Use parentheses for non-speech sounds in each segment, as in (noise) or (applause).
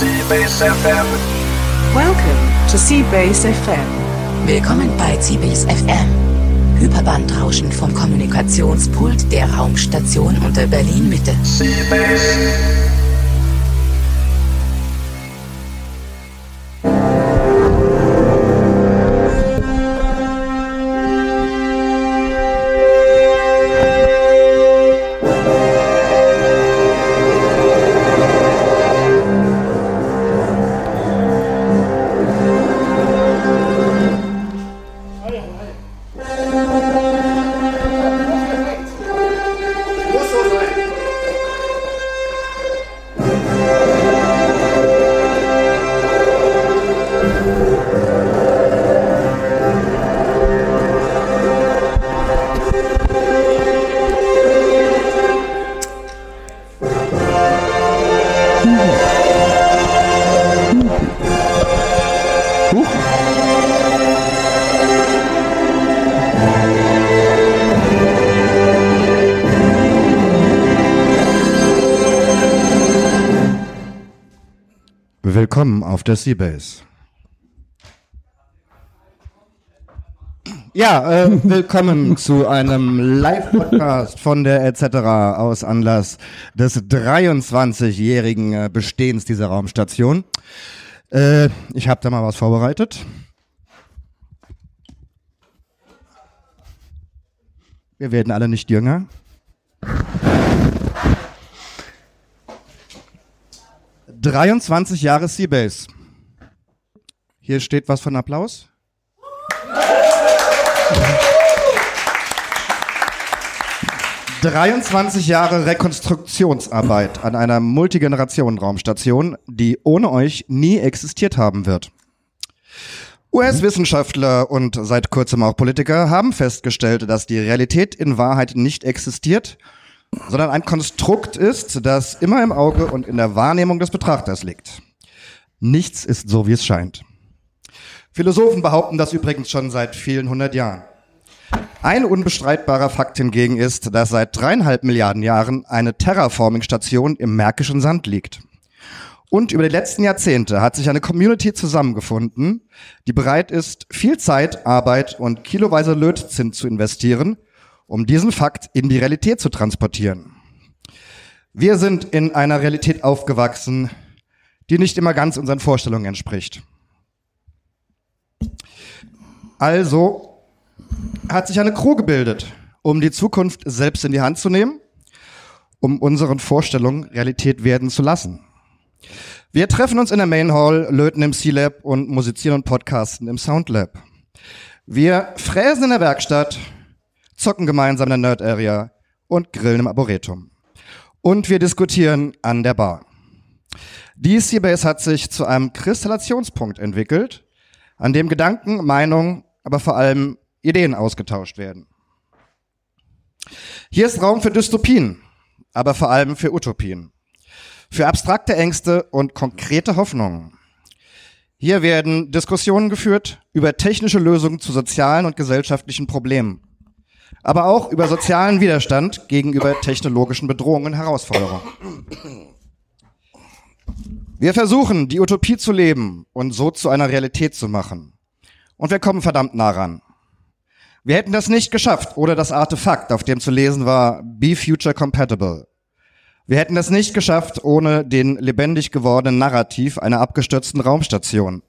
Seabase FM. Welcome to Seabase FM. Willkommen bei CBS FM. Hyperbandrauschen vom Kommunikationspult der Raumstation unter Berlin Mitte. Seabase. Willkommen auf der Seabase. Ja, äh, willkommen (laughs) zu einem Live-Podcast von der etc. aus Anlass des 23-jährigen äh, Bestehens dieser Raumstation. Äh, ich habe da mal was vorbereitet. Wir werden alle nicht jünger. 23 Jahre Seabase. Hier steht was von Applaus. »23 Jahre Rekonstruktionsarbeit an einer Multigenerationen-Raumstation, die ohne euch nie existiert haben wird.« US-Wissenschaftler und seit kurzem auch Politiker haben festgestellt, dass die Realität in Wahrheit nicht existiert sondern ein Konstrukt ist, das immer im Auge und in der Wahrnehmung des Betrachters liegt. Nichts ist so, wie es scheint. Philosophen behaupten das übrigens schon seit vielen hundert Jahren. Ein unbestreitbarer Fakt hingegen ist, dass seit dreieinhalb Milliarden Jahren eine Terraforming-Station im Märkischen Sand liegt. Und über die letzten Jahrzehnte hat sich eine Community zusammengefunden, die bereit ist, viel Zeit, Arbeit und kiloweise Lötzinn zu investieren, um diesen Fakt in die Realität zu transportieren. Wir sind in einer Realität aufgewachsen, die nicht immer ganz unseren Vorstellungen entspricht. Also hat sich eine Crew gebildet, um die Zukunft selbst in die Hand zu nehmen, um unseren Vorstellungen Realität werden zu lassen. Wir treffen uns in der Main Hall, löten im C-Lab und musizieren und podcasten im Sound Lab. Wir fräsen in der Werkstatt, zocken gemeinsam in der Nerd Area und grillen im Arboretum. Und wir diskutieren an der Bar. Die Seabase hat sich zu einem Kristallationspunkt entwickelt, an dem Gedanken, Meinungen, aber vor allem Ideen ausgetauscht werden. Hier ist Raum für Dystopien, aber vor allem für Utopien, für abstrakte Ängste und konkrete Hoffnungen. Hier werden Diskussionen geführt über technische Lösungen zu sozialen und gesellschaftlichen Problemen aber auch über sozialen Widerstand gegenüber technologischen Bedrohungen und Herausforderungen. Wir versuchen, die Utopie zu leben und so zu einer Realität zu machen. Und wir kommen verdammt nah ran. Wir hätten das nicht geschafft ohne das Artefakt, auf dem zu lesen war, Be Future Compatible. Wir hätten das nicht geschafft ohne den lebendig gewordenen Narrativ einer abgestürzten Raumstation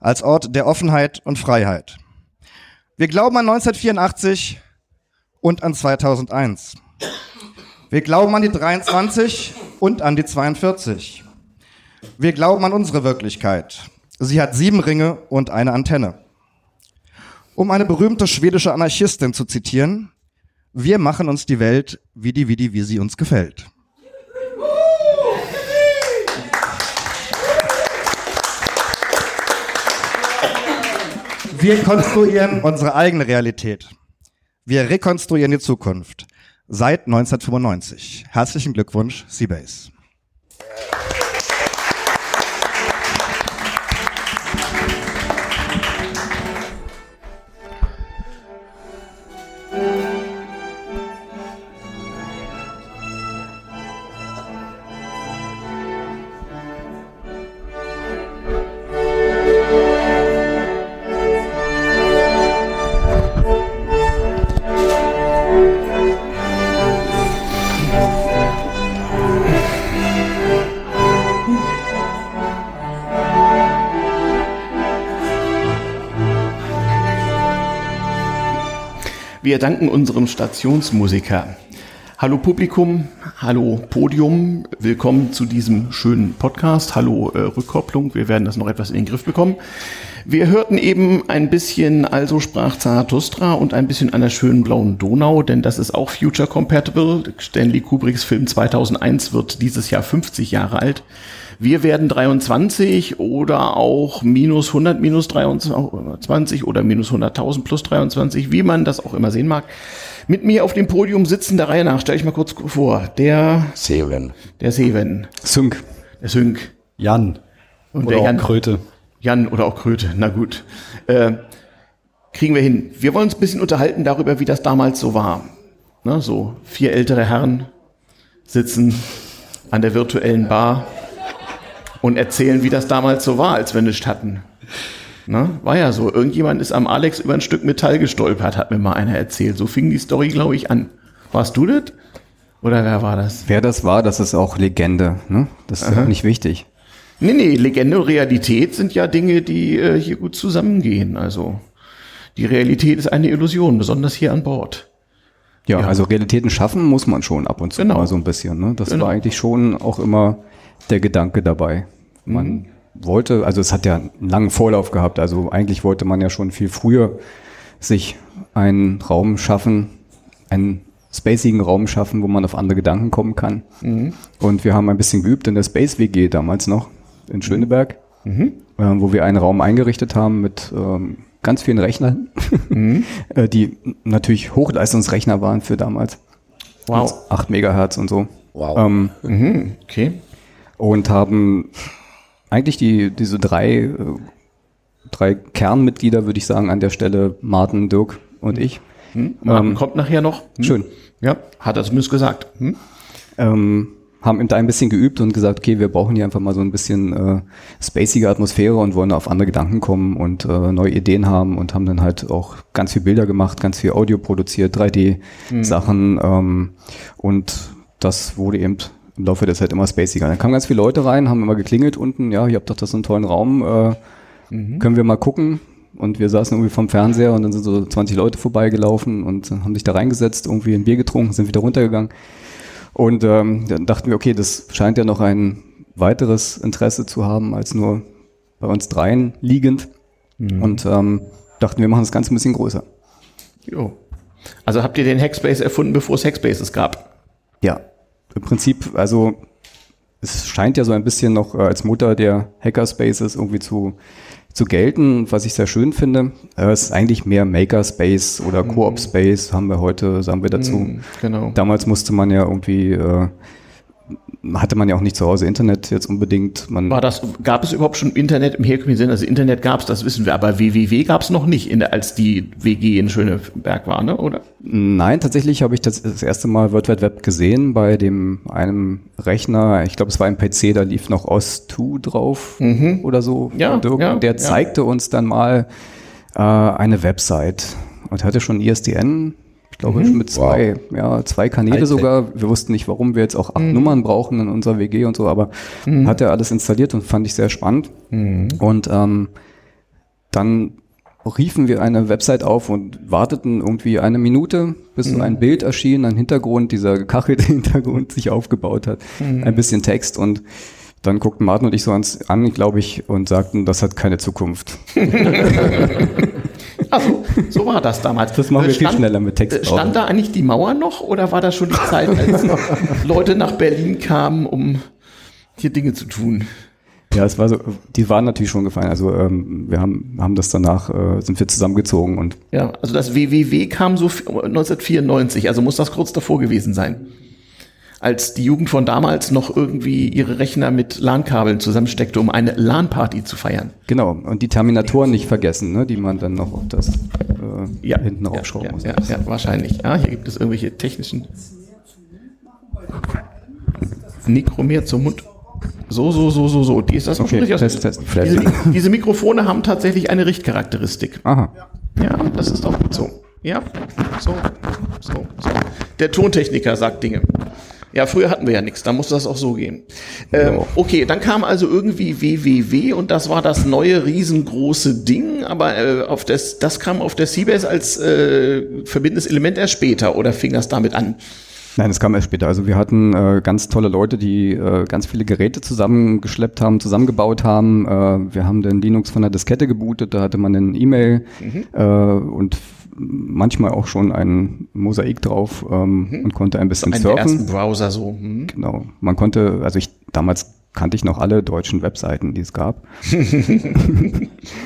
als Ort der Offenheit und Freiheit. Wir glauben an 1984, und an 2001. Wir glauben an die 23 und an die 42. Wir glauben an unsere Wirklichkeit. Sie hat sieben Ringe und eine Antenne. Um eine berühmte schwedische Anarchistin zu zitieren, wir machen uns die Welt wie die, wie die, wie sie uns gefällt. Wir konstruieren unsere eigene Realität. Wir rekonstruieren die Zukunft. Seit 1995. Herzlichen Glückwunsch, Seabase. Wir danken unserem Stationsmusiker. Hallo Publikum, hallo Podium, willkommen zu diesem schönen Podcast. Hallo äh, Rückkopplung, wir werden das noch etwas in den Griff bekommen. Wir hörten eben ein bisschen Also sprach Zarathustra und ein bisschen an der schönen blauen Donau, denn das ist auch future compatible. Stanley Kubricks Film 2001 wird dieses Jahr 50 Jahre alt. Wir werden 23 oder auch minus 100 minus 23 oder minus 100.000 plus 23, wie man das auch immer sehen mag. Mit mir auf dem Podium sitzen der Reihe nach, stell ich mal kurz vor, der Seven. der Seven, Sünk. der Sünk Jan. und Oder der auch Jan. Kröte. Jan oder auch Kröte, na gut. Äh, kriegen wir hin. Wir wollen uns ein bisschen unterhalten darüber, wie das damals so war. Ne, so vier ältere Herren sitzen an der virtuellen Bar und erzählen, wie das damals so war, als wir nichts hatten. Ne? War ja so. Irgendjemand ist am Alex über ein Stück Metall gestolpert, hat mir mal einer erzählt. So fing die Story, glaube ich, an. Warst du das? Oder wer war das? Wer das war, das ist auch Legende. Ne? Das ist ja nicht wichtig. Nee, nee, Legende und Realität sind ja Dinge, die äh, hier gut zusammengehen. Also die Realität ist eine Illusion, besonders hier an Bord. Ja, Ja. also Realitäten schaffen muss man schon ab und zu Genau. mal so ein bisschen. Ne? Das Genau. war eigentlich schon auch immer der Gedanke dabei. Man Mhm. wollte, also es hat ja einen langen Vorlauf gehabt. Also eigentlich wollte man ja schon viel früher sich einen Raum schaffen, einen spacigen Raum schaffen, wo man auf andere Gedanken kommen kann. Mhm. Und wir haben ein bisschen geübt in der Space WG damals noch in Schöneberg, Mhm. ähm, wo wir einen Raum eingerichtet haben mit ähm, ganz vielen Rechnern, Mhm. (laughs) äh, die natürlich Hochleistungsrechner waren für damals. Wow. Mit 8 Megahertz und so. Wow. Ähm, Mhm, okay. und haben eigentlich die, diese drei, äh, drei Kernmitglieder, würde ich sagen, an der Stelle, Martin, Dirk und ich. Martin Ähm, kommt nachher noch. Hm? Schön. Ja, hat er zumindest gesagt. Hm? ähm, haben eben da ein bisschen geübt und gesagt, okay, wir brauchen hier einfach mal so ein bisschen äh, spacige Atmosphäre und wollen auf andere Gedanken kommen und äh, neue Ideen haben und haben dann halt auch ganz viel Bilder gemacht, ganz viel Audio produziert, 3D-Sachen ähm, und das wurde eben im Laufe der Zeit immer spaciger. Dann kamen ganz viele Leute rein, haben immer geklingelt unten, ja, ihr habt doch das so einen tollen Raum, äh, können wir mal gucken? Und wir saßen irgendwie vom Fernseher und dann sind so 20 Leute vorbeigelaufen und haben sich da reingesetzt, irgendwie ein Bier getrunken, sind wieder runtergegangen. Und ähm, dann dachten wir, okay, das scheint ja noch ein weiteres Interesse zu haben als nur bei uns dreien liegend. Und ähm, dachten, wir machen das Ganze ein bisschen größer. Jo. Also habt ihr den Hackspace erfunden, bevor es Hackspaces gab? Ja, im Prinzip, also es scheint ja so ein bisschen noch äh, als Mutter der Hackerspaces irgendwie zu, zu gelten, was ich sehr schön finde. Äh, es ist eigentlich mehr Makerspace oder Koop-Space, haben wir heute, sagen wir dazu. Hm, genau. Damals musste man ja irgendwie, äh, hatte man ja auch nicht zu Hause Internet jetzt unbedingt. Man, War das, gab es überhaupt schon Internet im herkömmlichen Sinne? Also Internet gab es, das wissen wir, aber www gab es noch nicht, in der, als die WG in Schöneberg war, ne? oder? Nein, tatsächlich habe ich das, das erste Mal World Wide Web gesehen bei dem einem Rechner. Ich glaube, es war ein PC, da lief noch OS2 drauf oder so. Mhm. Ja, Dirk, ja, der ja. zeigte uns dann mal äh, eine Website und hatte schon ISDN. Ich glaube Mhm. mit zwei, ja, zwei Kanäle Hightech. sogar. Wir wussten nicht, warum wir jetzt auch acht Mhm. Nummern brauchen in unserer WG und so, aber hat er alles installiert und fand ich sehr spannend. Mhm. Und ähm, dann riefen wir eine Website auf und warteten irgendwie eine Minute, bis so ein Bild erschien, ein Hintergrund, dieser gekachelte (laughs) Hintergrund sich aufgebaut hat, ein bisschen Text und dann guckten Martin und ich so uns an, glaube ich, und sagten, das hat keine Zukunft. (laughs) (laughs) Also, so war das damals. Das machen wir viel schneller mit Text Stand da eigentlich die Mauer noch oder war das schon die Zeit, als (laughs) Leute nach Berlin kamen, um hier Dinge zu tun? Ja, es war so, die waren natürlich schon gefallen. Also ähm, wir haben, haben das danach, äh, sind wir zusammengezogen und Ja, also das WWW kam so 1994, also muss das kurz davor gewesen sein. Als die Jugend von damals noch irgendwie ihre Rechner mit LAN-Kabeln zusammensteckte, um eine LAN-Party zu feiern. genau, und die Terminatoren nicht vergessen, ne, die man dann noch auf das äh, hinten raufschrauben ja, muss. ja, ja, wahrscheinlich. Ja, hier gibt es irgendwelche technischen. Mikromeer zum Mund. So, so, so, so, so. Die ist das auch schon Okay, aus- Test, Test. Diese, diese Mikrofone haben tatsächlich eine Richtcharakteristik. Aha. Ja, das ist auch gut so. Ja, so, so, so. Der Tontechniker sagt Dinge. Ja, früher hatten wir ja nichts, da musste das auch so gehen. Ähm, okay, dann kam also irgendwie WWW und das war das neue riesengroße Ding, aber äh, auf das, das kam auf der Seabase als äh, verbindendes Element erst später oder fing das damit an? Nein, das kam erst später. Also wir hatten äh, ganz tolle Leute, die äh, ganz viele Geräte zusammengeschleppt haben, zusammengebaut haben. Äh, wir haben den Linux von der Diskette gebootet, da hatte man einen E-Mail äh, und manchmal auch schon ein Mosaik drauf ähm, und konnte ein bisschen Einen der ersten surfen. Browser so. Hm. Genau. Man konnte, also ich damals kannte ich noch alle deutschen Webseiten, die es gab. (laughs)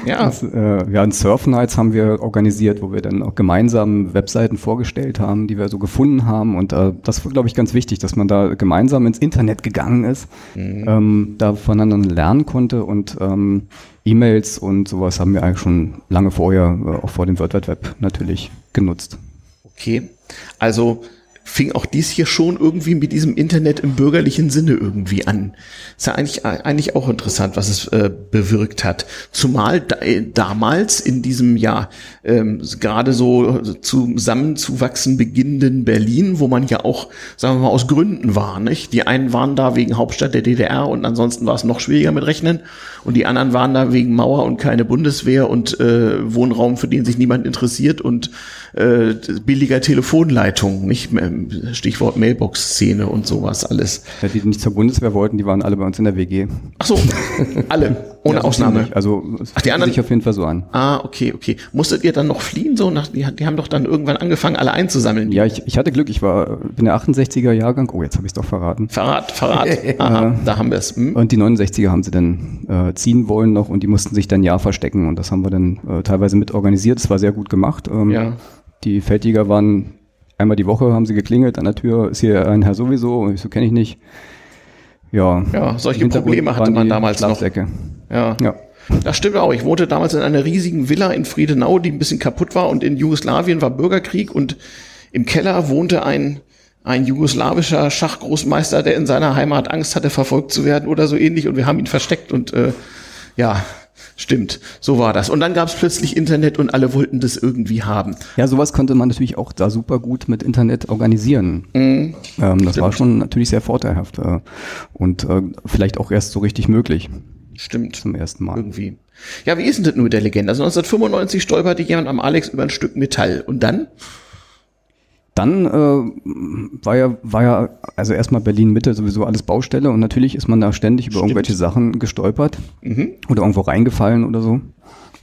Ja, Das, äh, ja, ein Surf Nights haben wir organisiert, wo wir dann auch gemeinsam Webseiten vorgestellt haben, die wir so gefunden haben. Und äh, das war, glaube ich, ganz wichtig, dass man da gemeinsam ins Internet gegangen ist, ähm, da voneinander lernen konnte und ähm, E-Mails und sowas haben wir eigentlich schon lange vorher, äh, auch vor dem World Wide Web natürlich genutzt. okay. Also fing auch dies hier schon irgendwie mit diesem Internet im bürgerlichen Sinne irgendwie an. Ist ja eigentlich, eigentlich auch interessant, was es äh, bewirkt hat. Zumal da, äh, damals in diesem ja ähm, gerade so zusammenzuwachsen beginnenden Berlin, wo man ja auch, sagen wir mal, aus Gründen war, nicht? Die einen waren da wegen Hauptstadt der DDR und ansonsten war es noch schwieriger mit Rechnen und die anderen waren da wegen Mauer und keine Bundeswehr und äh, Wohnraum, für den sich niemand interessiert und äh, billiger Telefonleitung, nicht? Stichwort Mailbox-Szene und sowas alles. Ja, die, die nicht zur Bundeswehr wollten, die waren alle bei uns in der WG. Ach so, alle, (laughs) ohne Ja, Ausnahme. Also Ach, die anderen- sich auf jeden Fall so an. Ah, okay, okay. Musstet ihr dann noch fliehen? So nach, die, die haben doch dann irgendwann angefangen, alle einzusammeln. Ja, ich, ich hatte Glück, ich war, bin der 68er Jahrgang. Oh, jetzt habe ich es doch verraten. Verrat, Verrat. (laughs) Aha, da haben wir es. Hm? Und die 69er haben sie dann äh, ziehen wollen noch und die mussten sich dann ja verstecken und das haben wir dann äh, teilweise mit organisiert. Es war sehr gut gemacht. Ähm, Ja. Die Feldjäger waren einmal die Woche, haben sie geklingelt an der Tür. Ist hier ein Herr sowieso? Und ich so kenne ich nicht. Ja. Ja, solche Probleme hatte man damals noch. Ja. Ja. Das stimmt auch. Ich wohnte damals in einer riesigen Villa in Friedenau, die ein bisschen kaputt war und in Jugoslawien war Bürgerkrieg und im Keller wohnte ein, ein jugoslawischer Schachgroßmeister, der in seiner Heimat Angst hatte, verfolgt zu werden oder so ähnlich und wir haben ihn versteckt und äh, ja, stimmt, so war das. Und dann gab es plötzlich Internet und alle wollten das irgendwie haben. Ja, sowas konnte man natürlich auch da super gut mit Internet organisieren. Mhm. Ähm, das war schon natürlich sehr vorteilhaft äh, und äh, vielleicht auch erst so richtig möglich Stimmt. zum ersten Mal. Irgendwie. Ja, wie ist denn das nur mit der Legende? Also 1995 stolperte jemand am Alex über ein Stück Metall. Und dann? Dann äh, war ja, war ja, also erstmal Berlin Mitte sowieso alles Baustelle und natürlich ist man da ständig über irgendwelche Sachen gestolpert Mhm. oder irgendwo reingefallen oder so.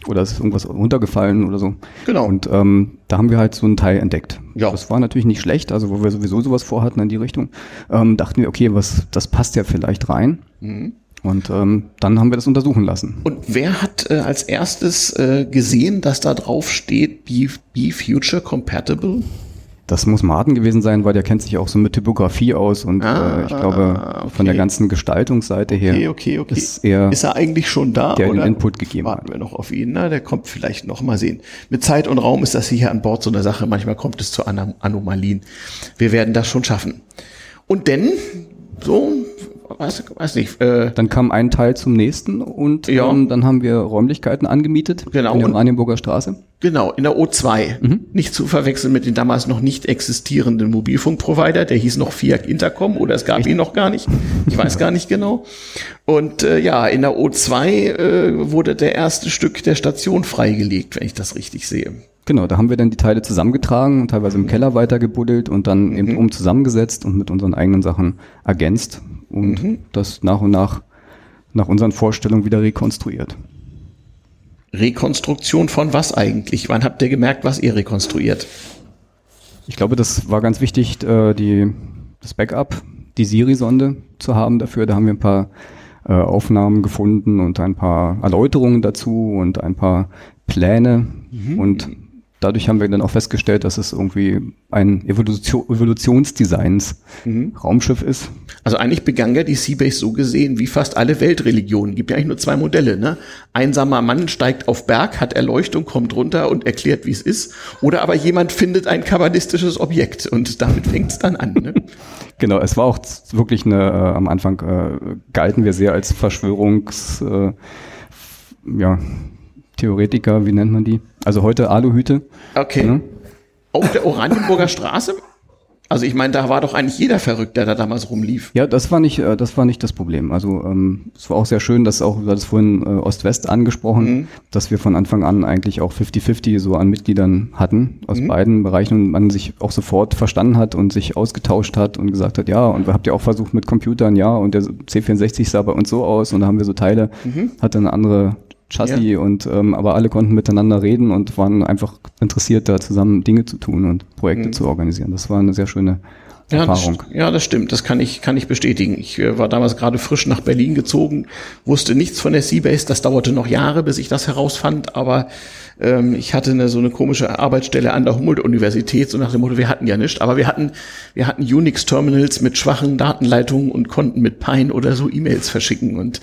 Oder ist irgendwas runtergefallen oder so. Genau. Und ähm, da haben wir halt so einen Teil entdeckt. Ja. Das war natürlich nicht schlecht, also wo wir sowieso sowas vorhatten in die Richtung, ähm, dachten wir, okay, was, das passt ja vielleicht rein. Mhm. Und ähm, dann haben wir das untersuchen lassen. Und wer hat äh, als erstes äh, gesehen, dass da drauf steht, be, be Future Compatible? Das muss Martin gewesen sein, weil der kennt sich auch so mit Typografie aus und Ah, äh, ich glaube, okay. von der ganzen Gestaltungsseite her Okay, okay, okay. ist er Ist er eigentlich schon da? der den oder? Input gegeben Warten hat. wir noch auf ihn. Na, der kommt vielleicht noch mal sehen. Mit Zeit und Raum ist das hier an Bord so eine Sache. Manchmal kommt es zu Anom Anomalien. Wir werden das schon schaffen. Und denn, so, weiß, weiß nicht, äh, Dann kam ein Teil zum nächsten und Ja. ähm, dann haben wir Räumlichkeiten angemietet Genau. in der Oranienburger Straße. Genau, in der O2. Mhm. Nicht zu verwechseln mit dem damals noch nicht existierenden Mobilfunkprovider. Der hieß noch Fiat Intercom oder es gab ihn noch gar nicht. Ich weiß gar nicht genau. Und äh, ja, in der O2 äh, wurde der erste Stück der Station freigelegt, wenn ich das richtig sehe. Genau, da haben wir dann die Teile zusammengetragen und teilweise im Keller weitergebuddelt und dann Mhm. eben um zusammengesetzt und mit unseren eigenen Sachen ergänzt und Mhm. das nach und nach nach unseren Vorstellungen wieder rekonstruiert. Rekonstruktion von was eigentlich? Wann habt ihr gemerkt, was ihr rekonstruiert? Ich glaube, das war ganz wichtig, äh, die, das Backup, die Siri-Sonde zu haben dafür. Da haben wir ein paar äh, Aufnahmen gefunden und ein paar Erläuterungen dazu und ein paar Pläne. Und dadurch haben wir dann auch festgestellt, dass es irgendwie ein Evolution, Evolutionsdesigns Raumschiff ist. Also eigentlich begann ja die Seabase so gesehen wie fast alle Weltreligionen. Gibt ja eigentlich nur zwei Modelle, ne? Einsamer Mann steigt auf Berg, hat Erleuchtung, kommt runter und erklärt, wie es ist. Oder aber jemand findet ein kabbalistisches Objekt und damit fängt es dann an. Ne? (laughs) Genau, es war auch wirklich eine, äh, am Anfang äh, galten wir sehr als Verschwörungs, äh, ja, Theoretiker, wie nennt man die? Also heute Aluhüte. Okay. Ne? Auf der Oranienburger Straße? Also ich meine, da war doch eigentlich jeder verrückt, der da damals rumlief. Ja, das war nicht, äh, das war nicht das Problem. Also ähm, es war auch sehr schön, dass auch, du hattest vorhin äh, Ost-West angesprochen, Mhm. dass wir von Anfang an eigentlich auch 50-50 so an Mitgliedern hatten aus Mhm. beiden Bereichen und man sich auch sofort verstanden hat und sich ausgetauscht hat und gesagt hat, ja, und wir habt ja auch versucht mit Computern, ja, und der C64 sah bei uns so aus und da haben wir so Teile, hatte eine andere Chassis Mhm. Ja. und ähm, aber alle konnten miteinander reden und waren einfach interessiert, da zusammen Dinge zu tun und Projekte zu organisieren. Das war eine sehr schöne Ja das, Erfahrung. ja, das stimmt. Das kann ich, kann ich bestätigen. Ich äh, war damals gerade frisch nach Berlin gezogen, wusste nichts von der Seabase. Das dauerte noch Jahre, bis ich das herausfand. Aber ähm, ich hatte eine, so eine komische Arbeitsstelle an der Humboldt-Universität, so nach dem Motto, wir hatten ja nichts. Aber wir hatten, wir hatten Unix-Terminals mit schwachen Datenleitungen und konnten mit Pine oder so E-Mails verschicken. Und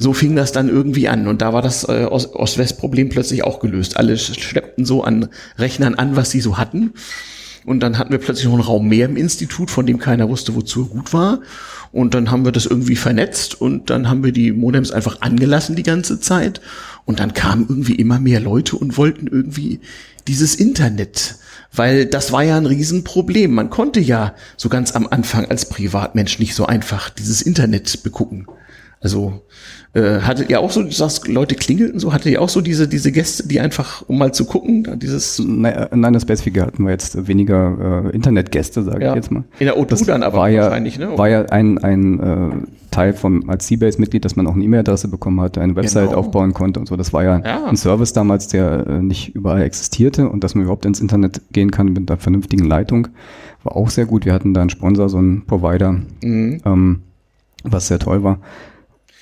so fing das dann irgendwie an. Und da war das äh, Ost- Ost-West-Problem plötzlich auch gelöst. Alle schleppten so an Rechnern an, was sie so hatten. Und dann hatten wir plötzlich noch einen Raum mehr im Institut, von dem keiner wusste, wozu er gut war. Und dann haben wir das irgendwie vernetzt und dann haben wir die Modems einfach angelassen die ganze Zeit. Und dann kamen irgendwie immer mehr Leute und wollten irgendwie dieses Internet. Weil das war ja ein Riesenproblem. Man konnte ja so ganz am Anfang als Privatmensch nicht so einfach dieses Internet begucken. Also äh, hattet ihr auch so, du sagst, Leute klingelten so, hattet ihr auch so diese, diese Gäste, die einfach, um mal zu gucken, dieses Nein, äh, nein, das Spacefigure hatten wir jetzt weniger äh, Internetgäste, sage Ja. ich jetzt mal. In der O2 Das dann aber war ja, wahrscheinlich, ne? War ja ein, ein äh, Teil vom, als Seabase-Mitglied, dass man auch eine E-Mail-Adresse bekommen hatte, eine Website Genau. aufbauen konnte und so. Das war ja, Ja. ein Service damals, der äh, nicht überall existierte und dass man überhaupt ins Internet gehen kann mit einer vernünftigen Leitung, war auch sehr gut. Wir hatten da einen Sponsor, so einen Provider, Mhm. ähm, was sehr toll war.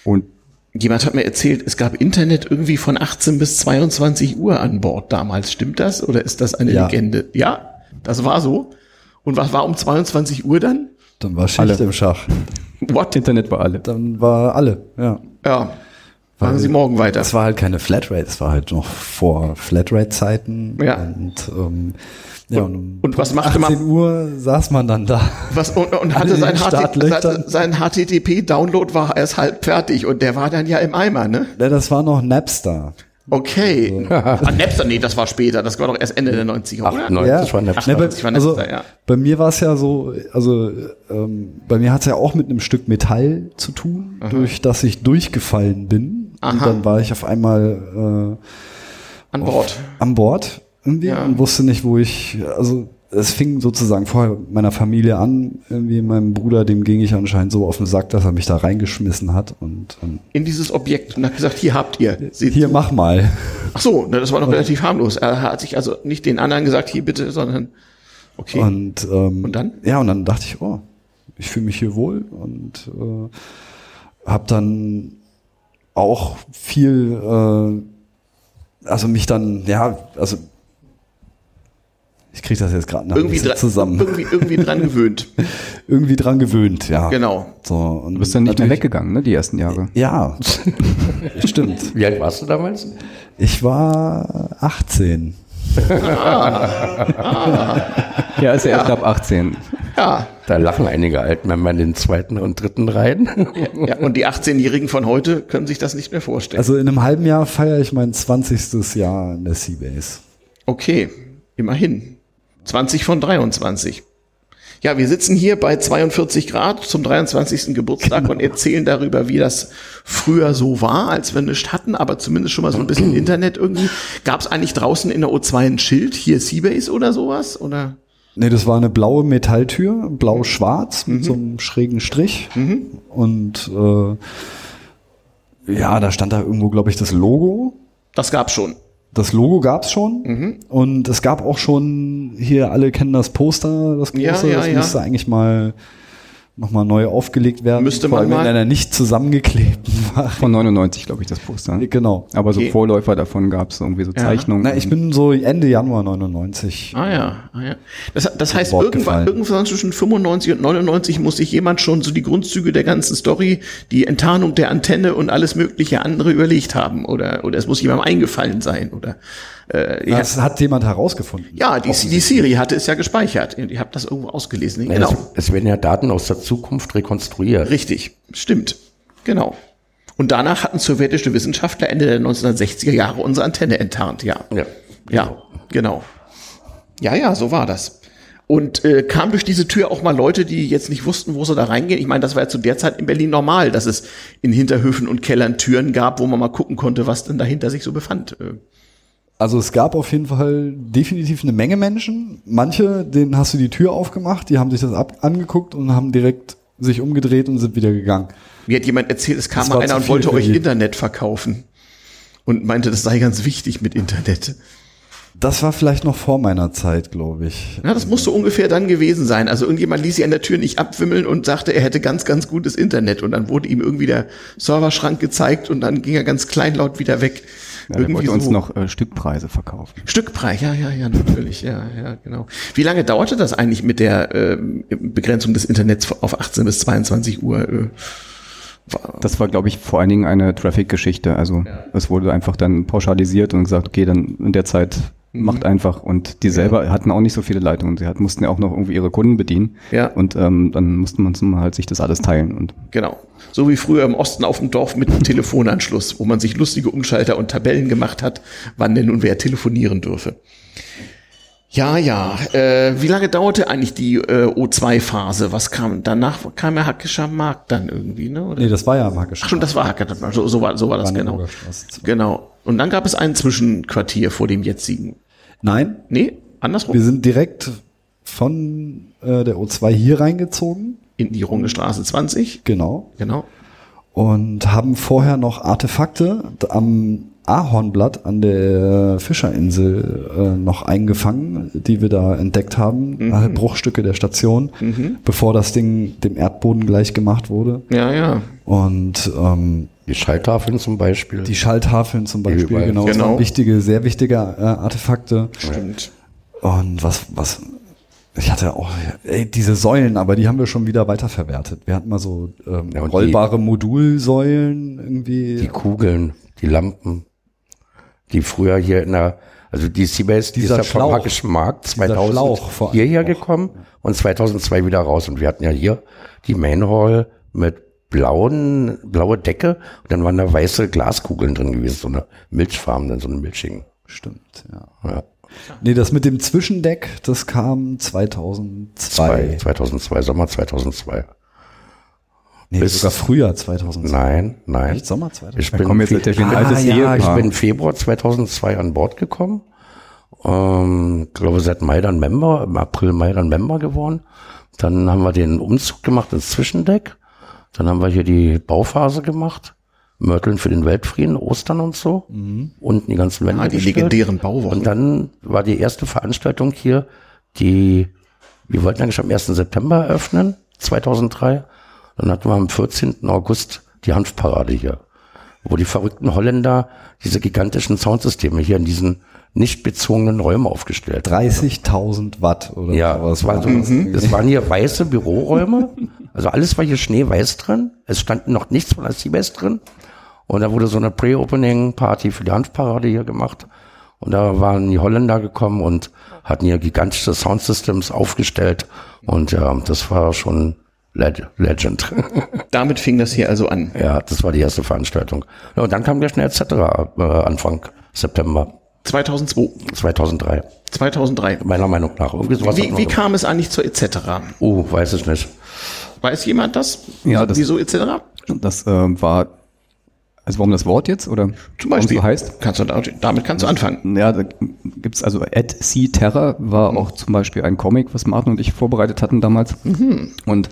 Und Jemand hat mir erzählt, es gab Internet irgendwie von 18 bis 22 Uhr an Bord damals. Stimmt das? Oder ist das eine Ja. Legende? Ja, das war so. Und was war um 22 Uhr dann? Dann war Schicht Alle. im Schach. What? Internet war alle. Dann war alle, ja. Ja. Machen Sie morgen weiter. Das war halt keine Flatrate, es war halt noch vor Flatrate-Zeiten. Ja. Und, ähm, ja, und, und was machte man- 18 Uhr saß man dann da. Was, und, und hatte sein, HT, sein, HTTP-Download war erst halb fertig und der war dann ja im Eimer, ne? Ja, das war noch Napster. Okay. (laughs) ah, Napster, nee, das war später. Das war doch erst Ende der 90er, oder? 98 war Napster. Ne, bei, 98 war also, Napster, ja. bei mir war es ja so, also ähm, bei mir hat es ja auch mit einem Stück Metall zu tun, durch das ich durchgefallen bin. Und Aha. dann war ich auf einmal äh, An Bord. an Bord irgendwie Ja. und wusste nicht, wo ich, also es fing sozusagen vorher meiner Familie an, irgendwie meinem Bruder, dem ging ich anscheinend so auf den Sack, dass er mich da reingeschmissen hat und ähm, In dieses Objekt und hat gesagt, hier habt ihr. Seht hier mach mal. Ach so, ne, das war noch relativ harmlos. Er hat sich also nicht den anderen gesagt, hier bitte, sondern okay. Und, ähm, Und dann? Ja, und dann dachte ich, oh, ich fühle mich hier wohl und äh, habe dann auch viel, äh, also mich dann, ja, also ich kriege das jetzt gerade noch irgendwie, dran, zusammen. irgendwie, irgendwie dran (laughs) gewöhnt. Irgendwie dran gewöhnt, ja. Genau. So, und Du bist dann nicht mehr weggegangen, ne, die ersten Jahre. Ja, (laughs) stimmt. Wie alt warst du damals? Ich war 18. (laughs) Ja, ist ja erst ab 18. Ja. Da lachen einige Altmänner in den zweiten und dritten Reihen. ja. Und die 18-Jährigen von heute können sich das nicht mehr vorstellen. Also in einem halben Jahr feiere ich mein 20. Jahr in der Seabase. Okay, immerhin. 20 von 23. Ja, wir sitzen hier bei 42 Grad zum 23. Geburtstag und erzählen darüber, wie das früher so war, als wir nichts hatten, aber zumindest schon mal so ein bisschen Internet irgendwie. Gab es eigentlich draußen in der O2 ein Schild, hier Seabase oder sowas? Oder? Nee, das war eine blaue Metalltür, blau-schwarz mit so einem schrägen Strich. Und äh, ja, da stand da irgendwo, glaube ich, das Logo. Das gab's schon. Das Logo gab's schon. Und es gab auch schon, hier alle kennen das Poster, das große, Ja, ja, das ja. müsste eigentlich mal nochmal neu aufgelegt werden. Müsste vor man allem in mal. einer nicht zusammengeklebt war. (laughs) Von 99, glaube ich, das Poster. Genau. Aber so Okay. Vorläufer davon gab es irgendwie so Ja. Zeichnungen. Na, ich bin so Ende Januar 99. Ah ja, ah, ja. Das, das heißt, irgendwann, irgendwann zwischen 95 und 99 muss sich jemand schon so die Grundzüge der ganzen Story, die Enttarnung der Antenne und alles mögliche andere überlegt haben. Oder, oder es muss jemandem eingefallen sein. Oder äh, Das hat jemand herausgefunden. ja, die, die Siri hatte es ja gespeichert. Ich habe das irgendwo ausgelesen. Ja, Genau. es, es werden ja Daten aus der Zukunft rekonstruiert. Richtig, stimmt. Genau. Und danach hatten sowjetische Wissenschaftler Ende der 1960er Jahre unsere Antenne enttarnt, ja. Ja. Ja, genau. Ja, ja, so war das. Und äh, kam durch diese Tür auch mal Leute, die jetzt nicht wussten, wo sie da reingehen. Ich meine, das war ja zu der Zeit in Berlin normal, dass es in Hinterhöfen und Kellern Türen gab, wo man mal gucken konnte, was denn dahinter sich so befand. Also es gab auf jeden Fall definitiv eine Menge Menschen. Manche, denen hast du die Tür aufgemacht, die haben sich das ab angeguckt und haben direkt sich umgedreht und sind wieder gegangen. Mir hat jemand erzählt, es kam Das mal einer und wollte euch. Internet verkaufen. Und meinte, das sei ganz wichtig mit Internet. Das war vielleicht noch vor meiner Zeit, glaube ich. Ja, das muss so ungefähr dann gewesen sein. Also irgendjemand ließ sich an der Tür nicht abwimmeln und sagte, er hätte ganz, ganz gutes Internet. Und dann wurde ihm irgendwie der Serverschrank gezeigt und dann ging er ganz kleinlaut wieder weg. Ja, der wollte uns noch äh, Stückpreise verkaufen. Stückpreis, ja, ja, ja, natürlich, ja, ja, genau. Wie lange dauerte das eigentlich mit der ähm, Begrenzung des Internets auf 18 bis 22 Uhr? Äh, Das war, glaube ich, vor allen Dingen eine Traffic-Geschichte. Also es wurde einfach dann pauschalisiert und gesagt, okay, dann in der Zeit. Macht einfach. Und die selber hatten auch nicht so viele Leitungen. Sie hatten, mussten ja auch noch irgendwie ihre Kunden bedienen. Ja. Und ähm, dann musste man halt sich das alles teilen. Und Genau. So wie früher im Osten auf dem Dorf mit einem Telefonanschluss, wo man sich lustige Umschalter und Tabellen gemacht hat, wann denn nun wer telefonieren dürfe. Ja, ja. Äh, wie lange dauerte eigentlich die äh, O2-Phase? Was kam danach? Kam ja Hackischer Markt dann irgendwie, ne? Oder? Nee, das war ja am Hackischen. Ach schon, das war Hacker. So, so war, so war das genau. Genau. Und dann gab es ein Zwischenquartier vor dem jetzigen. Nein, Nee, andersrum. wir sind direkt von äh, der O2 hier reingezogen. in die Runge Straße 20. Genau. Genau. Und haben vorher noch Artefakte am Ahornblatt an der Fischerinsel äh, noch eingefangen, die wir da entdeckt haben. Alle Bruchstücke der Station, bevor das Ding dem Erdboden gleich gemacht wurde. Ja, ja. Und ähm, Die Schalltafeln zum Beispiel. die Schalltafeln zum Beispiel, Überall. genau, das Genau. waren wichtige, sehr wichtige äh, Artefakte. Stimmt. Und was, was, ich hatte auch, ey, diese Säulen, aber die haben wir schon wieder weiterverwertet. Wir hatten mal so ähm, Ja, und die- rollbare Modulsäulen irgendwie. die Kugeln, die Lampen, die früher hier in der, also die Seabase, die ist Dieser ja vom Schlauch. Hackischen Markt Dieser 2000 Schlauch vor allem hierher auch. gekommen und 2002 wieder raus. Und wir hatten ja hier die Main Hall mit blauen, blaue Decke und dann waren da weiße Glaskugeln drin gewesen, so eine milchfarbene, so eine milchigen. Stimmt, ja. Ja. Nee, das mit dem Zwischendeck, das kam 2002. Zwei, 2002, Sommer 2002. Nee, Bis- sogar früher 2002. Nein, nein. Echt Sommer 2002? Ich Da kommen jetzt ein ah, ja, ich bin Februar 2002 an Bord gekommen. Ähm, glaube seit Mai dann Member, im April, Mai dann Member geworden. Dann haben wir den Umzug gemacht ins Zwischendeck. Dann haben wir hier die Bauphase gemacht. Mörteln für den Weltfrieden, Ostern und so. Unten die ganzen Wände. Ah, die gestellt. legendären Bauwochen. Und dann war die erste Veranstaltung hier, die, wir wollten eigentlich am 1. September eröffnen, 2003. Dann hatten wir am 14. August die Hanfparade hier, wo die verrückten Holländer diese gigantischen Soundsysteme hier in diesen nicht bezogenen Räumen aufgestellt haben. 30.000 Watt oder Ja, sowas. das, war so, das waren hier weiße Büroräume. Also alles war hier schneeweiß drin. Es stand noch nichts von der Seabase drin. Und da wurde so eine Pre-Opening-Party für die Hanfparade hier gemacht. Und da waren die Holländer gekommen und hatten hier gigantische Soundsystems aufgestellt. Und ja, das war schon Leg Legend. (laughs) Damit fing das hier also an. ja, das war die erste Veranstaltung. Ja, und dann kam der schnell etc. Äh, Anfang September 2002, 2003. 2003. Meiner Meinung nach. Irgendwie sowas Wie, wie kam es eigentlich zur etc.? Oh, weiß ich nicht. Weiß jemand das? Ja, das- Wieso etc.? das ähm, war, also warum das Wort jetzt? Oder Zum Beispiel. so heißt? Kannst du da, damit kannst du anfangen. Ja, da gibt's also At Sea Terror war auch zum Beispiel ein Comic, was Martin und ich vorbereitet hatten damals. Und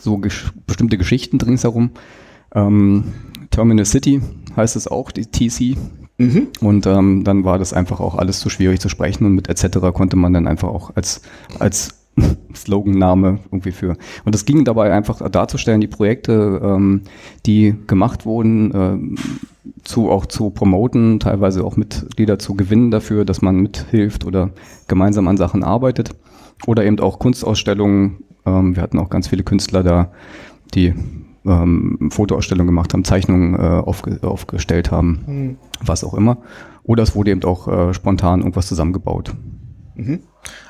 so gesch bestimmte Geschichten ringsherum. Ähm, Terminal City heißt es auch, die TC. Und ähm, dann war das einfach auch alles zu schwierig zu sprechen und mit etc. konnte man dann einfach auch als, als (laughs) Sloganname irgendwie für. Und es ging dabei einfach darzustellen, die Projekte, ähm, die gemacht wurden, ähm, zu auch zu promoten, teilweise auch Mitglieder zu gewinnen dafür, dass man mithilft oder gemeinsam an Sachen arbeitet. Oder eben auch Kunstausstellungen. Ähm, wir hatten auch ganz viele Künstler da, die ähm, Fotoausstellungen gemacht haben, Zeichnungen äh, aufge aufgestellt haben, was auch immer. Oder es wurde eben auch äh, spontan irgendwas zusammengebaut.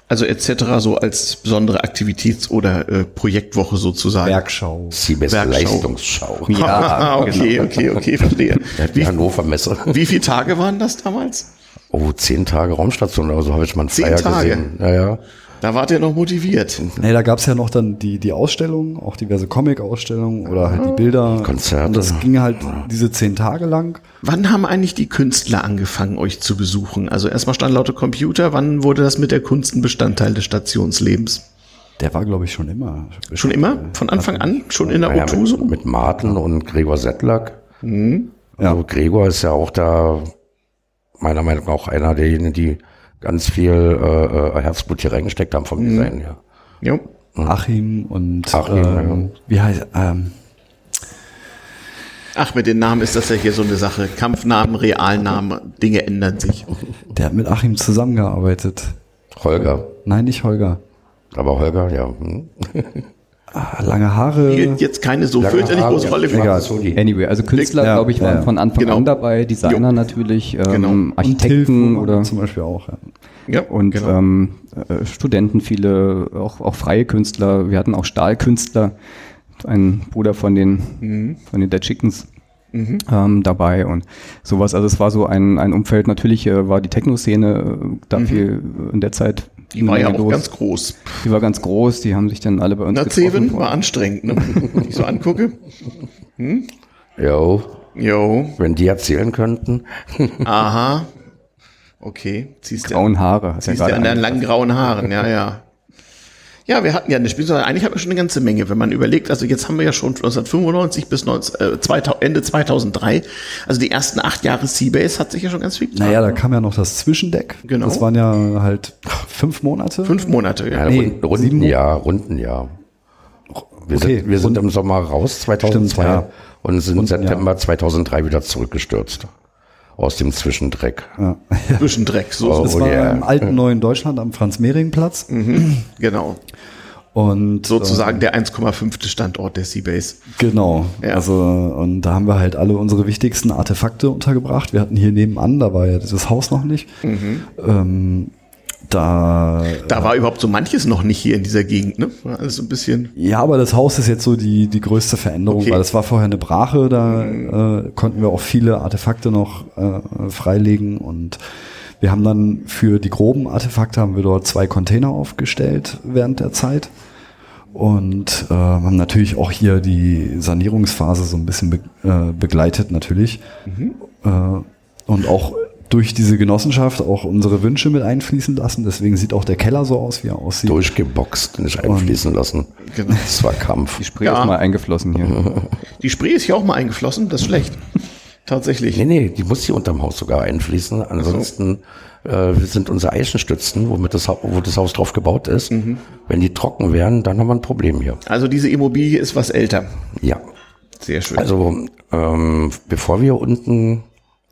Also etc. so als besondere Aktivitäts- oder äh, Projektwoche sozusagen. Werkschau. Siebes Werkschau. Leistungsschau. (laughs) Ja, okay, okay, okay, verstehe. Die Hannover Messe. Wie viele Tage waren das damals? Oh, zehn Tage Raumstation oder so habe ich mal einen Flyer Tage? gesehen. Ja, ja. Da wart ihr noch motiviert. Nee, da gab's ja noch dann die, die Ausstellungen, auch diverse Comic-Ausstellungen oder halt die Bilder. Konzerte. Und das ging halt diese zehn Tage lang. Wann haben eigentlich die Künstler angefangen, euch zu besuchen? Also erstmal stand lauter Computer. Wann wurde das mit der Kunst ein Bestandteil des Stationslebens? Der war, glaube ich, schon immer. Schon immer? Von Anfang an? Schon in der Obtuse? mit, mit Martin und Gregor Settlack. Mhm. Ja. Also Gregor ist ja auch da meiner Meinung nach auch einer derjenigen, die ganz viel äh, äh, Herzblut hier reingesteckt haben Mhm. vom Design her. Jo. Achim und Achim, ähm, wie heißt ähm, Ach, mit den Namen ist das ja hier so eine Sache. Kampfnamen, Realnamen, Dinge ändern sich. (laughs) der hat mit Achim zusammengearbeitet. Holger. Nein, nicht Holger. Aber Holger, ja. Hm. (laughs) Ah, lange Haare. Spielt jetzt keine so fürchterlich große Rolle für Egal. So die- Anyway, also Künstler, Ja, glaube ich, waren ja. von Anfang Genau. an dabei, Designer natürlich, ähm, Genau. Architekten oder zum Beispiel auch. Ja. Ja, und genau. ähm, äh, Studenten, viele, auch, auch freie Künstler. Wir hatten auch Stahlkünstler, ein Bruder von den, Mhm. von den Dead Chickens. Ähm, dabei und sowas. Also es war so ein, ein Umfeld. Natürlich äh, war die Techno-Szene äh, da viel äh, in der Zeit. Die war ja auch los. ganz groß. Die war ganz groß. Die haben sich dann alle bei uns Na, getroffen. Zeven war anstrengend, ne? Wenn ich so angucke. Jo, Jo, wenn die erzählen könnten. aha. Okay, ziehst du Grauen Haare. Hast ja Siehst du gerade an deinen langen grauen Haaren, ja, ja. Ja, wir hatten ja eine Spielzeit. Eigentlich hatten wir schon eine ganze Menge, wenn man überlegt. Also jetzt haben wir ja schon 1995 bis 19, äh, 2000, Ende 2003. Also die ersten acht Jahre Seabase hat sich ja schon ganz viel getan. Naja, da kam ja noch das Zwischendeck. Genau. Das waren ja halt fünf Monate. Fünf Monate, ja. Ja, Nee, Runden, sieben Rundenjahr, Rundenjahr. Wir, Okay, sind, wir sind im Sommer raus 2002 Stimmt, ja. und sind Rundenjahr. September 2003 wieder zurückgestürzt. Aus dem Zwischendreck. Ja. (laughs) Zwischendreck, so Oh, Das so, war yeah. im alten neuen Deutschland am Franz-Mehring-Platz. genau. Und Sozusagen der 1,5. Standort der Seabase. Genau. Ja. Also, und da haben wir halt alle unsere wichtigsten Artefakte untergebracht. Wir hatten hier nebenan, da war ja dieses Haus noch nicht. Mhm. Ähm, da, Da war überhaupt so manches noch nicht hier in dieser Gegend, ne? War alles so ein bisschen. ja, aber das Haus ist jetzt so die, die größte Veränderung, Okay. weil das war vorher eine Brache, da äh, konnten wir auch viele Artefakte noch äh, freilegen und wir haben dann für die groben Artefakte haben wir dort zwei Container aufgestellt während der Zeit und äh, haben natürlich auch hier die Sanierungsphase so ein bisschen be äh, begleitet natürlich äh, und auch durch diese Genossenschaft auch unsere Wünsche mit einfließen lassen. Deswegen sieht auch der Keller so aus, wie er aussieht. Durchgeboxt, nicht einfließen lassen. Genau. Das war Kampf. Die Spree Ja. ist mal eingeflossen hier. Die Spree ist hier auch mal eingeflossen, das ist schlecht. (laughs) Tatsächlich. Nee, nee, die muss hier unterm Haus sogar einfließen. Ansonsten äh, sind unsere Eichenstützen, womit das, wo das Haus drauf gebaut ist. Wenn die trocken wären, dann haben wir ein Problem hier. Also diese Immobilie ist was älter. Ja. Sehr schön. Also ähm, bevor wir unten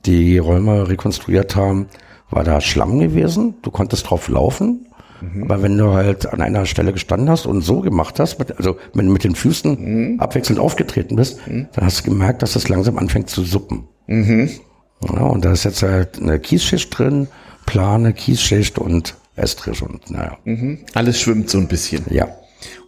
die Räume rekonstruiert haben, war da Schlamm gewesen. Du konntest drauf laufen. Aber wenn du halt an einer Stelle gestanden hast und so gemacht hast, mit, also wenn du mit den Füßen abwechselnd aufgetreten bist, dann hast du gemerkt, dass es langsam anfängt zu suppen. Ja, und da ist jetzt halt eine Kiesschicht drin, Plane, Kiesschicht und Estrich und naja, Alles schwimmt so ein bisschen. ja.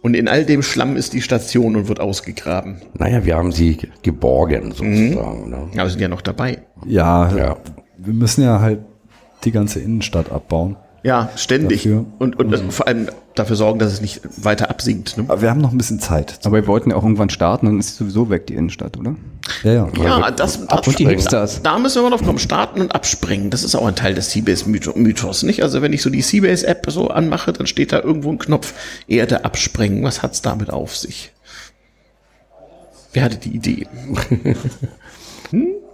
Und in all dem Schlamm ist die Station und wird ausgegraben. Naja, wir haben sie geborgen sozusagen. Ne? Aber wir sind ja noch dabei. Ja, Ja. wir müssen ja halt die ganze Innenstadt abbauen. Ja, ständig. Dafür. Und, und das, vor allem dafür sorgen, dass es nicht weiter absinkt. Ne? Aber wir haben noch ein bisschen Zeit. Aber wir wollten ja auch irgendwann starten, dann ist sowieso weg, die Innenstadt, oder? Ja, ja. Ja, das, Und die abspringen. Hipsters. Da müssen wir drauf kommen. Starten und abspringen. Das ist auch ein Teil des Seabase-Mythos, nicht? Also wenn ich so die Seabase-App so anmache, dann steht da irgendwo ein Knopf Erde absprengen. Was hat's damit auf sich? Wer hatte die Idee? (laughs)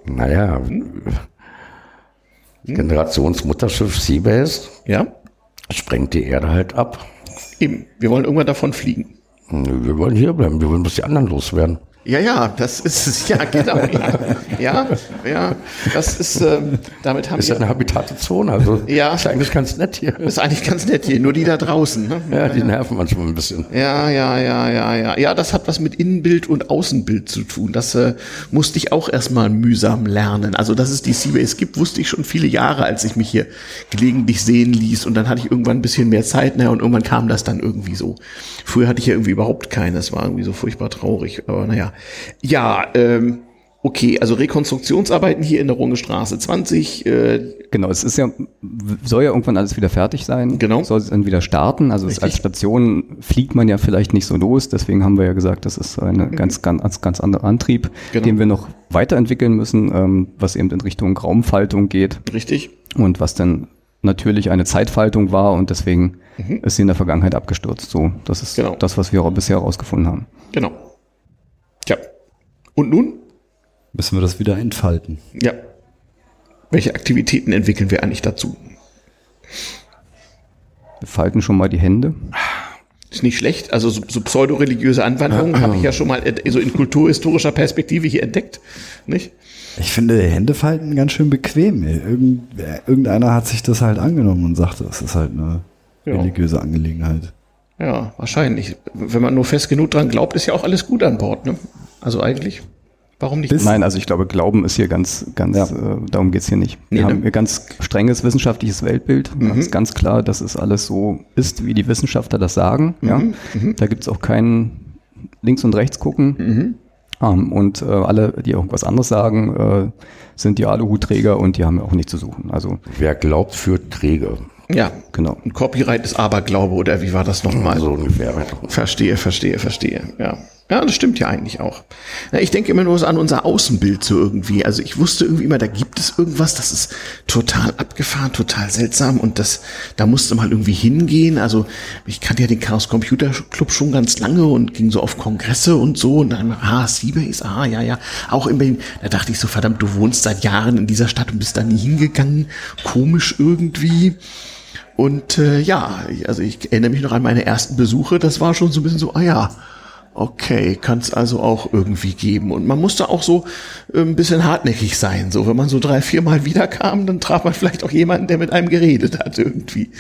Naja, Generationsmutterschiff Seabase Ja? sprengt die Erde halt ab. Eben. Wir wollen irgendwann davon fliegen. Wir wollen hier bleiben, wir wollen, bis die anderen loswerden. Ja, ja, das ist es. Ja, genau. Ja, ja, ja das ist, ähm, damit haben Ist ja wir, eine Habitatezone, also Ja. ist eigentlich ganz nett hier. ist eigentlich ganz nett hier, nur die da draußen. Ne? Ja, die nerven manchmal ein bisschen. Ja, ja, ja, ja, ja. Ja, das hat was mit Innenbild und Außenbild zu tun. Das äh, musste ich auch erstmal mühsam lernen. Also, dass es die Seabase gibt, wusste ich schon viele Jahre, als ich mich hier gelegentlich sehen ließ. Und dann hatte ich irgendwann ein bisschen mehr Zeit, ne? Und irgendwann kam das dann irgendwie so. Früher hatte ich ja irgendwie überhaupt keine. Es war irgendwie so furchtbar traurig. Aber naja. Ja, ähm, Okay, also Rekonstruktionsarbeiten hier in der Runge Straße 20. Äh, Genau, es ist ja, soll ja irgendwann alles wieder fertig sein. Genau. Soll es dann wieder starten. Also als Station fliegt man ja vielleicht nicht so los. Deswegen haben wir ja gesagt, das ist eine ganz, ganz, ganz anderer Antrieb, Mhm. Genau. den wir noch weiterentwickeln müssen, ähm, was eben in Richtung Raumfaltung geht richtig. und was dann natürlich eine Zeitfaltung war und deswegen ist sie in der Vergangenheit abgestürzt. So, das ist Mhm. Genau. das, was wir auch bisher herausgefunden haben. Genau. Und nun? Müssen wir das wieder entfalten. Ja. Welche Aktivitäten entwickeln wir eigentlich dazu? Wir falten schon mal die Hände. Ist nicht schlecht. Also so, so pseudoreligiöse Anwandlungen habe ich ja schon mal so in kulturhistorischer Perspektive hier entdeckt. Nicht? Ich finde Händefalten ganz schön bequem. Irgend, irgendeiner hat sich das halt angenommen und sagte, das ist halt eine Ja. religiöse Angelegenheit. Ja, wahrscheinlich. Wenn man nur fest genug dran glaubt, ist ja auch alles gut an Bord. Ne? Also eigentlich, warum nicht? Bis- Nein, also ich glaube, Glauben ist hier ganz, ganz, Ja. äh, darum geht's hier nicht. Nee, Wir ne? haben hier ganz strenges wissenschaftliches Weltbild. Mhm. Es ist ganz klar, dass es alles so ist, wie die Wissenschaftler das sagen. Mhm. Ja? Da gibt's auch keinen links und rechts gucken. Mhm. Ähm, und äh, alle, die irgendwas anderes sagen, äh, sind die Aluhutträger und die haben auch nicht zu suchen. Also Wer glaubt, führt träge. Ja, genau. ein Copyright ist Aberglaube oder wie war das nochmal? So ungefähr. Verstehe, verstehe, verstehe. Ja. Ja, das stimmt ja eigentlich auch. Ja, ich denke immer nur so an unser Außenbild so irgendwie. Also ich wusste irgendwie immer, da gibt es irgendwas, das ist total abgefahren, total seltsam und das, da musste mal irgendwie hingehen. Also ich kannte ja den Chaos Computer Club schon ganz lange und ging so auf Kongresse und so und dann, ah, Seabase, ah, ja, ja, auch in Berlin. Da dachte ich so, verdammt, du wohnst seit Jahren in dieser Stadt und bist da nie hingegangen. Komisch irgendwie. Und äh, ja, also ich erinnere mich noch an meine ersten Besuche, das war schon so ein bisschen so, ah ja, okay, kann es also auch irgendwie geben. Und man musste auch so äh, ein bisschen hartnäckig sein. So, wenn man so drei, vier Mal wiederkam, dann traf man vielleicht auch jemanden, der mit einem geredet hat irgendwie.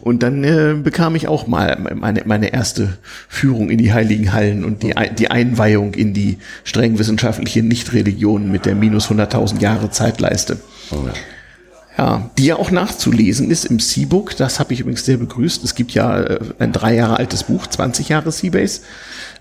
Und dann äh, bekam ich auch mal meine, meine erste Führung in die Heiligen Hallen und die, die Einweihung in die streng wissenschaftliche Nichtreligion mit der minus 100.000 Jahre Zeitleiste. Ja, die ja auch nachzulesen ist im Seabook. Das habe ich übrigens sehr begrüßt. Es gibt ja äh, ein drei Jahre altes Buch, 20 Jahre Seabase.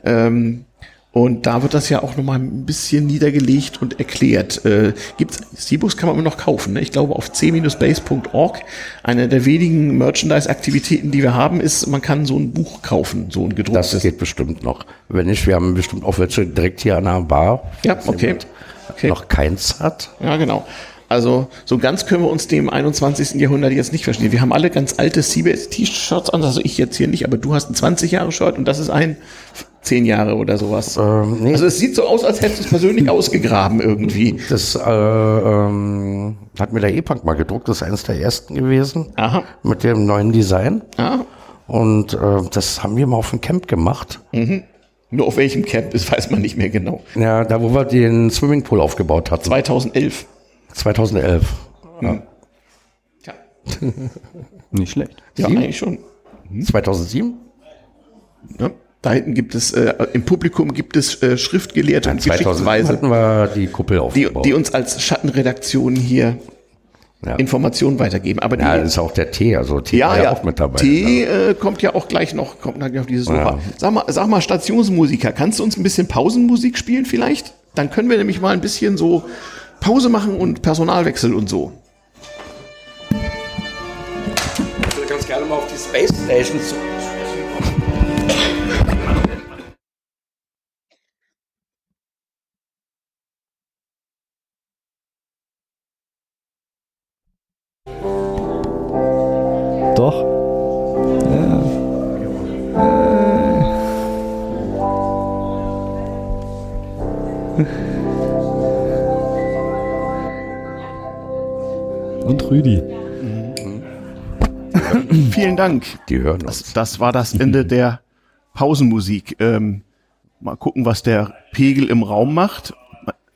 Ähm, und da wird das ja auch nochmal ein bisschen niedergelegt und erklärt. Äh, gibt's, Seabooks kann man immer noch kaufen. Ne? Ich glaube auf c-base.org. Eine der wenigen Merchandise-Aktivitäten, die wir haben, ist, man kann so ein Buch kaufen, so ein gedrucktes. Das geht bestimmt noch. Wenn nicht, wir haben bestimmt auch welche direkt hier an der Bar. Ja, okay. okay. Noch keins hat. Ja, genau. Also so ganz können wir uns dem 21. Jahrhundert jetzt nicht verstehen. Wir haben alle ganz alte CBS-T-Shirts an, also ich jetzt hier nicht, aber du hast ein 20-Jahre-Shirt und das ist ein 10 Jahre oder sowas. Ähm, nee, Also es sieht so aus, als hättest du es persönlich (laughs) ausgegraben irgendwie. das äh, ähm, hat mir der E-Punk mal gedruckt. Das ist eines der ersten gewesen. Aha. Mit dem neuen Design. Ja. Und äh, das haben wir mal auf dem Camp gemacht. Nur auf welchem Camp ist, weiß man nicht mehr genau. Ja, da wo wir den Swimmingpool aufgebaut hatten. 2011. 2011. Ja. Ja, (laughs) Nicht schlecht. ja eigentlich schon. 2007? Ja. Da hinten gibt es, äh, im Publikum gibt es äh, Schriftgelehrte und 2007 Geschichtsweise, hatten wir die Kuppel die, aufgebaut. die uns als Schattenredaktion hier ja. Informationen weitergeben. Aber die, ja, das ist auch der Tee. Also Tee Ja, war ja. auch mit dabei. T ne? äh, kommt ja auch gleich noch, kommt gleich auf diese Sofa. Ja. Sag mal, sag mal, Stationsmusiker, kannst du uns ein bisschen Pausenmusik spielen vielleicht? Dann können wir nämlich mal ein bisschen so Pause machen und Personalwechsel und so. Ich würde ganz gerne mal auf die Space Station zu. Dank. Die hören Das, uns. das war das Ende (laughs) der Pausenmusik. Ähm, mal gucken, was der Pegel im Raum macht.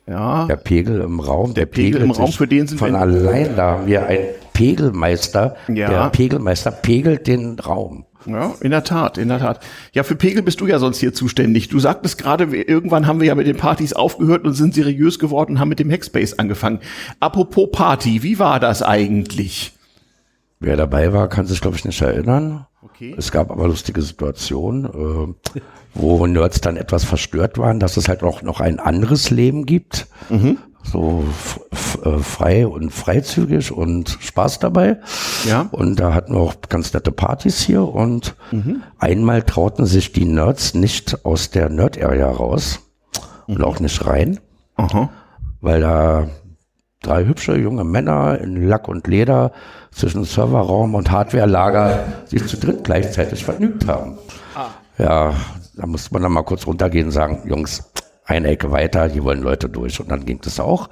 Ja, Der Pegel im Raum. Der Pegel im Raum, für den sind von wir- allein. Da haben wir einen Pegelmeister. Ja. Der Pegelmeister pegelt den Raum. Ja, in der Tat, in der Tat. Ja, für Pegel bist du ja sonst hier zuständig. Du sagtest gerade, irgendwann haben wir ja mit den Partys aufgehört und sind seriös geworden und haben mit dem Hackspace angefangen. Apropos Party, wie war das eigentlich? Wer dabei war, kann sich, glaube ich, nicht erinnern. Okay. Es gab aber lustige Situationen, äh, wo Nerds dann etwas verstört waren, dass es halt auch noch ein anderes Leben gibt. So f- f- äh, frei und freizügig und Spaß dabei. Ja. Und da hatten wir auch ganz nette Partys hier und einmal trauten sich die Nerds nicht aus der Nerd-Area raus und auch nicht rein, Aha. weil da drei hübsche junge Männer in Lack und Leder zwischen Serverraum und Hardwarelager sich zu dritt gleichzeitig vergnügt haben. Ja, da musste man dann mal kurz runtergehen und sagen, Jungs, eine Ecke weiter, hier wollen Leute durch. Und dann ging das auch.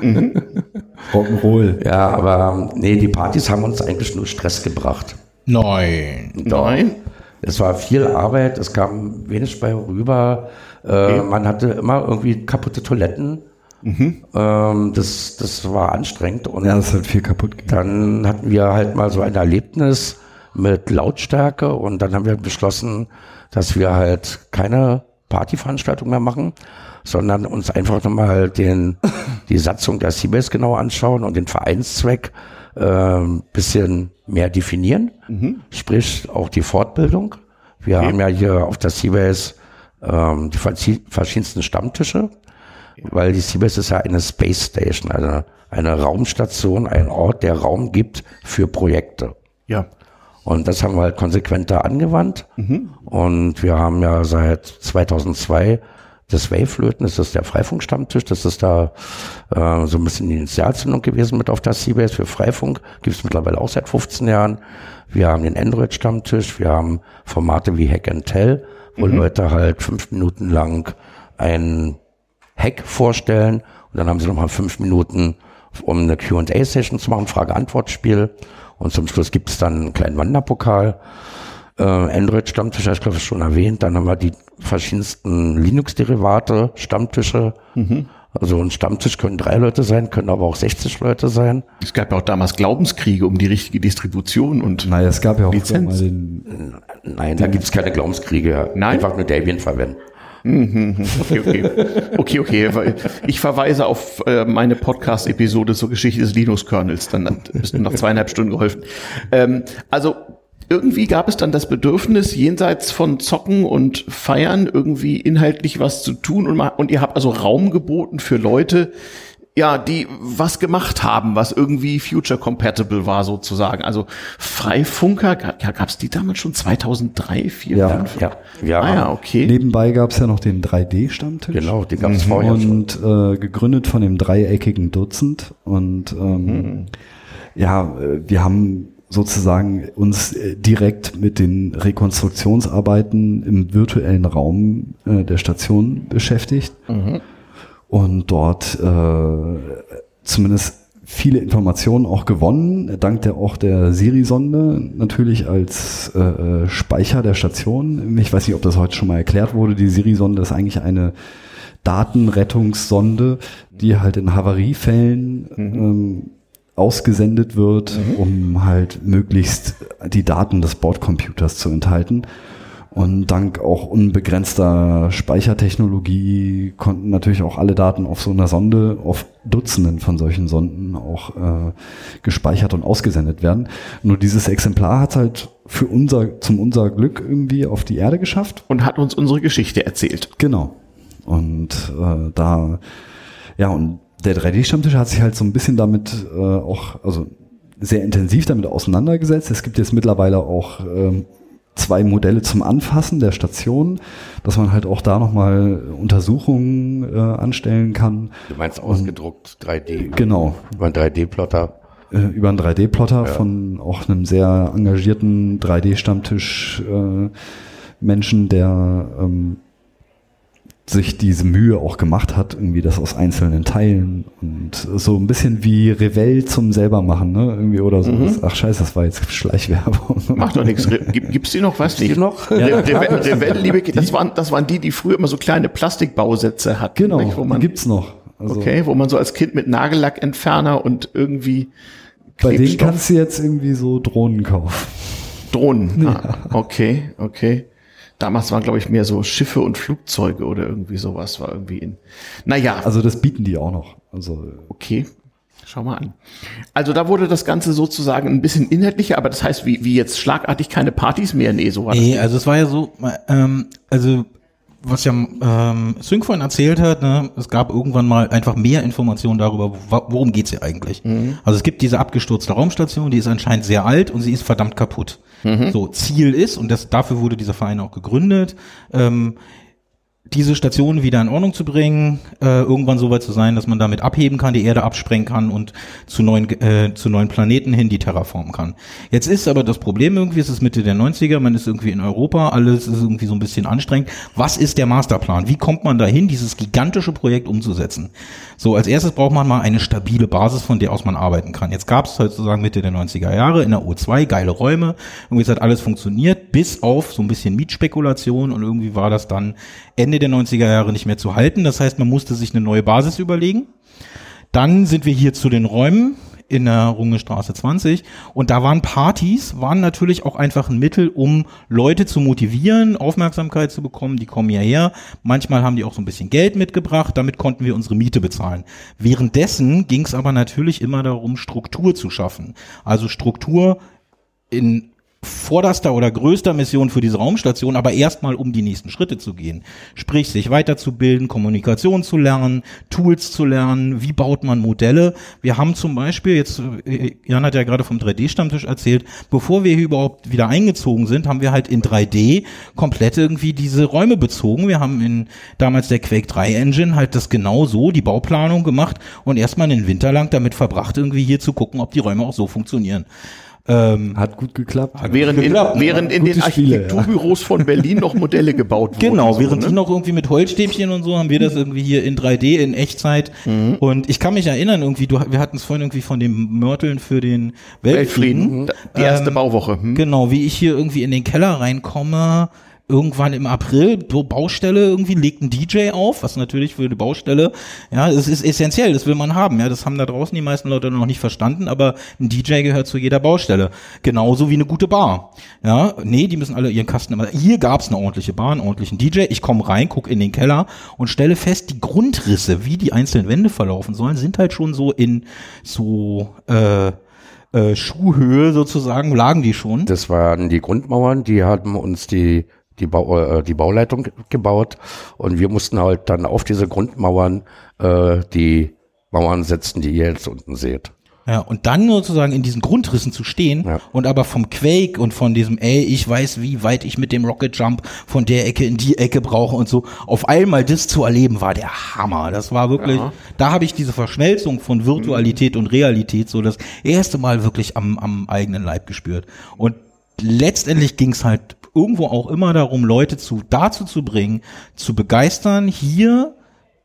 (laughs) Rock'n'Roll. Ja, aber nee, die Partys haben uns eigentlich nur Stress gebracht. Nein. Doch. Nein. Es war viel Arbeit, es kam wenig bei rüber. Äh, Man hatte immer irgendwie kaputte Toiletten. Ähm, das, das war anstrengend. Und Ja, das halt viel kaputt gegangen. dann hatten wir halt mal so ein Erlebnis mit Lautstärke und dann haben wir beschlossen, dass wir halt keine Partyveranstaltung mehr machen, sondern uns einfach nochmal den, die Satzung der Seabase genau anschauen und den Vereinszweck äh, bisschen mehr definieren, sprich auch die Fortbildung. Wir haben ja hier auf der Seabase ähm, die verschi- verschiedensten Stammtische, weil die Seabase ist ja eine Space Station, eine, eine Raumstation, ein Ort, der Raum gibt für Projekte. Ja. Und das haben wir halt konsequent da angewandt. Und wir haben ja seit 2002 das Waveflöten, das ist der Freifunkstammtisch, das ist da äh, so ein bisschen die Initialzündung gewesen mit auf der Seabase für Freifunk, gibt es mittlerweile auch seit 15 Jahren. Wir haben den Android-Stammtisch, wir haben Formate wie Hack and Tell, wo Leute halt fünf Minuten lang ein Hack vorstellen und dann haben sie nochmal fünf Minuten, um eine Q&A-Session zu machen, Frage-Antwort-Spiel und zum Schluss gibt es dann einen kleinen Wanderpokal. Äh, Android-Stammtisch, habe ich glaube ich schon erwähnt. Dann haben wir die verschiedensten Linux-Derivate, Stammtische. Also ein Stammtisch können drei Leute sein, können aber auch 60 Leute sein. Es gab ja auch damals Glaubenskriege um die richtige Distribution und Naja, es gab ja auch Lizenz. mal den, Nein, da gibt es keine Glaubenskriege. Nein? Einfach nur Debian verwenden. Okay, okay. Okay, okay. weil Ich verweise auf äh, meine Podcast-Episode zur Geschichte des Linux-Kernels. Dann ist mir nach zweieinhalb Stunden geholfen. Ähm, also irgendwie gab es dann das Bedürfnis, jenseits von Zocken und Feiern irgendwie inhaltlich was zu tun und ihr habt also Raum geboten für Leute, ja, die was gemacht haben, was irgendwie future compatible war sozusagen. Also Freifunker, gab es die damals schon 2003, 2004? Ja. 2005? Ja, ja. Ah ja, okay. nebenbei gab es ja noch den 3D-Stammtisch. Genau, die gab es vorher schon. und äh, gegründet von dem dreieckigen Dutzend. Und ähm, ja, äh, wir haben sozusagen uns äh, direkt mit den Rekonstruktionsarbeiten im virtuellen Raum äh, der Station beschäftigt und dort äh, zumindest viele Informationen auch gewonnen, dank der auch der Siri-Sonde, natürlich als äh, äh, Speicher der Station. Ich weiß nicht, ob das heute schon mal erklärt wurde. Die Siri-Sonde ist eigentlich eine Datenrettungssonde, die halt in Havariefällen ähm, ausgesendet wird, um halt möglichst die Daten des Bordcomputers zu enthalten. Und dank auch unbegrenzter Speichertechnologie konnten natürlich auch alle Daten auf so einer Sonde, auf Dutzenden von solchen Sonden auch äh, gespeichert und ausgesendet werden. Nur dieses Exemplar hat halt für unser, zum unser Glück irgendwie auf die Erde geschafft. Und hat uns unsere Geschichte erzählt. Genau. Und äh, da, ja, und der 3D-Stammtisch hat sich halt so ein bisschen damit äh, auch, also sehr intensiv damit auseinandergesetzt. Es gibt jetzt mittlerweile auch ähm, zwei Modelle zum Anfassen der Station, dass man halt auch da nochmal Untersuchungen äh, anstellen kann. Du meinst ausgedruckt 3D. Genau. Über einen 3D-Plotter. Äh, über einen 3D-Plotter von auch einem sehr engagierten 3D-Stammtisch äh, Menschen, der ähm, sich diese Mühe auch gemacht hat, irgendwie das aus einzelnen Teilen und so ein bisschen wie Revell zum selber machen, ne? Irgendwie oder so. Ach scheiße, das war jetzt Schleichwerbung. Macht doch nichts. Re- (laughs) Gibt, gibt's die noch? Weiß Die nicht. noch? Re Revell, Revell, liebe Kinder, das waren, das waren die, die früher immer so kleine Plastikbausätze hatten. Genau, nicht, wo die man, gibt's noch. Also okay, wo man so als Kind mit Nagellackentferner und irgendwie bei denen Klebstoff- kannst du jetzt irgendwie so Drohnen kaufen. Drohnen. (laughs) Ah, okay, okay. Damals waren, glaube ich, mehr so Schiffe und Flugzeuge oder irgendwie sowas war irgendwie in. Naja, Also das bieten die auch noch. Also okay. Schau mal an. Also da wurde das Ganze sozusagen ein bisschen inhaltlicher, aber das heißt, wie, wie jetzt schlagartig keine Partys mehr? Nee, so war das Nee, nicht. also es war ja so, ähm, also was ja ähm, Sync vorhin erzählt hat, ne, es gab irgendwann mal einfach mehr Informationen darüber, wo- worum geht's hier eigentlich. Also es gibt diese abgestürzte Raumstation, die ist anscheinend sehr alt und sie ist verdammt kaputt. So, Ziel ist, und das, dafür wurde dieser Verein auch gegründet, ähm, diese Station wieder in Ordnung zu bringen, äh, irgendwann so weit zu sein, dass man damit abheben kann, die Erde absprengen kann und zu neuen, äh, zu neuen Planeten hin die terraformen kann. Jetzt ist aber das Problem irgendwie, es ist Mitte der 90er, man ist irgendwie in Europa, alles ist irgendwie so ein bisschen anstrengend. Was ist der Masterplan? Wie kommt man dahin, dieses gigantische Projekt umzusetzen? So, als erstes braucht man mal eine stabile Basis, von der aus man arbeiten kann. Jetzt gab es sozusagen Mitte der 90er Jahre in der O2 geile Räume, irgendwie hat alles funktioniert, bis auf so ein bisschen Mietspekulation und irgendwie war das dann Ende der 90er Jahre nicht mehr zu halten. Das heißt, man musste sich eine neue Basis überlegen. Dann sind wir hier zu den Räumen in der Rungestraße 20 und da waren Partys, waren natürlich auch einfach ein Mittel, um Leute zu motivieren, Aufmerksamkeit zu bekommen, die kommen hierher. Manchmal haben die auch so ein bisschen Geld mitgebracht, damit konnten wir unsere Miete bezahlen. Währenddessen ging es aber natürlich immer darum, Struktur zu schaffen. Also Struktur in vorderster oder größter Mission für diese Raumstation, aber erstmal um die nächsten Schritte zu gehen. Sprich, sich weiterzubilden, Kommunikation zu lernen, Tools zu lernen, wie baut man Modelle. Wir haben zum Beispiel, jetzt, äh, Jan hat ja gerade vom 3D-Stammtisch erzählt, bevor wir hier überhaupt wieder eingezogen sind, haben wir halt in 3D komplett irgendwie diese Räume bezogen. Wir haben in damals der Quake 3 Engine halt das genau so, die Bauplanung gemacht und erstmal einen Winter lang damit verbracht, irgendwie hier zu gucken, ob die Räume auch so funktionieren. Ähm, Hat gut geklappt. Während in, geklappt. während in den Spiele, ja. Architekturbüros von Berlin noch Modelle gebaut wurden. Genau, so, während ne? die noch irgendwie mit Holzstäbchen und so haben wir das irgendwie hier in 3D in Echtzeit. Mhm. Und ich kann mich erinnern, irgendwie, du, wir hatten es vorhin irgendwie von dem Mörteln für den Weltfrieden. Weltfrieden, die erste Ähm, Bauwoche. Hm? Genau, wie ich hier irgendwie in den Keller reinkomme, irgendwann im April, Baustelle, irgendwie legt ein DJ auf, was natürlich für eine Baustelle, ja, es ist essentiell, das will man haben, ja, das haben da draußen die meisten Leute noch nicht verstanden, aber ein DJ gehört zu jeder Baustelle. Genauso wie eine gute Bar. Ja, nee, die müssen alle ihren Kasten immer, hier gab's eine ordentliche Bar, einen ordentlichen DJ, ich komme rein, guck in den Keller und stelle fest, die Grundrisse, wie die einzelnen Wände verlaufen sollen, sind halt schon so in so, äh, äh, Schuhhöhe sozusagen, lagen die schon. Das waren die Grundmauern, die haben uns die, die, Bau, äh, die Bauleitung ge- gebaut und wir mussten halt dann auf diese Grundmauern äh, die Mauern setzen, die ihr jetzt unten seht. Ja, und dann sozusagen in diesen Grundrissen zu stehen Ja. und aber vom Quake und von diesem, ey, ich weiß, wie weit ich mit dem Rocket Jump von der Ecke in die Ecke brauche und so, auf einmal das zu erleben, war der Hammer. Das war wirklich, da habe ich diese Verschmelzung von Virtualität und Realität so das erste Mal wirklich am, am eigenen Leib gespürt. Und letztendlich ging es halt irgendwo auch immer darum, Leute zu dazu zu bringen, zu begeistern, hier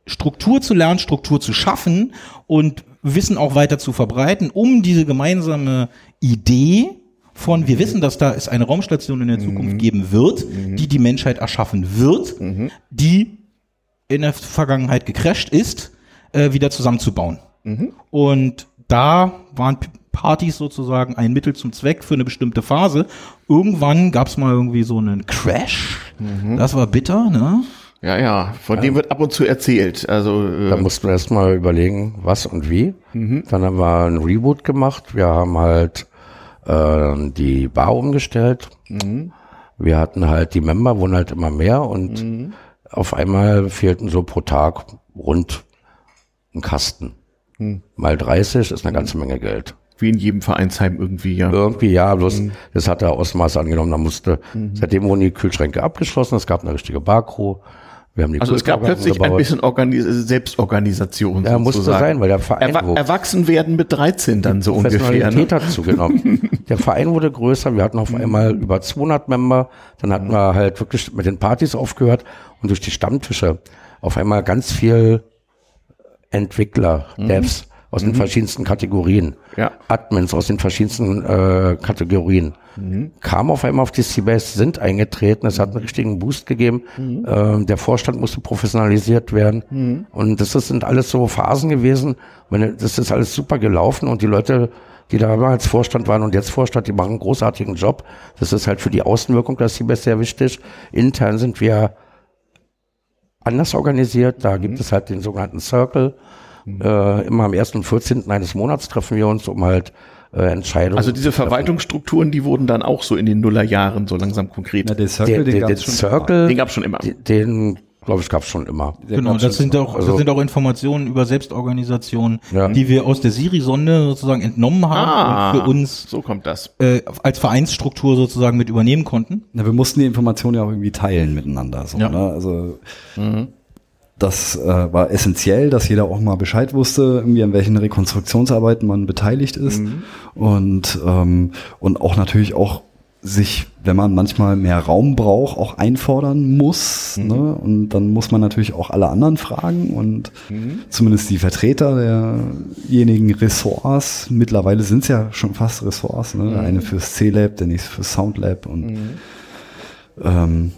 Struktur zu lernen, Struktur zu schaffen und Wissen auch weiter zu verbreiten, um diese gemeinsame Idee von, wir wissen, dass da es eine Raumstation in der Zukunft geben wird, die die Menschheit erschaffen wird, die in der Vergangenheit gecrasht ist, äh, wieder zusammenzubauen. Und da waren Partys sozusagen ein Mittel zum Zweck für eine bestimmte Phase. Irgendwann gab es mal irgendwie so einen Crash. Das war bitter, ne? Ja, ja, von dem wird ab und zu erzählt. Also Da äh, mussten wir erstmal überlegen, was und wie. Dann haben wir ein Reboot gemacht. Wir haben halt äh, die Bar umgestellt. Wir hatten halt, die Member wurden halt immer mehr und auf einmal fehlten so pro Tag rund ein Kasten. Mal 30 ist eine ganze Menge Geld. Wie in jedem Vereinsheim irgendwie, ja. Irgendwie, ja, bloß das hat er Ausmaß angenommen. Da musste, seitdem wurden die Kühlschränke abgeschlossen. Es gab eine richtige Barcrew. Wir haben die Also es gab plötzlich ein umgebaut. bisschen Organis Selbstorganisation. Ja, musste sein, weil der Verein Erwa. Erwachsen werden mit 13 dann so ungefähr. Ne? hat zugenommen. (laughs) Der Verein wurde größer. Wir hatten auf einmal über 200 Member. Dann hatten wir halt wirklich mit den Partys aufgehört und durch die Stammtische auf einmal ganz viel Entwickler, Devs aus den verschiedensten Kategorien, Ja. Admins aus den verschiedensten äh, Kategorien. Kam auf einmal auf die Seabase, sind eingetreten, es hat einen richtigen Boost gegeben. Ähm, der Vorstand musste professionalisiert werden. Und das ist, sind alles so Phasen gewesen. Das ist alles super gelaufen und die Leute, die damals Vorstand waren und jetzt Vorstand, die machen einen großartigen Job. Das ist halt für die Außenwirkung der Seabase sehr wichtig. Intern sind wir anders organisiert. Da gibt es halt den sogenannten Circle, Äh, immer am 1. und 14. eines Monats treffen wir uns, um halt äh, Entscheidungen Also diese. Verwaltungsstrukturen, die wurden dann auch so in den Nullerjahren so langsam konkret. Na, der Der, Circle, den schon. Circle, Den gab's schon immer. Den, den glaube ich, gab's schon immer. Der Genau, das sind auch, Also- das sind auch Informationen über Selbstorganisation, Ja. die wir aus der Siri-Sonde sozusagen entnommen haben und für uns so kommt das. äh, als Vereinsstruktur sozusagen mit übernehmen konnten. Na, wir mussten die Informationen ja auch irgendwie teilen miteinander. So, Ja. ne? Also das äh, war essentiell, dass jeder auch mal Bescheid wusste, irgendwie an welchen Rekonstruktionsarbeiten man beteiligt ist und ähm, und auch natürlich auch sich, wenn man manchmal mehr Raum braucht, auch einfordern muss. Ne? Und dann muss man natürlich auch alle anderen fragen und zumindest die Vertreter derjenigen Ressorts, mittlerweile sind es ja schon fast Ressorts, ne? der eine fürs C-Lab, der nächste fürs Soundlab und ähm,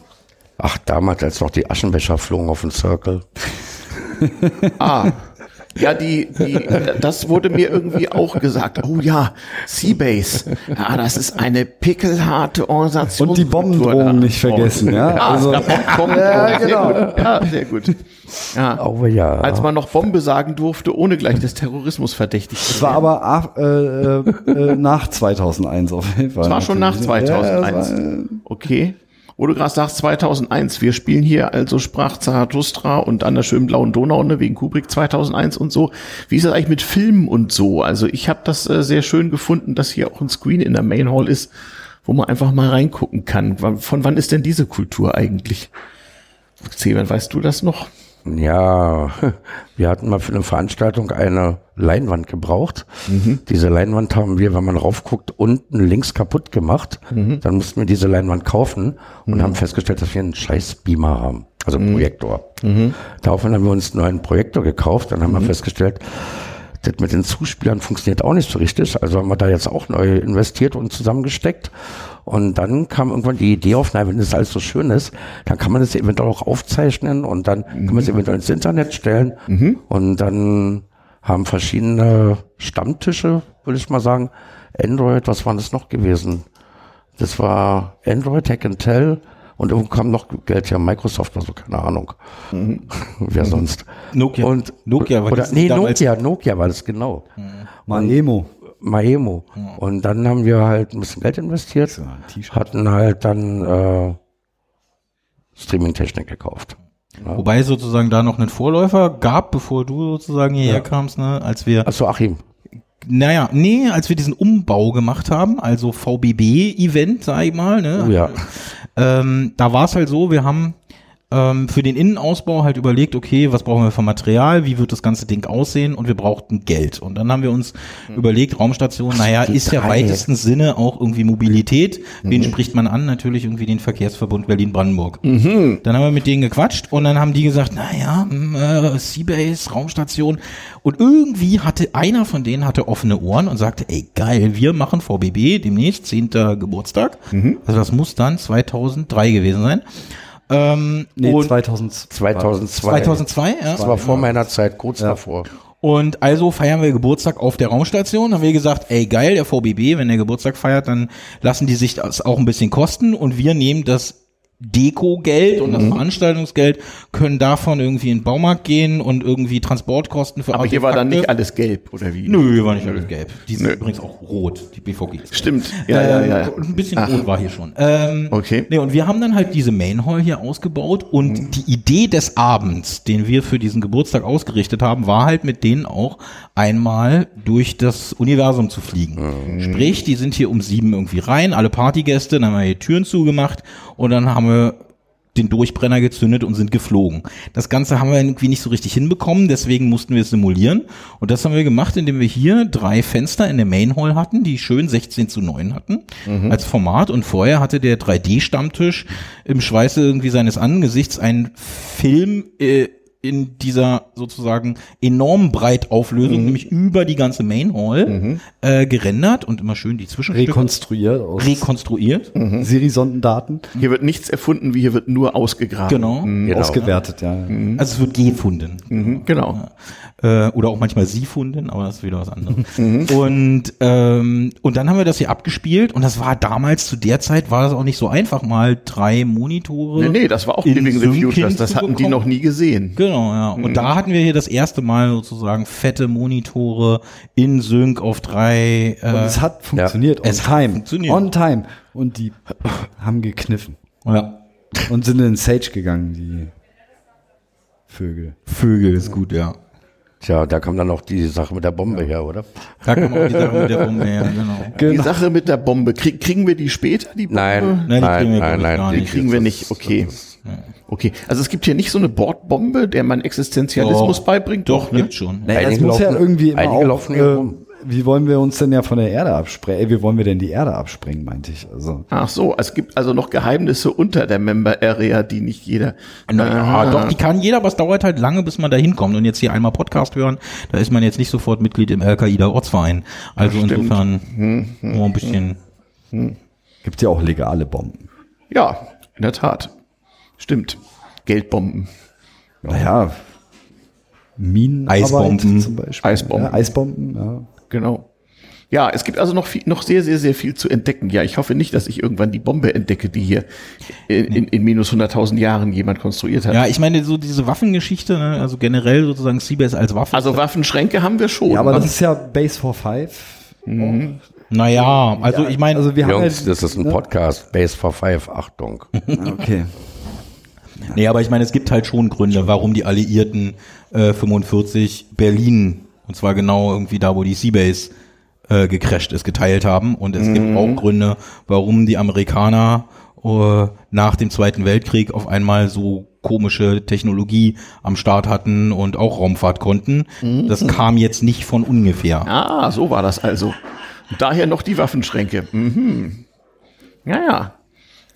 Ach, damals, als noch die Aschenbecher flogen auf den Circle. (laughs) Ah. Ja, die, die, das wurde mir irgendwie auch gesagt. Oh ja, Seabase. Ja, das ist eine pickelharte Organisation. Und die Bombendrohung nicht vergessen, ja. Also, ja, (laughs) Bomben, ja, genau. Sehr gut. Ja, sehr gut. Ja. Oh ja. Als man noch Bombe sagen durfte, ohne gleich des Terrorismus verdächtig zu es war aber ab, äh, äh, äh, nach 2001 auf jeden Fall. Es war schon nach natürlich. 2001. Ja, es war, Okay. Wo du gerade sagst, 2001. Wir spielen hier also Sprach Zarathustra und an der schönen blauen Donau, ne, wegen Kubrick 2001 und so. Wie ist das eigentlich mit Filmen und so? Also ich habe das äh, sehr schön gefunden, dass hier auch ein Screen in der Main Hall ist, wo man einfach mal reingucken kann. Von wann ist denn diese Kultur eigentlich? Zebern, weißt du das noch? Ja, (laughs) wir hatten mal für eine Veranstaltung eine Leinwand gebraucht. Diese Leinwand haben wir, wenn man raufguckt, unten links kaputt gemacht. Dann mussten wir diese Leinwand kaufen und haben festgestellt, dass wir einen scheiß Beamer haben. Also einen Projektor. Daraufhin haben wir uns einen neuen Projektor gekauft. Dann haben wir festgestellt, das mit den Zuspielern funktioniert auch nicht so richtig. Also haben wir da jetzt auch neu investiert und zusammengesteckt. Und dann kam irgendwann die Idee auf, na, wenn das alles so schön ist, dann kann man das eventuell auch aufzeichnen und dann kann man es eventuell ins Internet stellen. Und dann haben verschiedene Stammtische, würde ich mal sagen, Android, was war das noch gewesen? Das war Android, Hack and Tell und irgendwo kam noch Geld her, Microsoft oder so, keine Ahnung. (laughs) Wer sonst? Nokia. Und, Nokia war oder, das nee, Nokia, Nokia war das genau. Maemo. Maemo. Und dann haben wir halt ein bisschen Geld investiert, hatten halt dann äh, Streaming-Technik gekauft. Wobei es sozusagen da noch einen Vorläufer gab, bevor du sozusagen hierher kamst, ne, als wir Achso, Achim. Naja, nee, als wir diesen Umbau gemacht haben, also VBB-Event, sag ich mal, ne? Oh ja. Ähm, da war es halt so, wir haben ähm, für den Innenausbau halt überlegt, okay, was brauchen wir für Material, wie wird das ganze Ding aussehen und wir brauchten Geld. Und dann haben wir uns überlegt, Raumstation, naja, die ist ja weitesten Sinne auch irgendwie Mobilität. Wen spricht man an? Natürlich irgendwie den Verkehrsverbund Berlin-Brandenburg. Dann haben wir mit denen gequatscht und dann haben die gesagt, naja, hm, äh, Seabase, Raumstation. Und irgendwie hatte einer von denen hatte offene Ohren und sagte, ey geil, wir machen VBB demnächst, 10. Geburtstag. Also das muss dann 2003 gewesen sein. Ähm, Nee, und 2002. 2002. 2002, ja. Das war vor meiner Zeit, kurz davor. Und also feiern wir Geburtstag auf der Raumstation. Haben wir gesagt, ey geil, der VBB, wenn der Geburtstag feiert, dann lassen die sich das auch ein bisschen kosten und wir nehmen das Deko-Geld und das Mhm. Veranstaltungsgeld, können davon irgendwie in den Baumarkt gehen und irgendwie Transportkosten für Aber hier war dann Artefakte. nicht alles gelb, oder wie? Nö, hier war nicht alles gelb. Die sind übrigens auch rot, die BVGs. Stimmt. Ja, ja, ja. ja. Und ein bisschen rot war hier schon. Ähm, Okay. Nee, und wir haben dann halt diese Main Hall hier ausgebaut und Mhm. die Idee des Abends, den wir für diesen Geburtstag ausgerichtet haben, war halt mit denen auch einmal durch das Universum zu fliegen. Mhm. Sprich, die sind hier um sieben irgendwie rein, alle Partygäste, dann haben wir die Türen zugemacht und dann haben wir den Durchbrenner gezündet und sind geflogen. Das Ganze haben wir irgendwie nicht so richtig hinbekommen, deswegen mussten wir es simulieren. Und das haben wir gemacht, indem wir hier drei Fenster in der Main Hall hatten, die schön 16 zu 9 hatten, als Format. Und vorher hatte der 3D-Stammtisch im Schweiße irgendwie seines Angesichts einen Film äh, in dieser sozusagen enorm Breitauflösung, nämlich über die ganze Main Hall, äh, gerendert und immer schön die Zwischenstücke Rekonstruiert aus rekonstruiert. Siri-Sondendaten. Hier wird nichts erfunden, wie hier wird nur ausgegraben. Genau. Genau. Ausgewertet, ja. Also es wird gefunden. Mhm, Genau. Äh, oder auch manchmal sie funden, aber das ist wieder was anderes. (laughs) und, ähm, und dann haben wir das hier abgespielt und das war damals, zu der Zeit war das auch nicht so einfach, mal drei Monitore. Nee, nee, das war auch in Living the Futures. Das hatten die noch nie gesehen. Genau. Ja. Und da hatten wir hier das erste Mal sozusagen fette Monitore in Sync auf drei. Und Äh, es hat funktioniert. Es on hat time. funktioniert. On time. Und die haben gekniffen. ja. Und sind in Sage gegangen, die Vögel. Vögel ist gut, ja. Tja, da kam dann noch die Sache mit der Bombe her, oder? Da kommt auch die Sache mit der Bombe her, genau. (laughs) Die Sache mit der Bombe, krieg, kriegen wir die später, die Bombe? Nein, Nein, die nein, kriegen wir, nein, nein, Die nicht. kriegen wir nicht, okay. Okay, also es gibt hier nicht so eine Bordbombe, der man Existenzialismus Doch. beibringt. Doch, ne? gibt's schon. Naja, das Einige muss ja laufen- irgendwie immer auch, äh. Wie wollen wir uns denn ja von der Erde absprengen? Äh, Wie wollen wir denn die Erde absprengen, meinte ich. Also, Ach so, es gibt also noch Geheimnisse unter der Member Area, die nicht jeder. Naja, Ah. doch, die kann jeder, aber es dauert halt lange, bis man da hinkommt. Und jetzt hier einmal Podcast hören, da ist man jetzt nicht sofort Mitglied im Al-Qaida-Ortsverein. Also Stimmt. insofern nur ein bisschen. gibt ja auch legale Bomben. Ja, in der Tat. Stimmt. Geldbomben. Naja, Minenarbeit Eisbomben. zum Beispiel. Eisbomben. Ja, Eisbomben, ja. Genau. Ja, es gibt also noch viel, noch sehr, sehr, sehr viel zu entdecken. Ja, ich hoffe nicht, dass ich irgendwann die Bombe entdecke, die hier in, in, in minus 100.000 Jahren jemand konstruiert hat. Ja, ich meine, so diese Waffengeschichte, ne, also generell sozusagen Seabass als Waffe. Also Waffenschränke haben wir schon. Ja, aber das Also- ist ja Base for Five. naja, also ich meine, Also wir haben Jungs, ja, das ist ein ne? Podcast. Base for Five, Achtung. (laughs) Okay. nee, aber ich meine, es gibt halt schon Gründe, warum die Alliierten äh, 45 Berlin, und zwar genau irgendwie da, wo die Seabase äh, gecrasht ist, geteilt haben. Und es gibt auch Gründe, warum die Amerikaner äh, nach dem Zweiten Weltkrieg auf einmal so komische Technologie am Start hatten und auch Raumfahrt konnten. Das kam jetzt nicht von ungefähr. Ah, so war das also. Daher noch die Waffenschränke. Mhm. Ja, ja.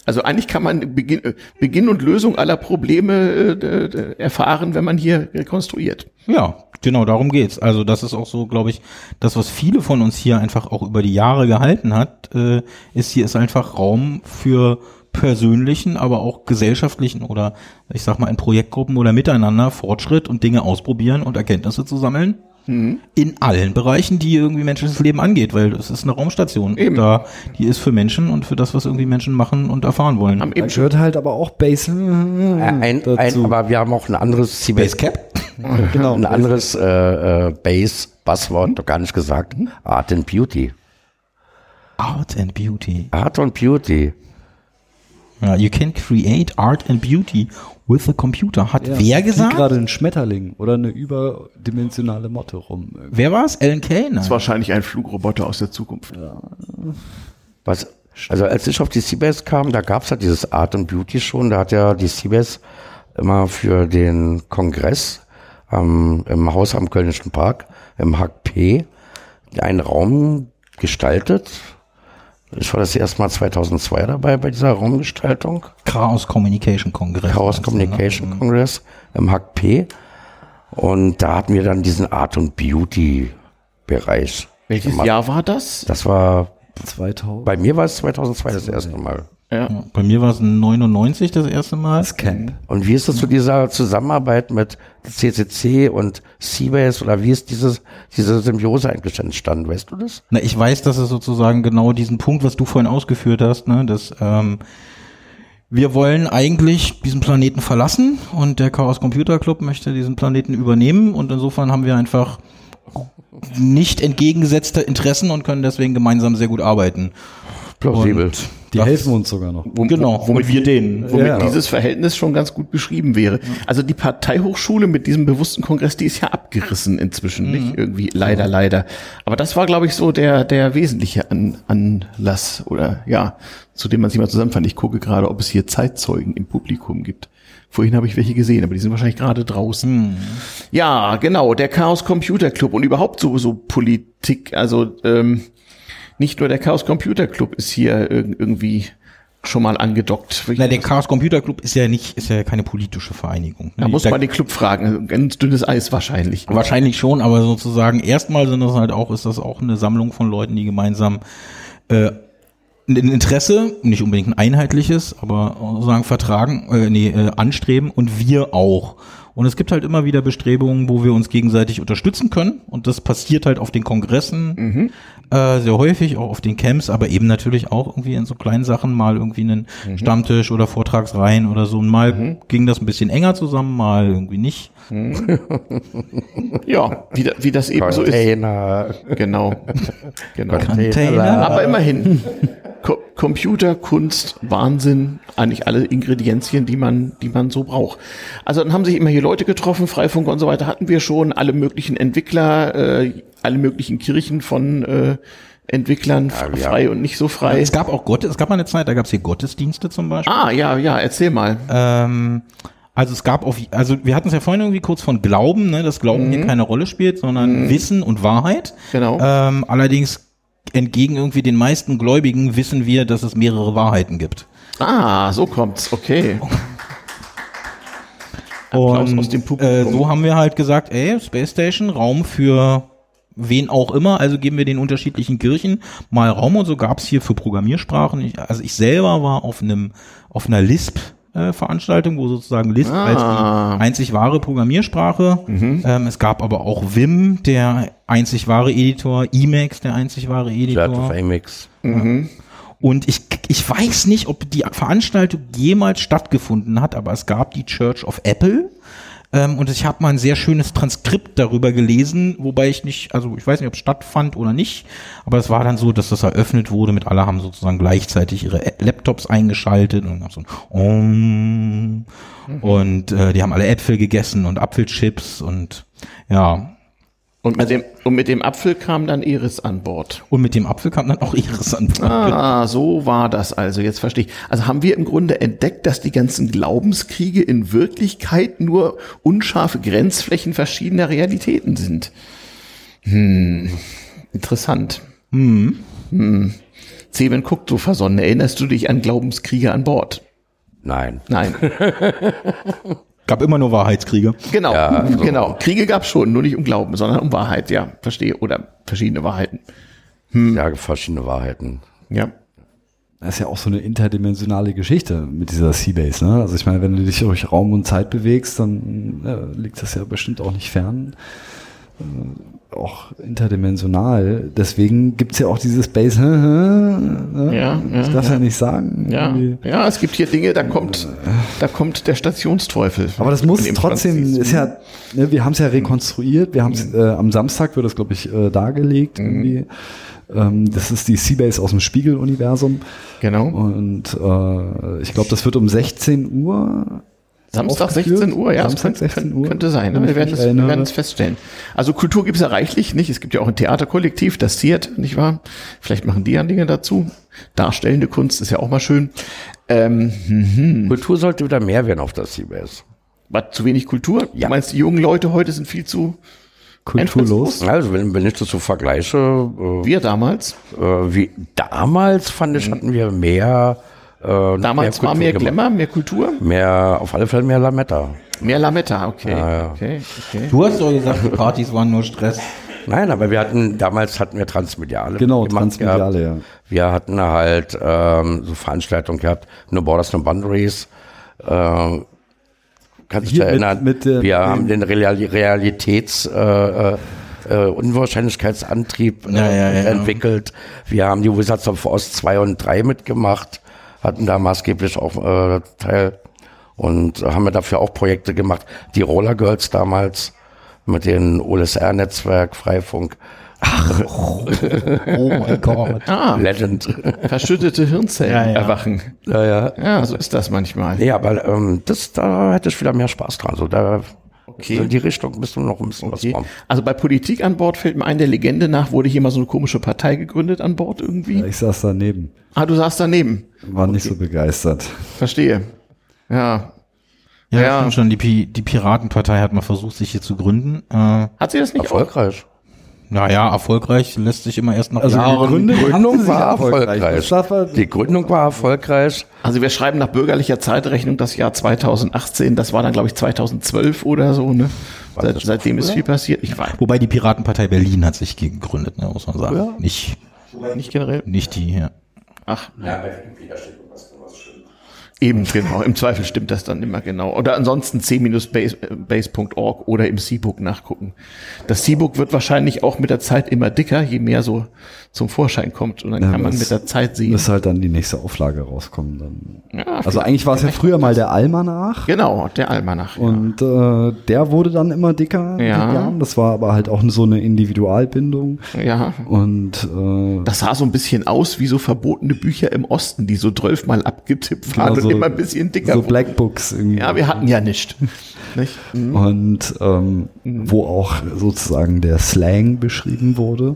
Also eigentlich kann man Beginn, äh, Beginn und Lösung aller Probleme äh, erfahren, wenn man hier rekonstruiert. Ja, genau, darum geht's. Also das ist auch so, glaube ich, das, was viele von uns hier einfach auch über die Jahre gehalten hat, äh, ist hier ist einfach Raum für persönlichen, aber auch gesellschaftlichen oder ich sag mal in Projektgruppen oder miteinander Fortschritt und Dinge ausprobieren und Erkenntnisse zu sammeln. In allen Bereichen, die irgendwie menschliches Leben angeht, weil es ist eine Raumstation. Eben. Da, die ist für Menschen und für das, was irgendwie Menschen machen und erfahren wollen. Haben Da gehört halt aber auch Base Äh, Ein, ein, dazu. aber wir haben auch ein anderes Base Cap? (laughs) genau. ein anderes äh, äh, Base, Buzzword, doch gar nicht gesagt. Art and Beauty. Art and Beauty. Art and Beauty. Ja, you can create art and beauty with a computer. Hat Ja, wer gesagt? gerade ein Schmetterling oder eine überdimensionale Motte rum. Wer war's? Alan Kay? Nein. das ist wahrscheinlich ein Flugroboter aus der Zukunft. Was, also als ich auf die Seabase kam, da gab's ja dieses Art and Beauty schon. Da hat ja die Seabase immer für den Kongress ähm, im Haus am Kölnischen Park, im Hack P, einen Raum gestaltet. Ich war das erste Mal 2002 dabei bei dieser Raumgestaltung. Chaos Communication Kongress. Chaos meinst du, ne? Communication Congress im Hack P. Und da hatten wir dann diesen Art und Beauty Bereich. Welches gemacht. Jahr war das? Das war, 2000. bei mir war es 2002 das erste Mal. Ja. Ja, Bei mir war es 99 das erste Mal. Das Camp. Und wie ist das zu dieser Zusammenarbeit mit CCC und Seabase oder wie ist dieses, diese Symbiose eigentlich entstanden? Weißt du das? Na, ich weiß, dass es sozusagen genau diesen Punkt, was du vorhin ausgeführt hast, ne, dass ähm, wir wollen eigentlich diesen Planeten verlassen und der Chaos Computer Club möchte diesen Planeten übernehmen und insofern haben wir einfach nicht entgegengesetzte Interessen und können deswegen gemeinsam sehr gut arbeiten. Plausibel. Und Die das- helfen uns sogar noch. Wom- Genau, womit wir denen. Womit Ja. dieses Verhältnis schon ganz gut beschrieben wäre. Also die Parteihochschule mit diesem bewussten Kongress, die ist ja abgerissen inzwischen, Mhm. nicht? Irgendwie, leider, leider. Aber das war, glaube ich, so der, der wesentliche An Anlass oder ja, zu dem man sich mal zusammenfand. Ich gucke gerade, ob es hier Zeitzeugen im Publikum gibt. Vorhin habe ich welche gesehen, aber die sind wahrscheinlich gerade draußen. Mhm. Ja, genau, der Chaos Computer Club und überhaupt so, so Politik, also ähm, nicht nur der Chaos Computer Club ist hier irg irgendwie schon mal angedockt. Na, der Chaos Computer Club ist ja nicht, ist ja keine politische Vereinigung. Da ne? muss Da- man den Club fragen. Ganz dünnes Eis wahrscheinlich. Wahrscheinlich schon, aber sozusagen erstmal sind das halt auch, ist das auch eine Sammlung von Leuten, die gemeinsam äh, ein Interesse, nicht unbedingt ein einheitliches, aber sozusagen vertragen, äh, nee, äh, anstreben und wir auch. Und es gibt halt immer wieder Bestrebungen, wo wir uns gegenseitig unterstützen können. Und das passiert halt auf den Kongressen äh, sehr häufig, auch auf den Camps, aber eben natürlich auch irgendwie in so kleinen Sachen, mal irgendwie einen Mhm. Stammtisch oder Vortragsreihen oder so. Und mal ging das ein bisschen enger zusammen, mal irgendwie nicht. Ja, wie, da, wie das eben so ist. Container. Genau. (laughs) genau. Container. Aber immerhin. Co Computer, Kunst, Wahnsinn, eigentlich alle Ingredienzien, die man, die man so braucht. Also dann haben sich immer hier Leute getroffen, Freifunk und so weiter hatten wir schon, alle möglichen Entwickler, äh, alle möglichen Kirchen von äh, Entwicklern, f- Ja, ja. frei und nicht so frei. Es gab auch Gott, es gab mal eine Zeit, da gab es hier Gottesdienste zum Beispiel. Ah, ja, ja, erzähl mal. Ähm, also es gab auf, also wir hatten es ja vorhin irgendwie kurz von Glauben, ne, dass Glauben hier keine Rolle spielt, sondern Wissen und Wahrheit. Genau. Ähm, allerdings entgegen irgendwie den meisten Gläubigen wissen wir, dass es mehrere Wahrheiten gibt. Ah, so kommt's, okay. (laughs) Und aus dem äh, so haben wir halt gesagt, ey, Space Station, Raum für wen auch immer, also geben wir den unterschiedlichen Kirchen mal Raum und so gab's hier für Programmiersprachen. Ich, also ich selber war auf einem auf einer Lisp äh, Veranstaltung, wo sozusagen Lisp Ah. als die einzig wahre Programmiersprache. Ähm, es gab aber auch Vim, der einzig wahre Editor, Emacs, der einzig wahre Editor. Blood of Amex. Und ich, ich weiß nicht, ob die Veranstaltung jemals stattgefunden hat, aber es gab die Church of Apple. Ähm, und ich habe mal ein sehr schönes Transkript darüber gelesen, wobei ich nicht, also ich weiß nicht, ob es stattfand oder nicht, aber es war dann so, dass das eröffnet wurde mit alle haben sozusagen gleichzeitig ihre Laptops eingeschaltet und so ein Om. und äh, die haben alle Äpfel gegessen und Apfelchips und ja, Und mit, dem, und mit dem Apfel kam dann Iris an Bord. und mit dem Apfel kam dann auch ihres an. Ah, so war das also. Jetzt verstehe ich. Also haben wir im Grunde entdeckt, dass die ganzen Glaubenskriege in Wirklichkeit nur unscharfe Grenzflächen verschiedener Realitäten sind. Hm, interessant. Hm. Hm. Zeben guckt so versonnen. Erinnerst du dich an Glaubenskriege an Bord? Nein. Nein. (laughs) Gab immer nur Wahrheitskriege. Genau, Ja, so. genau. Kriege gab schon, nur nicht um Glauben, sondern um Wahrheit, ja, verstehe. Oder verschiedene Wahrheiten. Ja, verschiedene Wahrheiten. Ja. Das ist ja auch so eine interdimensionale Geschichte mit dieser Seabase. Ne? Also ich meine, wenn du dich durch Raum und Zeit bewegst, dann ja, liegt das ja bestimmt auch nicht fern. Äh, auch interdimensional. Deswegen gibt's ja auch dieses Space. Ne? Ja, ich ja, darf ja. ja. nicht sagen. Ja, irgendwie. ja, es gibt hier Dinge, da kommt, da kommt der Stationsteufel. Aber das muss trotzdem, Franzis. ist ja, ne, wir haben es ja rekonstruiert, wir haben es äh, am Samstag wird das, glaube ich, äh, dargelegt irgendwie. Ähm, das ist die Seabase aus dem Spiegel-Universum. Genau. Und äh, ich glaube, das wird um 16 Uhr. Samstag aufgeführt. 16 Uhr, ja, Samstag das könnte, 16 Uhr. könnte sein. Wenn Wir werden, es, wir werden es feststellen. Also Kultur gibt es ja reichlich, nicht? Es gibt ja auch ein Theaterkollektiv, das Theat, nicht wahr? Vielleicht machen die ja Dinge dazu. Darstellende Kunst ist ja auch mal schön. Ähm, hm, Kultur sollte wieder mehr werden auf der Seabase. war zu wenig Kultur? Ja. Du meinst, die jungen Leute heute sind viel zu Kulturlos. Also wenn, wenn ich das so vergleiche, äh, wir damals? äh, wie damals fand ich, hatten wir mehr. Äh, Damals war Kultur mehr. Glamour, mehr Kultur? Mehr, auf alle Fälle mehr Lametta. Mehr Lametta, okay. Ja, ja. okay, okay. Du hast doch gesagt, die Partys waren nur Stress. Nein, aber wir hatten, damals hatten wir Transmediale. Genau, gemacht Transmediale, ja. gehabt. Wir hatten halt ähm, so Veranstaltungen gehabt, No Borders, No Boundaries. Äh, kannst du dich Hier mit- erinnern? mit, äh, wir mit haben den Real Realitäts... Äh, äh, Unwahrscheinlichkeitsantrieb äh, Ja, ja, ja, ja. entwickelt. Wir haben die Wizards of Oz 2 und 3 mitgemacht, hatten da maßgeblich auch äh, Teil und haben wir dafür auch Projekte gemacht. Die Roller Girls damals mit dem OLSR-Netzwerk, Freifunk, (laughs) Oh mein Gott. Ah, Legend. verschüttete Hirnzellen Ja, ja. erwachen. ja, ja. Ja, so ist das manchmal. Nee, aber ähm, das, da hätte ich wieder mehr Spaß dran. So, da, Okay. so in die Richtung müssen wir noch ein bisschen Okay. was machen. Also bei Politik an Bord fällt mir ein, der Legende nach wurde hier mal so eine komische Partei gegründet an Bord irgendwie. Ich saß daneben. Ah, du saßt daneben. War nicht so begeistert. Verstehe. Ja. Ja, Ja. schon. Die, Pi die Piratenpartei hat mal versucht, sich hier zu gründen. Äh, Hat sie das nicht auch? Naja, erfolgreich lässt sich immer erst nach Also Jahren. Die Gründung war erfolgreich. erfolgreich. Die Gründung war erfolgreich. Also wir schreiben nach bürgerlicher Zeitrechnung das Jahr 2018. Das war dann, glaube ich, 2012 oder so. Ne? Seit, seitdem ist viel passiert. Ich weiß Wobei die Piratenpartei Berlin hat sich gegründet, ne, muss man sagen. Nicht, nicht generell. nicht die hier. Ach, Eben, genau. Im Zweifel stimmt das dann immer genau. Oder ansonsten c-base.org oder im C-Book nachgucken. Das C-Book wird wahrscheinlich auch mit der Zeit immer dicker, je mehr so zum Vorschein kommt. Und dann Ja, kann man mit der Zeit sehen. Bis halt dann die nächste Auflage rauskommt. Dann. Ja, Also eigentlich war es ja früher mal der Almanach. Genau, der Almanach. ja. Und äh, der wurde dann immer dicker mit Ja. den Jahren. Das war aber halt auch so eine Individualbindung. Ja. Und äh, Das sah so ein bisschen aus wie so verbotene Bücher im Osten, die so zwölfmal abgetippt waren Also und immer ein bisschen dicker so wurden. Black Books irgendwie. Ja, wir hatten ja nicht. nicht? Mhm. Und ähm, wo auch sozusagen der Slang beschrieben wurde.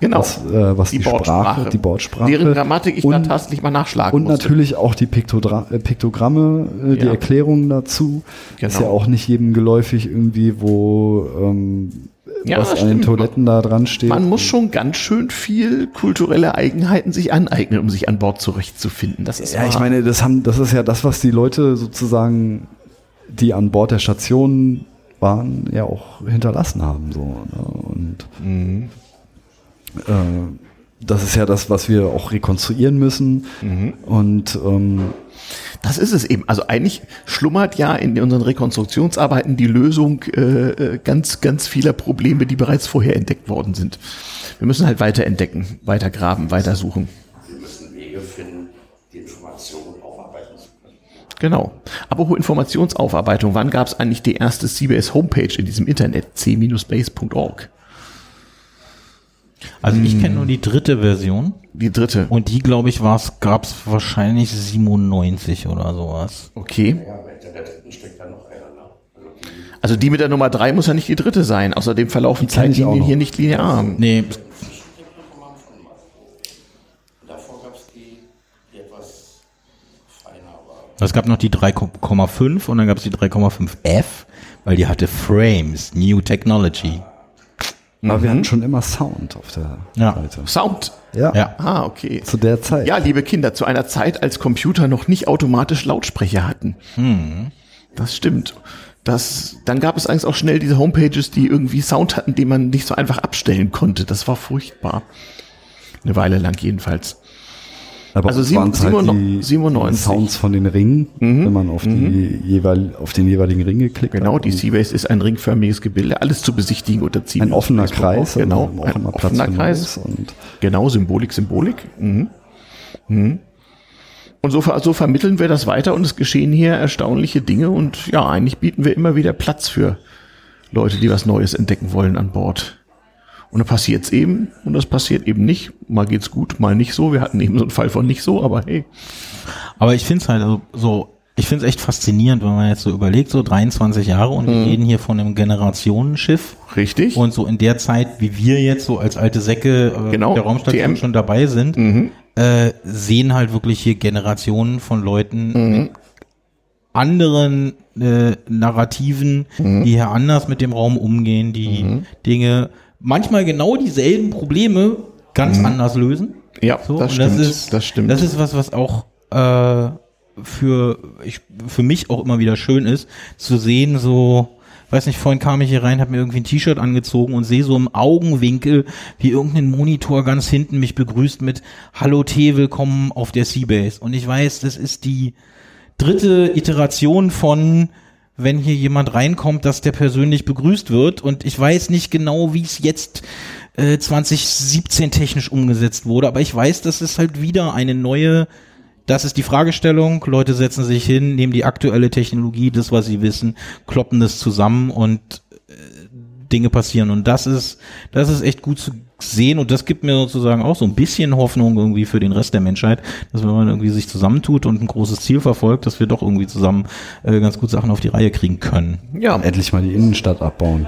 Genau. Was, äh, was die, Sprache, Bordsprache. die Bordsprache. Deren Grammatik ich dann und, tatsächlich mal nachschlagen und musste. natürlich auch die Piktodra äh, Piktogramme, äh, die Ja. Erklärungen dazu. Ist Genau. ja auch nicht jedem geläufig irgendwie, wo ähm, Ja, was an den. Toiletten da dran steht. Man muss schon ganz schön viel kulturelle Eigenheiten sich aneignen, um sich an Bord zurechtzufinden. Das ist Ja, ich wahr. meine, das haben, das ist ja das, was die Leute sozusagen, die an Bord der Station waren, ja auch hinterlassen haben. So, ne? Und Mhm. äh, das ist ja das, was wir auch rekonstruieren müssen. Mhm. Und ähm, Das ist es eben. Also eigentlich schlummert ja in unseren Rekonstruktionsarbeiten die Lösung äh, äh, ganz, ganz vieler Probleme, die bereits vorher entdeckt worden sind. Wir müssen halt weiter entdecken, weiter graben, weiter suchen. Wir müssen Wege finden, die Informationen aufarbeiten zu können. Genau. Aber Informationsaufarbeitung, wann gab es eigentlich die erste CBS Homepage in diesem Internet? c-base.org. Also ich kenne nur die dritte Version Die dritte. und die, glaube ich, gab es wahrscheinlich 97 oder sowas. Okay. Ne? Also die Also die mit der Nummer drei muss ja nicht die dritte sein. Außerdem verlaufen auch Zeitlinien noch. hier nicht linear. Nee, davor gab es die, die etwas feiner war. es gab noch die 3,5 und dann gab es die 3,5F, weil die hatte Frames, New Technology. Aber wir hatten schon immer Sound auf der Ja. Seite. Sound. Ja, Ja. Ah, okay. zu der Zeit. Ja, liebe Kinder, zu einer Zeit, als Computer noch nicht automatisch Lautsprecher hatten. Das stimmt. Das, dann gab es eigentlich auch schnell diese Homepages, die irgendwie Sound hatten, den man nicht so einfach abstellen konnte. Das war furchtbar. Eine Weile lang jedenfalls. Aber Also es waren sieben- halt die, 97. die Sounds von den Ringen, wenn man auf, die jeweil, auf den jeweiligen Ring geklickt Genau, hat. die Und Seabase ist ein ringförmiges Gebilde, alles zu besichtigen unter Ziel. Ein offener Kreis, also genau, ein immer Platz offener Kreis. Genau, Symbolik, Symbolik. Mhm. Mhm. Und so, so vermitteln wir das weiter und es geschehen hier erstaunliche Dinge und ja, eigentlich bieten wir immer wieder Platz für Leute, die was Neues entdecken wollen an Bord. Und dann passiert's eben und das passiert eben nicht. Mal geht's gut, mal nicht so. Wir hatten eben so einen Fall von nicht so, aber hey. Aber ich finde es halt also so, ich finde es echt faszinierend, wenn man jetzt so überlegt, so 23 Jahre und wir reden hier von einem Generationenschiff. Richtig. Und so in der Zeit, wie wir jetzt so als alte Säcke äh, Genau, der Raumstation TM. schon dabei sind, äh, sehen halt wirklich hier Generationen von Leuten mit anderen äh, Narrativen, die hier anders mit dem Raum umgehen, die Dinge, manchmal genau dieselben Probleme ganz anders lösen. ja, So, das stimmt. Das ist, das stimmt. Das ist was, was auch äh, für, ich, für mich auch immer wieder schön ist, zu sehen, so, weiß nicht, vorhin kam ich hier rein, habe mir irgendwie ein T-Shirt angezogen und sehe so im Augenwinkel, wie irgendein Monitor ganz hinten mich begrüßt mit Hallo T, willkommen auf der Seabase. Und ich weiß, das ist die dritte Iteration von wenn hier jemand reinkommt, dass der persönlich begrüßt wird. Und ich weiß nicht genau, wie es jetzt äh, 2017 technisch umgesetzt wurde, aber ich weiß, dass es halt wieder eine neue, das ist die Fragestellung, Leute setzen sich hin, nehmen die aktuelle Technologie, das, was sie wissen, kloppen das zusammen und äh, Dinge passieren. Und das ist, das ist echt gut zu sehen und das gibt mir sozusagen auch so ein bisschen Hoffnung irgendwie für den Rest der Menschheit, dass wenn man irgendwie sich zusammentut und ein großes Ziel verfolgt, dass wir doch irgendwie zusammen äh, ganz gut Sachen auf die Reihe kriegen können. ja, endlich mal die Innenstadt abbauen.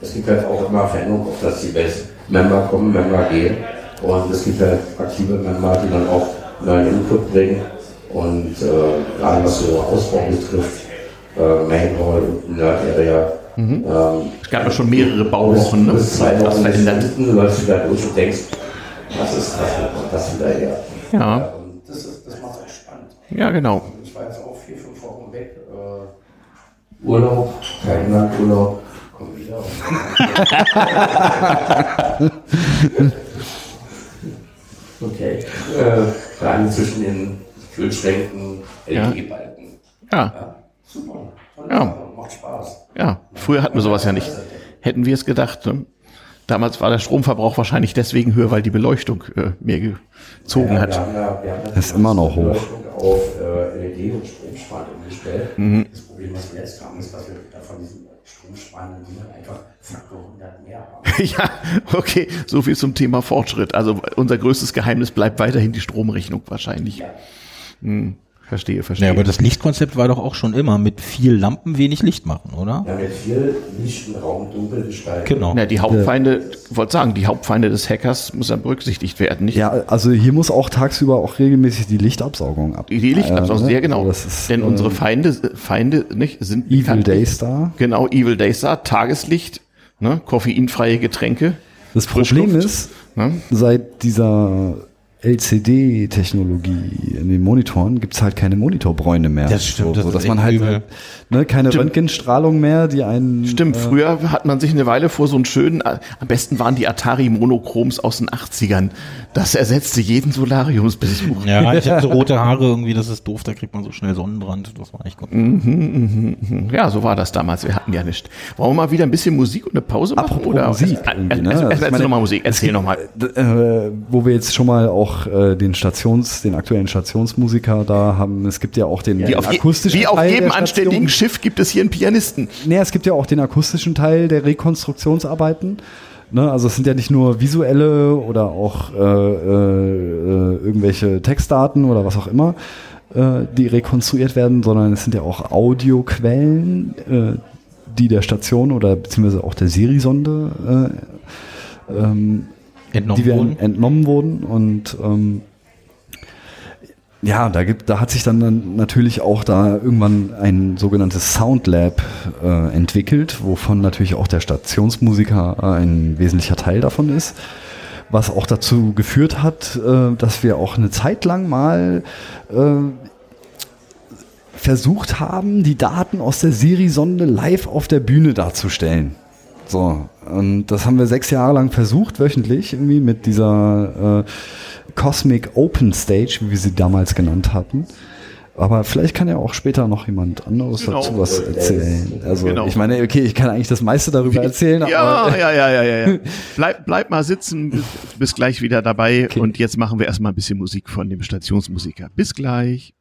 Es gibt halt auch immer Veränderungen, auf dass die Best Member kommen, Member gehen. Und es gibt halt aktive Member, die dann auch neuen Input bringen. Und äh, gerade was so Ausbau betrifft, äh, Main Hall und Nerd Area, ähm, es gab ja schon mehrere Bauwochen, ne? bis zwei Das Wochen verändert. Stunden läufst du da durch und denkst, was ist das, das wieder her? Ja, Und das, ist, das macht es spannend. ja, genau. Ich war jetzt auch vier, fünf Wochen weg. Äh, Urlaub, kein Urlaub, komm wieder. (laughs) okay. Äh, gerade zwischen den Kühlschränken, Ja. LED-Balken. Ja, Super. Ja. Macht Spaß. ja. Früher hatten wir sowas ja nicht. Hätten wir es gedacht. Ne? Damals war der Stromverbrauch wahrscheinlich deswegen höher, weil die Beleuchtung äh, mehr gezogen hat. Wir haben ja, haben ja Ist immer noch hoch. Auf äh, LED und Stromsparen umgestellt. Mhm. Das Problem, was wir jetzt haben, ist, dass wir davon diesen stromsparenden Dingen einfach Faktor 100 mehr haben. (laughs) Ja, okay, so viel zum Thema Fortschritt. Also unser größtes Geheimnis bleibt weiterhin die Stromrechnung wahrscheinlich. Hm, verstehe, verstehe. Ja, aber das Lichtkonzept war doch auch schon immer mit viel Lampen wenig Licht machen, oder? Ja, mit viel Licht im Raum dunkel gestalten. Genau. ja, die Hauptfeinde, ich wollte sagen, die Hauptfeinde des Hackers muss dann berücksichtigt werden, nicht? Ja, also hier muss auch tagsüber auch regelmäßig die Lichtabsaugung ab. Die die Lichtabsaugung, ne? sehr genau. Das ist, Denn äh, unsere Feinde, Feinde nicht, sind Evil Daystar. Genau, Evil Daystar, Tageslicht, ne, koffeinfreie Getränke. Das Problem ist, ne? seit dieser LCD-Technologie in den Monitoren gibt's halt keine Monitorbräune mehr. Das stimmt, So, das so, dass man halt übel. Ne, keine Stimmt. Röntgenstrahlung mehr, die einen. Stimmt, äh, früher hat man sich eine Weile vor so einen schönen, äh, am besten waren die Atari Monochroms aus den 80ern. Das ersetzte jeden Solariumsbesuch. Ja, ich habe so rote Haare irgendwie, das ist doof, da kriegt man so schnell Sonnenbrand. Das war echt gut. Ja, so war das damals. Wir hatten ja nicht. Wollen wir mal wieder ein bisschen Musik und eine Pause machen? Apropos oder? Musik Äh, äh, ne? Also Erzähl nochmal Musik, erzähl nochmal. Äh, wo wir jetzt schon mal auch äh, den Stations, den aktuellen Stationsmusiker da haben. Es gibt ja auch den, Wie den auf, je, akustischen wie auf jedem der anständigen Station. Schiff gibt es hier einen Pianisten. Nee, es gibt ja auch den akustischen Teil der Rekonstruktionsarbeiten. Ne, also es sind ja nicht nur visuelle oder auch äh, äh, äh, irgendwelche Textdaten oder was auch immer, äh, die rekonstruiert werden, sondern es sind ja auch Audioquellen, äh, die der Station oder beziehungsweise auch der Siri-Sonde äh, ähm, Entnommen die wir wurden. entnommen wurden und ähm, ja, da gibt, da hat sich dann, natürlich auch da irgendwann ein sogenanntes Soundlab äh, entwickelt, wovon natürlich auch der Stationsmusiker äh, ein wesentlicher Teil davon ist. Was auch dazu geführt hat, äh, dass wir auch eine Zeit lang mal äh, versucht haben, die Daten aus der Siri-Sonde live auf der Bühne darzustellen. So, und das haben wir sechs Jahre lang versucht, wöchentlich, irgendwie mit dieser äh, Cosmic Open Stage, wie wir sie damals genannt hatten. Aber vielleicht kann ja auch später noch jemand anderes Genau. dazu was erzählen. Also Genau. ich meine, okay, ich kann eigentlich das meiste darüber erzählen, Ja, aber ja, ja, ja, ja. ja. (laughs) Bleib, bleib mal sitzen, bis, bis gleich wieder dabei. Und jetzt machen wir erstmal ein bisschen Musik von dem Stationsmusiker. Bis gleich.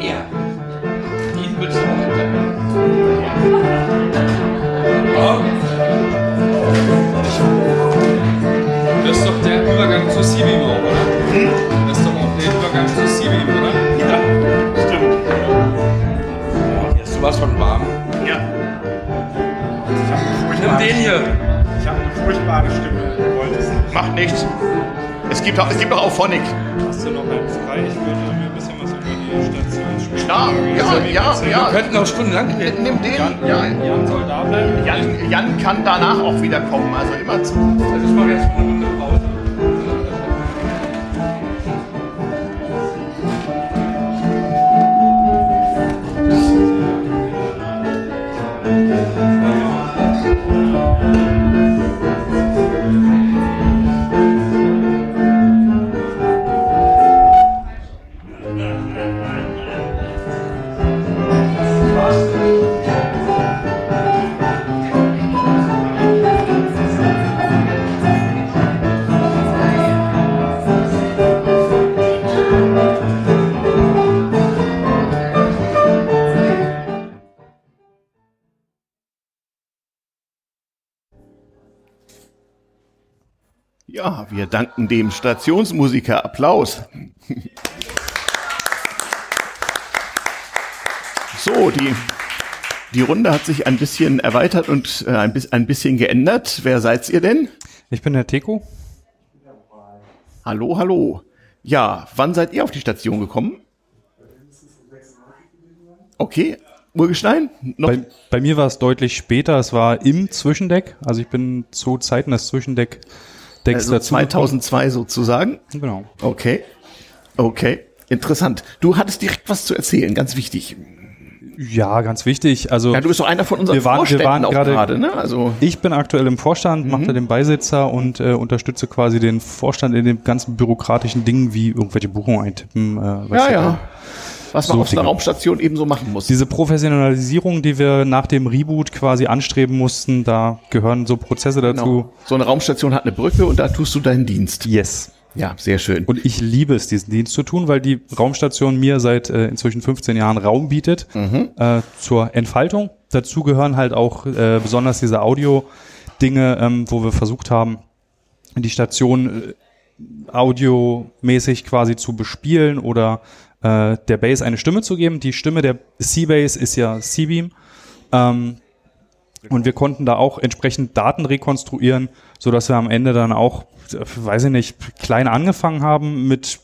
Ja. Zu Sibim auch, oder? Das ist doch auch der Übergang zu Sibim, oder? Ja, stimmt. Hier ist sowas von warm. Ja. Nimm den hier. Ich habe eine furchtbare Stimme. Du wolltest nicht. Macht nichts. Es gibt auch, es gibt auch Auphonic. Hast du noch einen frei? Ich würde mir ein bisschen was über die Station spielen. Ja, ja, ja, Wir ja. könnten auch stundenlang reden. Nimm den. Ja. Jan soll da bleiben. Jan, Jan kann danach auch wieder kommen, also immer zu. Also ich mache jetzt eine Runde Pause. Ja, wir danken dem Stationsmusiker. Applaus. So, die, die Runde hat sich ein bisschen erweitert und äh, ein, bis, ein bisschen geändert. Wer seid ihr denn? Ich bin der Teko. Hallo, hallo. Ja, wann seid ihr auf die Station gekommen? Okay, Urgestein? Bei, bei mir war es deutlich später. Es war im Zwischendeck. Also ich bin zu Zeiten des Zwischendeck Decks also dazu. 2002 sozusagen? Genau. Okay, okay, interessant. Du hattest direkt was zu erzählen, ganz wichtig. Ja, ganz wichtig. Also Ja, du bist doch einer von unseren wir waren, wir Vorständen waren auch gerade, ne? Also ich bin aktuell im Vorstand, mache da den Beisitzer und äh, unterstütze quasi den Vorstand in den ganzen bürokratischen Dingen wie irgendwelche Buchungen eintippen. Äh, ja, ja. auch. Was man So auf einer. Raumstation eben so machen muss. Diese Professionalisierung, die wir nach dem Reboot quasi anstreben mussten, da gehören so Prozesse dazu. Genau. So eine Raumstation hat eine Brücke und da tust du deinen Dienst. Yes. Ja, sehr schön. Und ich liebe es, diesen Dienst zu tun, weil die Raumstation mir seit äh, inzwischen 15 Jahren Raum bietet Mhm. äh, zur Entfaltung. Dazu gehören halt auch äh, besonders diese Audio-Dinge, ähm, wo wir versucht haben, die Station äh, audiomäßig quasi zu bespielen oder äh, der Base eine Stimme zu geben. Die Stimme der C-Base ist ja C-Beam. Ähm, und wir konnten da auch entsprechend Daten rekonstruieren, so dass wir am Ende dann auch, äh, weiß ich nicht, klein angefangen haben mit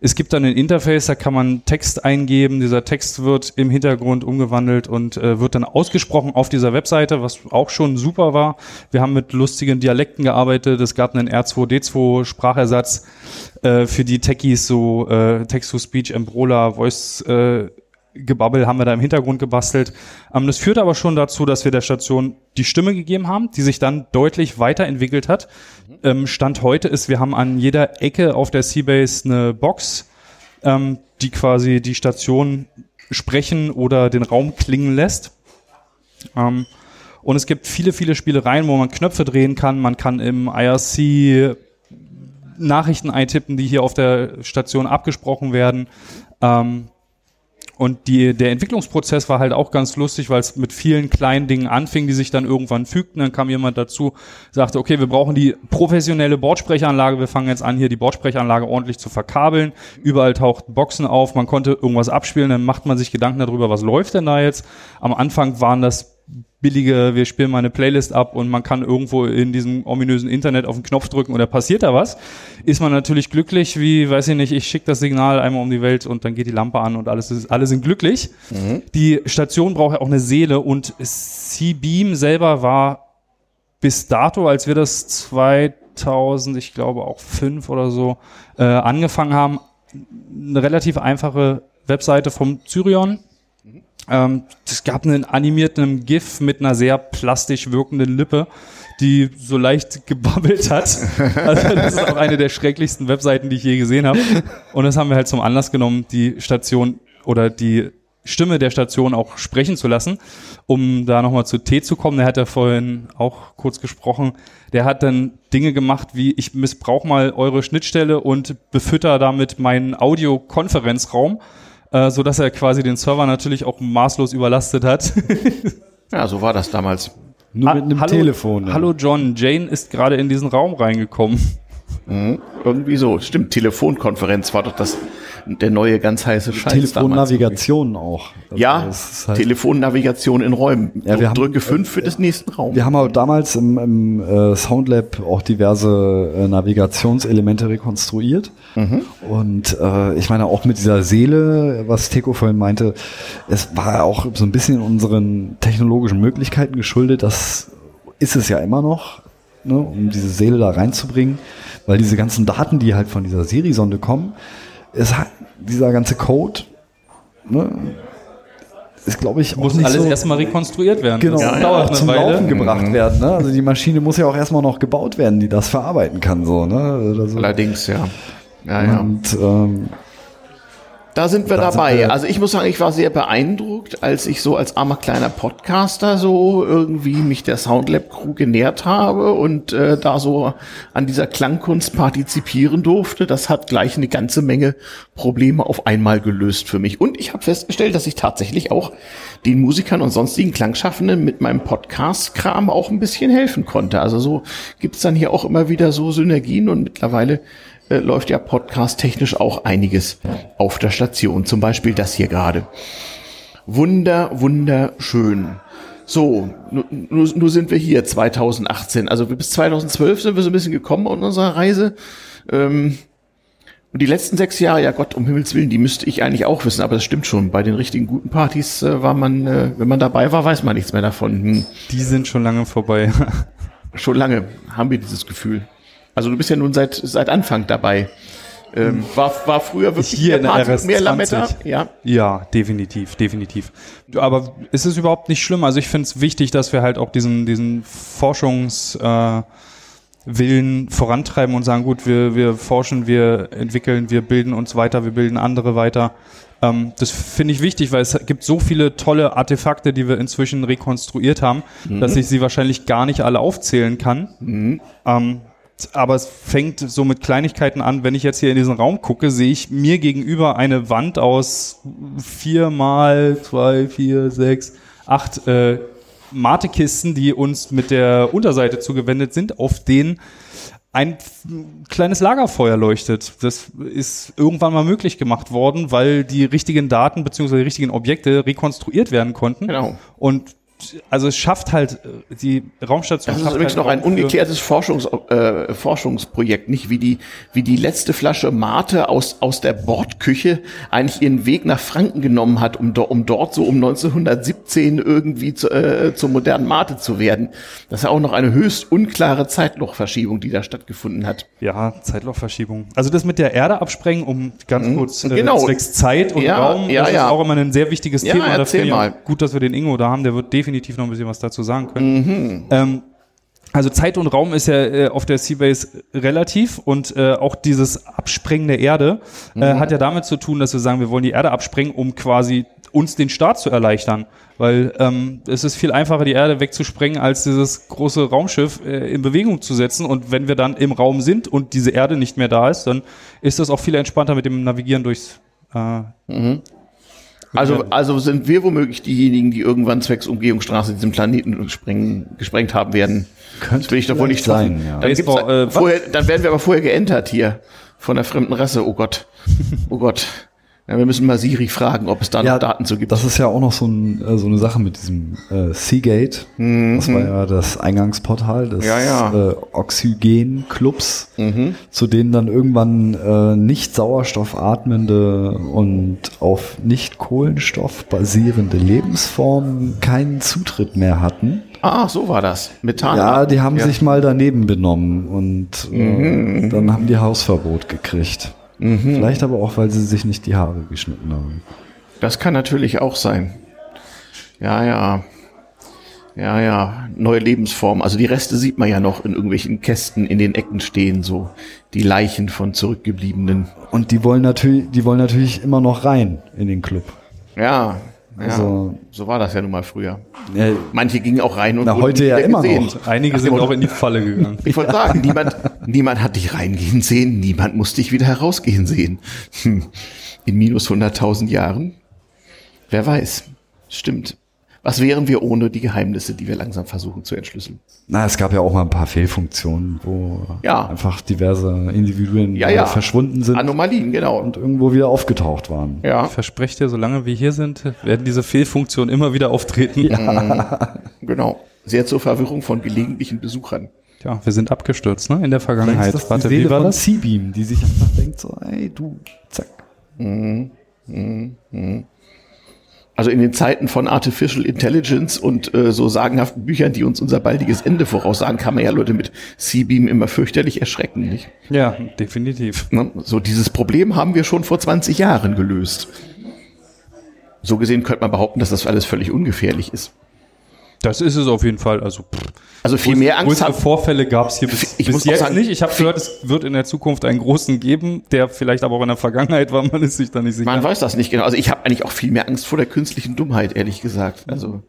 es gibt dann ein Interface, da kann man Text eingeben. Dieser Text wird im Hintergrund umgewandelt und äh, wird dann ausgesprochen auf dieser Webseite, was auch schon super war. Wir haben mit lustigen Dialekten gearbeitet. Es gab einen R2D2 Sprachersatz äh, für die Techies, so äh, Text-to-Speech, Embrola, Voice äh, Gebabbel haben wir da im Hintergrund gebastelt. Ähm, das führt aber schon dazu, dass wir der Station die Stimme gegeben haben, die sich dann deutlich weiterentwickelt hat. Ähm, Stand heute ist, wir haben an jeder Ecke auf der Seabase eine Box, ähm, die quasi die Station sprechen oder den Raum klingen lässt. Und es gibt viele, viele Spielereien, wo man Knöpfe drehen kann. Man kann im IRC Nachrichten eintippen, die hier auf der Station abgesprochen werden. Ähm, und die, der Entwicklungsprozess war halt auch ganz lustig, weil es mit vielen kleinen Dingen anfing, die sich dann irgendwann fügten. Dann kam jemand dazu, sagte, okay, wir brauchen die professionelle Bordsprechanlage. Wir fangen jetzt an, hier die Bordsprechanlage ordentlich zu verkabeln. Überall tauchten Boxen auf. Man konnte irgendwas abspielen. Dann macht man sich Gedanken darüber, was läuft denn da jetzt. Am Anfang waren das billige, wir spielen mal eine Playlist ab und man kann irgendwo in diesem ominösen Internet auf den Knopf drücken und da passiert da was, ist man natürlich glücklich, wie, weiß ich nicht, ich schicke das Signal einmal um die Welt und dann geht die Lampe an und alles ist, alle sind glücklich. Die Station braucht ja auch eine Seele und C-Beam selber war bis dato, als wir das 2000, ich glaube auch fünf oder so, äh, angefangen haben, eine relativ einfache Webseite vom Zyrion. Ähm, es gab einen animierten GIF mit einer sehr plastisch wirkenden Lippe, die so leicht (laughs) gebabbelt hat. Also das ist auch eine der schrecklichsten Webseiten, die ich je gesehen habe. Und das haben wir halt zum Anlass genommen, die Station oder die Stimme der Station auch sprechen zu lassen, um da nochmal zu T zu kommen. Der hat ja vorhin auch kurz gesprochen. Der hat dann Dinge gemacht wie, ich missbrauche mal eure Schnittstelle und befütter damit meinen Audiokonferenzraum, äh, so dass er quasi den Server natürlich auch maßlos überlastet hat. (laughs) Ja, so war das damals. Nur mit einem hallo, Telefon. ja. Hallo John, Jane ist gerade in diesen Raum reingekommen. Mhm. Irgendwie so. Stimmt, Telefonkonferenz war doch das der neue ganz heiße Scheiß damals. Telefonnavigation auch. Also Ja, das ist halt- Telefonnavigation in Räumen. Ja, wir haben- Drücke 5 für das nächsten Raum. Wir haben aber damals im, im äh, Soundlab auch diverse äh, Navigationselemente rekonstruiert. Mhm. Und äh, ich meine auch mit dieser Seele, was Teko vorhin meinte, es war auch so ein bisschen unseren technologischen Möglichkeiten geschuldet. Das ist es ja immer noch, ne, um diese Seele da reinzubringen, weil diese ganzen Daten, die halt von dieser Serisonde kommen, es hat dieser ganze Code, ne, ist glaube ich auch Muss nicht alles so, erstmal rekonstruiert werden. Genau, das ja, dauert auch eine zum Weile. Laufen gebracht werden. Ne? Also die Maschine muss ja auch erstmal noch gebaut werden, die das verarbeiten kann. So, ne? Oder so. Allerdings, ja. Ja, ja. Und ähm, Da sind wir Da sind dabei. wir- also ich muss sagen, ich war sehr beeindruckt, als ich so als armer kleiner Podcaster so irgendwie mich der Soundlab Crew genährt habe und äh, da so an dieser Klangkunst partizipieren durfte. Das hat gleich eine ganze Menge Probleme auf einmal gelöst für mich. Und ich habe festgestellt, dass ich tatsächlich auch den Musikern und sonstigen Klangschaffenden mit meinem Podcast-Kram auch ein bisschen helfen konnte. Also so gibt's dann hier auch immer wieder so Synergien und mittlerweile äh, läuft ja podcast-technisch auch einiges auf der Station. Zum Beispiel das hier gerade. Wunder, wunderschön. So, nur, nur, nur sind wir hier 2018. Also bis 2012 sind wir so ein bisschen gekommen auf unserer Reise. Ähm, und die letzten sechs Jahre, ja Gott, um Himmels Willen, die müsste ich eigentlich auch wissen, aber das stimmt schon. Bei den richtigen guten Partys äh, war man, äh, wenn man dabei war, weiß man nichts mehr davon. Hm. Die sind schon lange vorbei. (laughs) Schon lange haben wir dieses Gefühl. Also du bist ja nun seit, seit Anfang dabei. Ähm, war, war früher wirklich Hier in der RS mehr Lametta? 20. Ja. Ja, definitiv, definitiv. Aber es ist überhaupt nicht schlimm. Also ich finde es wichtig, dass wir halt auch diesen, diesen Forschungs, äh, Willen vorantreiben und sagen, gut, wir, wir forschen, wir entwickeln, wir bilden uns weiter, wir bilden andere weiter. Ähm, das finde ich wichtig, weil es gibt so viele tolle Artefakte, die wir inzwischen rekonstruiert haben, Mhm. dass ich sie wahrscheinlich gar nicht alle aufzählen kann. Ähm, aber es fängt so mit Kleinigkeiten an. Wenn ich jetzt hier in diesen Raum gucke, sehe ich mir gegenüber eine Wand aus vier mal zwei, vier, sechs, acht äh, Matekisten, die uns mit der Unterseite zugewendet sind, auf denen ein kleines Lagerfeuer leuchtet. Das ist irgendwann mal möglich gemacht worden, weil die richtigen Daten bzw. die richtigen Objekte rekonstruiert werden konnten. Genau. Und also es schafft halt äh, die Raumstation. Das ist übrigens halt noch ein ungeklärtes Forschungs, äh, Forschungsprojekt, nicht wie die, wie die letzte Flasche Mate aus, aus der Bordküche eigentlich ihren Weg nach Franken genommen hat, um, do, um dort so um 1917 irgendwie zu, äh, zur modernen Mate zu werden. Das ist ja auch noch eine höchst unklare Zeitlochverschiebung, die da stattgefunden hat. Ja, Zeitlochverschiebung. Also das mit der Erde absprengen, um ganz kurz äh, Genau. zwecks Zeit und Ja, Raum, ja, das ja. ist auch immer ein sehr wichtiges Ja, Thema. Da erzähl auch mal. Gut, dass wir den Ingo da haben, der wird definitiv noch ein bisschen was dazu sagen können. Mhm. Ähm, also Zeit und Raum ist ja äh, auf der Seabase relativ und äh, auch dieses Absprengen der Erde äh, Mhm. hat ja damit zu tun, dass wir sagen, wir wollen die Erde absprengen, um quasi uns den Start zu erleichtern. Weil ähm, es ist viel einfacher, die Erde wegzusprengen, als dieses große Raumschiff äh, in Bewegung zu setzen. Und wenn wir dann im Raum sind und diese Erde nicht mehr da ist, dann ist das auch viel entspannter mit dem Navigieren durchs äh, Also, also sind wir womöglich diejenigen, die irgendwann zwecks Umgehungsstraße diesen Planeten sprengen, gesprengt haben werden. das will ich doch wohl nicht sein, ja. Dann, Baseball, äh, vorher, dann werden wir aber vorher geentert hier von der fremden Rasse. Oh Gott. Oh Gott. Ja, wir müssen mal Siri fragen, ob es da noch Daten zu gibt. Das ist ja auch noch so, ein, äh, so eine Sache mit diesem äh, Seagate. Das war ja das Eingangsportal des Mhm. Ja, ja. Äh, Oxygen-Clubs, zu denen dann irgendwann äh, nicht Sauerstoff atmende und auf nicht Kohlenstoff basierende Lebensformen keinen Zutritt mehr hatten. ah, so war das. Methan. Ja, die haben Ja. sich mal daneben benommen und äh, Mhm. dann haben die Hausverbot gekriegt. Mhm. Vielleicht aber auch, weil sie sich nicht die Haare geschnitten haben. Das kann natürlich auch sein. Ja, ja. Ja, ja. Neue Lebensformen. Also die Reste sieht man ja noch in irgendwelchen Kästen in den Ecken stehen, so die Leichen von Zurückgebliebenen. Und die wollen natürlich, die wollen natürlich immer noch rein in den Club. Ja, ja. Also- so war das ja nun mal früher. Ja, Manche gingen auch rein und Na, heute ja immer gesehen. noch. einige Ach, sind auch in die Falle gegangen. Ich wollte sagen, niemand, niemand hat dich reingehen sehen, niemand muss dich wieder herausgehen sehen. Hm. In minus 100.000 Jahren? Wer weiß. Stimmt. Was wären wir ohne die Geheimnisse, die wir langsam versuchen zu entschlüsseln? Na, es gab ja auch mal ein paar Fehlfunktionen, wo Ja. einfach diverse Individuen Ja, ja. verschwunden sind Anomalien, genau. und irgendwo wieder aufgetaucht waren. Ja, Ich verspreche dir, solange wir hier sind, werden diese Fehlfunktionen immer wieder auftreten. genau. Sehr zur Verwirrung von gelegentlichen Besuchern. Ja, wir sind abgestürzt, ne? In der Vergangenheit. ist das Warte, die Seele wie war von das? Seabeam, die sich einfach denkt so, ey, du, zack. Also in den Zeiten von Artificial Intelligence und äh, so sagenhaften Büchern, die uns unser baldiges Ende voraussagen, kann man ja Leute mit C-Beam immer fürchterlich erschrecken, nicht? Ja, definitiv. Ne? So dieses Problem haben wir schon vor 20 Jahren gelöst. So gesehen könnte man behaupten, dass das alles völlig ungefährlich ist. Das ist es auf jeden Fall. Also, pff, Also viel mehr Angst größere. Vorfälle gab es hier bis, Ich bis jetzt sagen, nicht. Ich habe gehört, es wird in der Zukunft einen großen geben, der vielleicht aber auch in der Vergangenheit war. Man ist sich da nicht sicher. Man weiß das nicht genau. Also ich habe eigentlich auch viel mehr Angst vor der künstlichen Dummheit, ehrlich gesagt. Also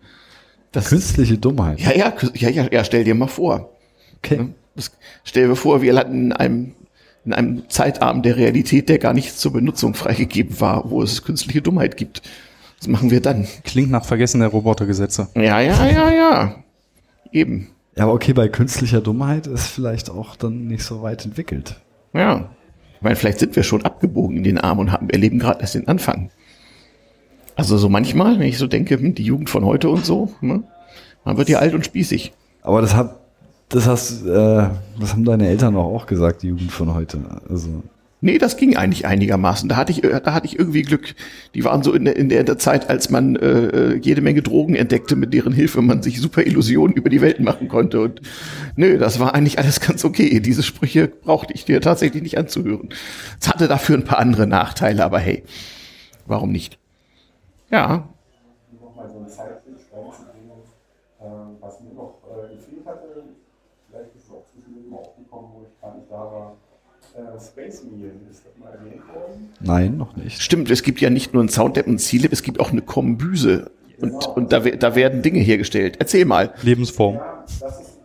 das Künstliche Dummheit. ja, ja, ja, ja, ja, stell dir mal vor. Okay. Das, stell dir vor, wir landen in einem, in einem Zeitarm der Realität, der gar nicht zur Benutzung freigegeben war, wo es künstliche Dummheit gibt. Was machen wir dann? Klingt nach Vergessen der Robotergesetze. Ja, ja, ja, ja. Eben. Ja, aber okay, bei künstlicher Dummheit ist vielleicht auch dann nicht so weit entwickelt. Ja. Ich meine, vielleicht sind wir schon abgebogen in den Arm und haben, erleben gerade erst den Anfang. Also so manchmal, wenn ich so denke, hm, die Jugend von heute und so, ne? man wird ja alt und spießig. Aber das hat, das hast, äh, das haben deine Eltern auch, auch gesagt, die Jugend von heute. Also Nee, das ging eigentlich einigermaßen. Da hatte ich, äh, da hatte ich irgendwie Glück. Die waren so in der, in der, Zeit, als man äh, jede Menge Drogen entdeckte, mit deren Hilfe man sich super Illusionen über die Welt machen konnte. Und nö, das war eigentlich alles ganz okay. Diese Sprüche brauchte ich dir tatsächlich nicht anzuhören. Es hatte dafür ein paar andere Nachteile, aber hey, warum nicht? Ja, Space Meal, ist das mal erwähnt worden? Nein, noch nicht. Stimmt, es gibt ja nicht nur ein Soundlab und Zielab, es gibt auch eine Kombüse. Und, und da, da werden Dinge hergestellt. Erzähl mal. Lebensform.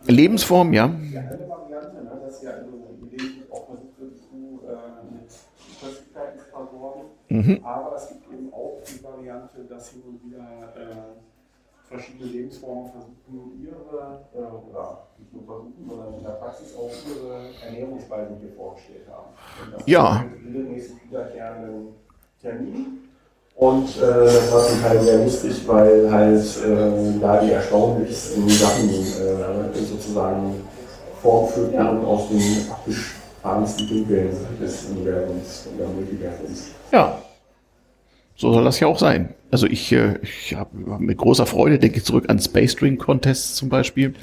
Lebensform, ja. Die eine Variante, ne, dass ja also gelegentlich auch versucht wird, zu äh, mit Flüssigkeiten zu versorgen. Mhm. Aber es gibt eben auch die Variante, dass hin und wieder äh, verschiedene Lebensformen versuchen, ihre, äh, oder in der Praxis auch ihre Ernährungsweisen hier vorgestellt haben. Und das Ja. ein regelmäßig wiederkehrenden Termin. Und äh, das war zum Teil sehr lustig, weil halt äh, da die erstaunlichsten Sachen äh, sozusagen vorgeführt werden aus den abgefahrensten Winkeln des Universums oder Multiversums. Ja. So soll das ja auch sein. Also ich, äh, ich habe mit großer Freude denke ich zurück an Space Drink Contests zum Beispiel.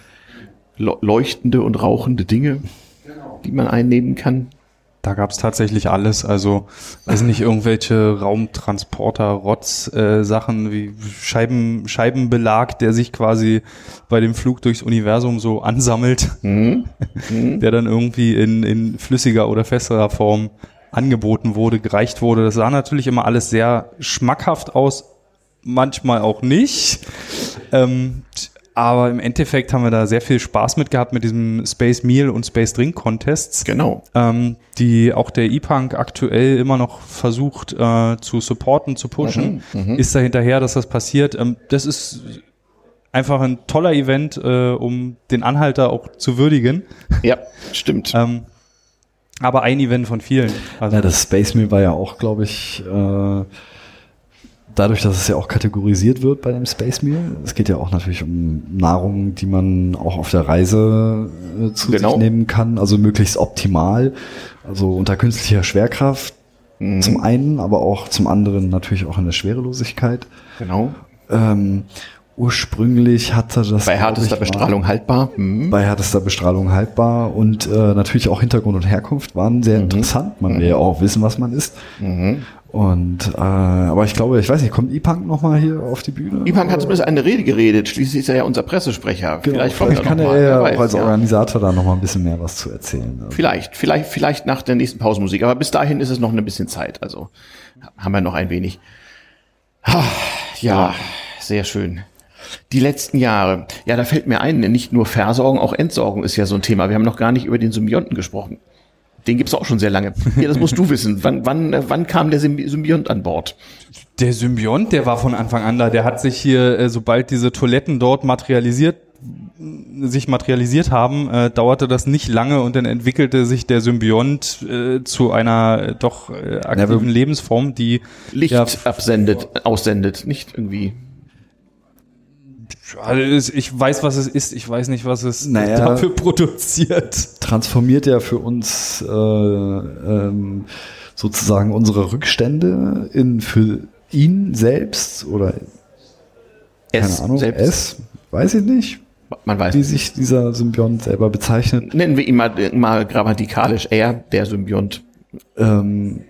Le- Leuchtende und rauchende Dinge, die man einnehmen kann. Da gab es tatsächlich alles. Also, weiß nicht, irgendwelche Raumtransporter-Rotz-Sachen wie Scheiben, Scheibenbelag, der sich quasi bei dem Flug durchs Universum so ansammelt, (laughs) der dann irgendwie in, in flüssiger oder festerer Form angeboten wurde, gereicht wurde. Das sah natürlich immer alles sehr schmackhaft aus, manchmal auch nicht. Ähm, aber im Endeffekt haben wir da sehr viel Spaß mit gehabt mit diesem Space Meal und Space Drink Contests. Genau. Ähm, die auch der E-Punk aktuell immer noch versucht äh, zu supporten, zu pushen. Mhm, mhm. Ist da hinterher, dass das passiert. Ähm, das ist einfach ein toller Event, äh, um den Anhalter auch zu würdigen. Ja, stimmt. (laughs) ähm, aber ein Event von vielen. Also Ja, das Space Meal war ja auch, glaube ich, äh, dadurch, dass es ja auch kategorisiert wird bei dem Space Meal. Es geht ja auch natürlich um Nahrung, die man auch auf der Reise äh, zu Genau. sich nehmen kann, also möglichst optimal, also unter künstlicher Schwerkraft Mhm. zum einen, aber auch zum anderen natürlich auch in der Schwerelosigkeit. Genau. Ähm, ursprünglich hatte das Bei härtester ich, Bestrahlung war- haltbar. Mhm. bei härtester Bestrahlung haltbar und äh, natürlich auch Hintergrund und Herkunft waren sehr interessant. Man will ja auch wissen, was man ist. Und äh, aber ich glaube, ich weiß nicht, kommt E-Punk noch mal hier auf die Bühne? Ipan hat zumindest eine Rede geredet. Schließlich ist er ja unser Pressesprecher. Genau, vielleicht vielleicht, kommt er kann er ja auch als ja. Organisator da noch mal ein bisschen mehr was zu erzählen. Also, Vielleicht, vielleicht, vielleicht nach der nächsten Pausenmusik. Aber bis dahin ist es noch ein bisschen Zeit. Also haben wir noch ein wenig. Ah, Ja, sehr schön. Die letzten Jahre. Ja, da fällt mir ein, nicht nur Versorgung, auch Entsorgung ist ja so ein Thema. Wir haben noch gar nicht über den Symbionten gesprochen. Den gibt's auch schon sehr lange. Ja, das musst du wissen. Wann, wann, wann kam der Symbi- Symbiont an Bord? Der Symbiont, der war von Anfang an da. Der hat sich hier, äh, sobald diese Toiletten dort materialisiert sich materialisiert haben, äh, dauerte das nicht lange und dann entwickelte sich der Symbiont äh, zu einer äh, doch äh, aktiven Lebensform, die Licht ja, absendet, aussendet, nicht irgendwie. Also ich weiß, was es ist, ich weiß nicht, was es Naja. dafür produziert. transformiert ja für uns äh, ähm, sozusagen unsere Rückstände in für ihn selbst oder Es keine Ahnung, selbst. es, weiß ich nicht, Man weiß wie sich dieser Symbiont selber bezeichnet. Nennen wir ihn mal, mal grammatikalisch er, der Symbiont. Ähm,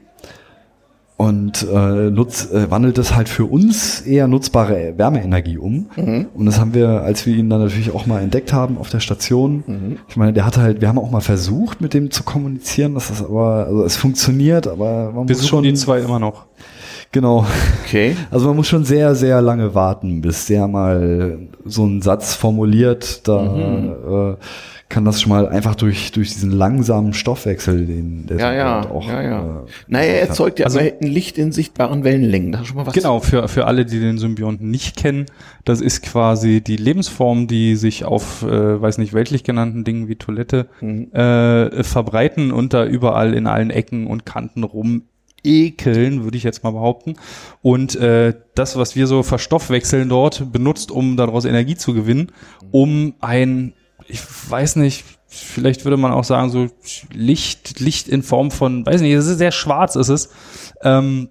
und äh, nutz, äh, wandelt es halt für uns eher nutzbare Wärmeenergie um. Mhm. Und das haben wir, als wir ihn dann natürlich auch mal entdeckt haben auf der Station. Mhm. Ich meine, der hat halt, wir haben auch mal versucht, mit dem zu kommunizieren, dass das aber, also es funktioniert, aber man Wir muss suchen schon. die zwei immer noch. Genau. Okay. (laughs) Also man muss schon sehr, sehr lange warten, bis der mal so einen Satz formuliert. Da Mhm. äh, kann das schon mal einfach durch, durch diesen langsamen Stoffwechsel, den der Ja, ja, Symbiont auch. ja, ja. äh, Naja, er erzeugt ja Also- also, ein Licht in sichtbaren Wellenlängen. Das ist schon mal was. Genau, für, für alle, die den Symbionten nicht kennen, das ist quasi die Lebensform, die sich auf, äh, weiß nicht, weltlich genannten Dingen wie Toilette Mhm. äh, verbreiten und da überall in allen Ecken und Kanten rum ekeln, würde ich jetzt mal behaupten. Und äh, das, was wir so verstoffwechseln dort, benutzt, um daraus Energie zu gewinnen, um ein, ich weiß nicht, vielleicht würde man auch sagen, so Licht, Licht in Form von, weiß nicht, es ist sehr schwarz, ist es. Ähm,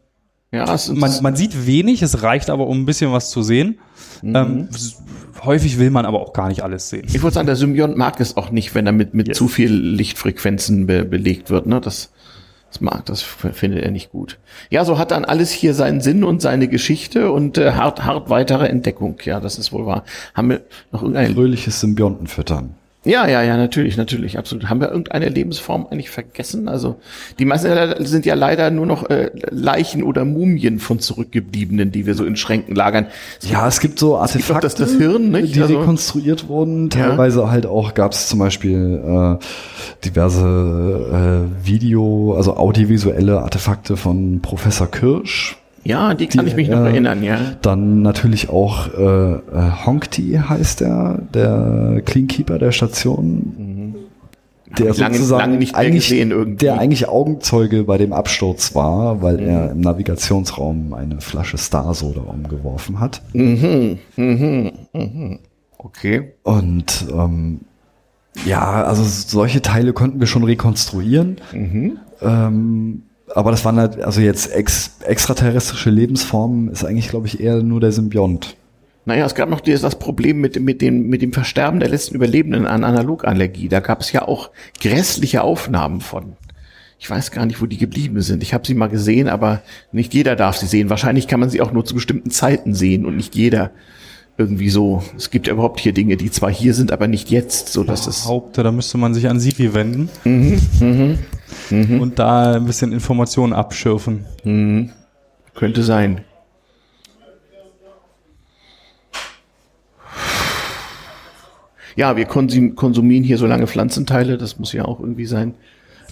ja, es ist man, man sieht wenig, es reicht aber, um ein bisschen was zu sehen. Mhm. Ähm, häufig will man aber auch gar nicht alles sehen. Ich würde sagen, der Symbiont mag es auch nicht, wenn er mit, mit Yes. zu viel Lichtfrequenzen be belegt wird. Ne? Das, das mag, das findet er nicht gut. Ja, so hat dann alles hier seinen Sinn und seine Geschichte und äh, hart, hart weitere Entdeckung. Ja, das ist wohl wahr. Haben wir noch irgendeine Fröhliches Symbionten füttern. Ja, ja, ja, natürlich, natürlich, absolut. Haben wir irgendeine Lebensform eigentlich vergessen? Also die meisten sind ja leider nur noch äh, Leichen oder Mumien von Zurückgebliebenen, die wir so in Schränken lagern. Ja, es gibt so Es gibt auch Artefakte, das, das Hirn, nicht? die Also- rekonstruiert wurden. Ja. Teilweise halt auch gab es zum Beispiel äh, diverse äh, Video, also audiovisuelle Artefakte von Professor Kirsch. Ja, die kann ich mich noch äh, erinnern, ja. Dann natürlich auch äh, äh, Honkti heißt er, der Cleankeeper der Station. Der ich lange- sozusagen lange nicht eigentlich, gesehen irgendwie. der eigentlich Augenzeuge bei dem Absturz war, weil er im Navigationsraum eine Flasche Starsoda umgeworfen hat. Mhm, mhm, mhm. Okay. Und ähm, ja, also solche Teile konnten wir schon rekonstruieren. Mhm. Ähm, aber das waren halt, also jetzt ex, extraterrestrische Lebensformen ist eigentlich, glaube ich, eher nur der Symbiont. Naja, es gab noch dieses, das Problem mit, mit, dem, mit dem Versterben der letzten Überlebenden an Analogallergie. Da gab es ja auch grässliche Aufnahmen von. Ich weiß gar nicht, wo die geblieben sind. Ich habe sie mal gesehen, aber nicht jeder darf sie sehen. Wahrscheinlich kann man sie auch nur zu bestimmten Zeiten sehen und nicht jeder irgendwie so. Es gibt ja überhaupt hier Dinge, die zwar hier sind, aber nicht jetzt, so dass es. behaupte, da müsste man sich an Sipi wenden Mhm, mhm, mhm. und da ein bisschen Informationen abschürfen. Mhm. Könnte sein. Ja, wir konsum konsumieren hier so lange Pflanzenteile, das muss ja auch irgendwie sein.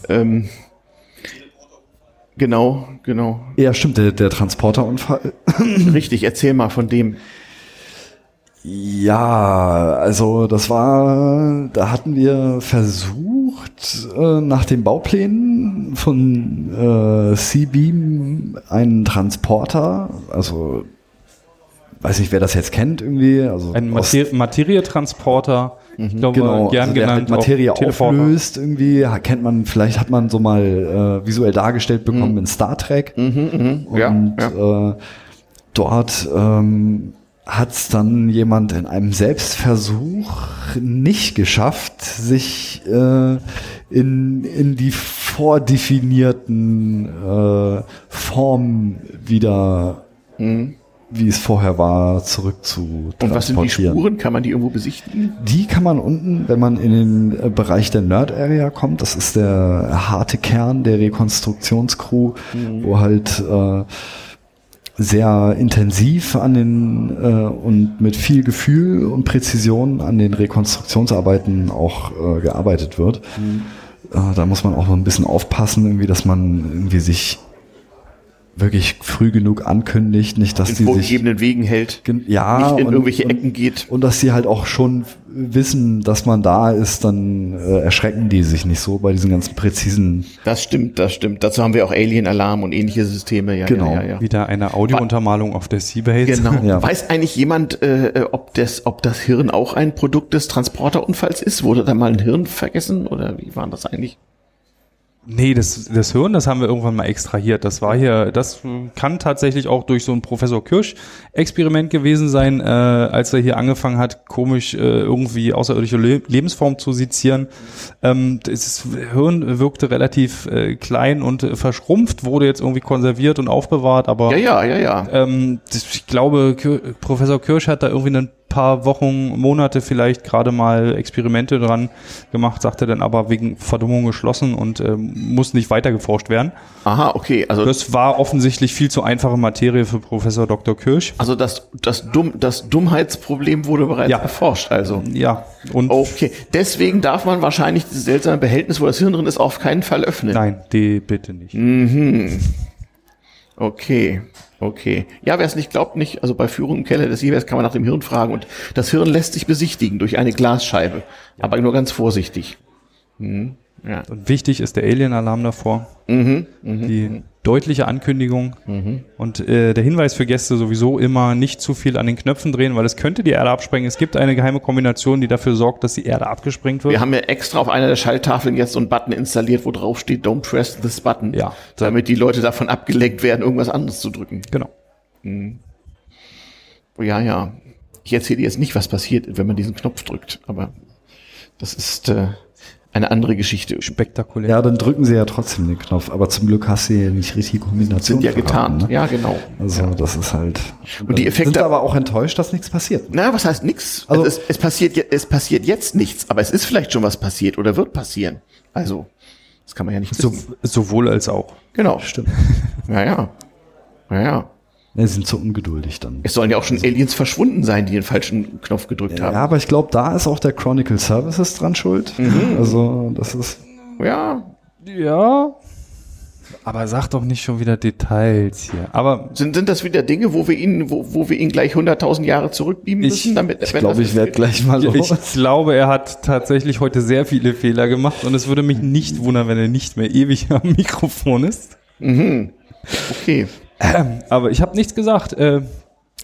Ähm, genau, genau. Ja, stimmt, der, der Transporterunfall. Richtig, erzähl mal von dem. Ja, also das war, da hatten wir versucht, äh, nach den Bauplänen von äh, Seabeam einen Transporter, also weiß nicht, wer das jetzt kennt irgendwie, also Ein Mater Materietransporter, ich glaube, genau, gern also der genannt halt Materie auflöst irgendwie, kennt man, vielleicht hat man so mal äh, visuell dargestellt bekommen Mhm. in Star Trek. Mhm, mhm, ja, Und Äh, dort ähm, hat es dann jemand in einem Selbstversuch nicht geschafft, sich äh, in, in die vordefinierten äh, Formen wieder, wie es vorher war, zurück zu Und was sind die. Spuren? Kann man die irgendwo besichtigen? Die kann man unten, wenn man in den äh, Bereich der Nerd Area kommt, das ist der harte Kern der Rekonstruktionscrew, Mhm. wo halt äh, sehr intensiv an den äh, und mit viel Gefühl und Präzision an den Rekonstruktionsarbeiten auch äh, gearbeitet wird. Mhm. Äh, da muss man auch ein bisschen aufpassen, irgendwie, dass man irgendwie sich wirklich früh genug ankündigt, nicht, dass In die sich vorgegebenen Wegen hält. ja, nicht in und- irgendwelche und- Ecken geht. Und dass sie halt auch schon wissen, dass man da ist, dann äh, erschrecken die sich nicht so bei diesen ganzen präzisen. Das stimmt, das stimmt. Dazu haben wir auch Alien-Alarm und ähnliche Systeme. Ja, Genau. ja, ja, ja. Wieder eine Audiountermalung auf der Seabase. Genau. Ja. Weiß eigentlich jemand, äh, äh, ob, das, ob das Hirn auch ein Produkt des Transporterunfalls ist? Wurde da mal ein Hirn vergessen oder wie war das eigentlich? Nee, das, das Hirn, das haben wir irgendwann mal extrahiert. Das war hier, das kann tatsächlich auch durch so ein Professor Kirsch-Experiment gewesen sein, äh, als er hier angefangen hat, komisch äh, irgendwie außerirdische Le Lebensformen zu sezieren. Ähm, das Hirn wirkte relativ äh, klein und verschrumpft, wurde jetzt irgendwie konserviert und aufbewahrt, aber Ja, ja, ja, ja. ähm, das, ich glaube, Kir Professor Kirsch hat da irgendwie ein paar Wochen, Monate vielleicht gerade mal Experimente dran gemacht, sagte dann aber wegen Verdummung geschlossen und ähm, muss nicht weiter geforscht werden. Aha, okay. Also, Das war offensichtlich viel zu einfache Materie für Professor Dr. Kirsch. also das, das, Dumm, das Dummheitsproblem wurde bereits Ja. erforscht. Also. Ja, und Okay, deswegen darf man wahrscheinlich dieses seltsame Behältnis, wo das Hirn drin ist, auf keinen Fall öffnen. nein, die bitte nicht. Mhm. Okay, okay. Ja, wer es nicht glaubt, nicht, also bei Führung im Keller des Siebers kann man nach dem Hirn fragen und das Hirn lässt sich besichtigen durch eine Glasscheibe, aber nur ganz vorsichtig. Mhm. Ja. Und wichtig ist der Alien-Alarm davor. Mhm. Mhm. Die deutliche Ankündigung. Und äh, der Hinweis für Gäste sowieso immer nicht zu viel an den Knöpfen drehen, weil es könnte die Erde absprengen. Es gibt eine geheime Kombination, die dafür sorgt, dass die Erde abgesprengt wird. Wir haben ja extra auf einer der Schalltafeln jetzt so einen Button installiert, wo drauf steht, don't press this button. Ja. Damit die Leute davon abgelenkt werden, irgendwas anderes zu drücken. Genau. Mhm. Ja, ja. Ich erzähle dir jetzt nicht, was passiert, wenn man diesen Knopf drückt, aber das ist äh, eine andere Geschichte. Spektakulär. Ja, dann drücken sie ja trotzdem den Knopf, aber zum Glück hast du ja nicht richtig Kombination. Sind ja getarnt. ne? Ja, genau. Also das ist halt. Und die Effekte- sind aber auch enttäuscht, dass nichts passiert. Na, was heißt nix? Also- Also, es, es, passiert, es passiert jetzt nichts, aber es ist vielleicht schon was passiert oder wird passieren. Also, das kann man ja nicht So, wissen. sowohl als auch. Genau. Stimmt. Ja, ja. Ja, ja. Ja, sie sind zu ungeduldig dann. Es sollen ja auch schon Aliens verschwunden sein, die den falschen Knopf gedrückt Ja, haben. aber ich glaube, da ist auch der Chronicle Services dran schuld. Mhm. Also das ist. Ja. Ja. Aber sag doch nicht schon wieder Details hier. Aber Sind, sind das wieder Dinge, wo wir ihn, wo, wo wir ihn gleich 100.000 Jahre zurückbeamen Ich- müssen? Damit, Ich glaube, das- ich werde gleich mal los. ich glaube, er hat tatsächlich heute sehr viele Fehler gemacht und es würde mich nicht wundern, wenn er nicht mehr ewig am Mikrofon ist. Mhm. Okay. Ähm, aber ich habe nichts gesagt. Äh,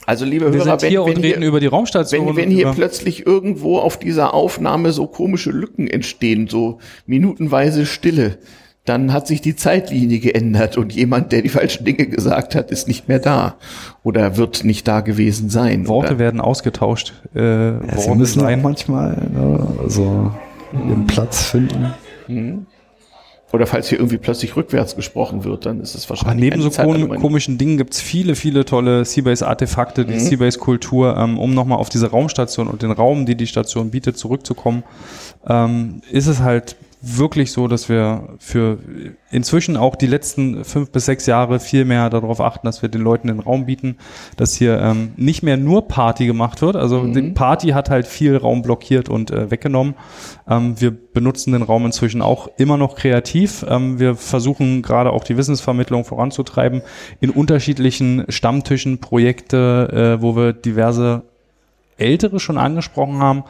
Also, liebe wir Hörer, sind hier wenn, und wenn reden über die Raumstation. Wenn, wenn hier plötzlich irgendwo auf dieser Aufnahme so komische Lücken entstehen, so minutenweise Stille, dann hat sich die Zeitlinie geändert und jemand, der die falschen Dinge gesagt hat, ist nicht mehr da oder wird nicht da gewesen sein. Worte oder? werden ausgetauscht. Äh, Ja, sie müssen auch sein. manchmal ne, also ihren Platz finden. Mhm. Oder falls hier irgendwie plötzlich rückwärts gesprochen wird, dann ist es Aber wahrscheinlich neben eine so kom komischen Dingen gibt's viele, viele tolle Seabase-Artefakte, die Mhm. Seabase-Kultur, ähm, um nochmal auf diese Raumstation und den Raum, die die Station bietet, zurückzukommen, ähm, ist es halt wirklich so, dass wir für inzwischen auch die letzten fünf bis sechs Jahre viel mehr darauf achten, dass wir den Leuten den Raum bieten, dass hier ähm, nicht mehr nur Party gemacht wird. Also die Party hat halt viel Raum blockiert und äh, weggenommen. Ähm, wir benutzen den Raum inzwischen auch immer noch kreativ. Ähm, wir versuchen gerade auch die Wissensvermittlung voranzutreiben in unterschiedlichen Stammtischen, Projekte, äh, wo wir diverse Ältere schon angesprochen haben.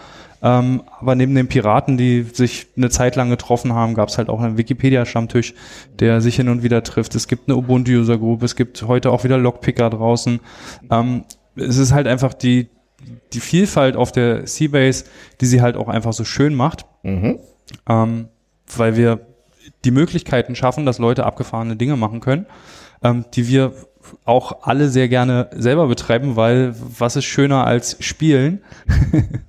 Ähm, aber neben den Piraten, die sich eine Zeit lang getroffen haben, gab es halt auch einen Wikipedia-Stammtisch, der sich hin und wieder trifft. Es gibt eine Ubuntu-User Group, es gibt heute auch wieder Lockpicker draußen. Ähm, es ist halt einfach die, die Vielfalt auf der Seabase, die sie halt auch einfach so schön macht, Mhm. ähm, weil wir die Möglichkeiten schaffen, dass Leute abgefahrene Dinge machen können, ähm, die wir auch alle sehr gerne selber betreiben, weil was ist schöner als spielen? (laughs)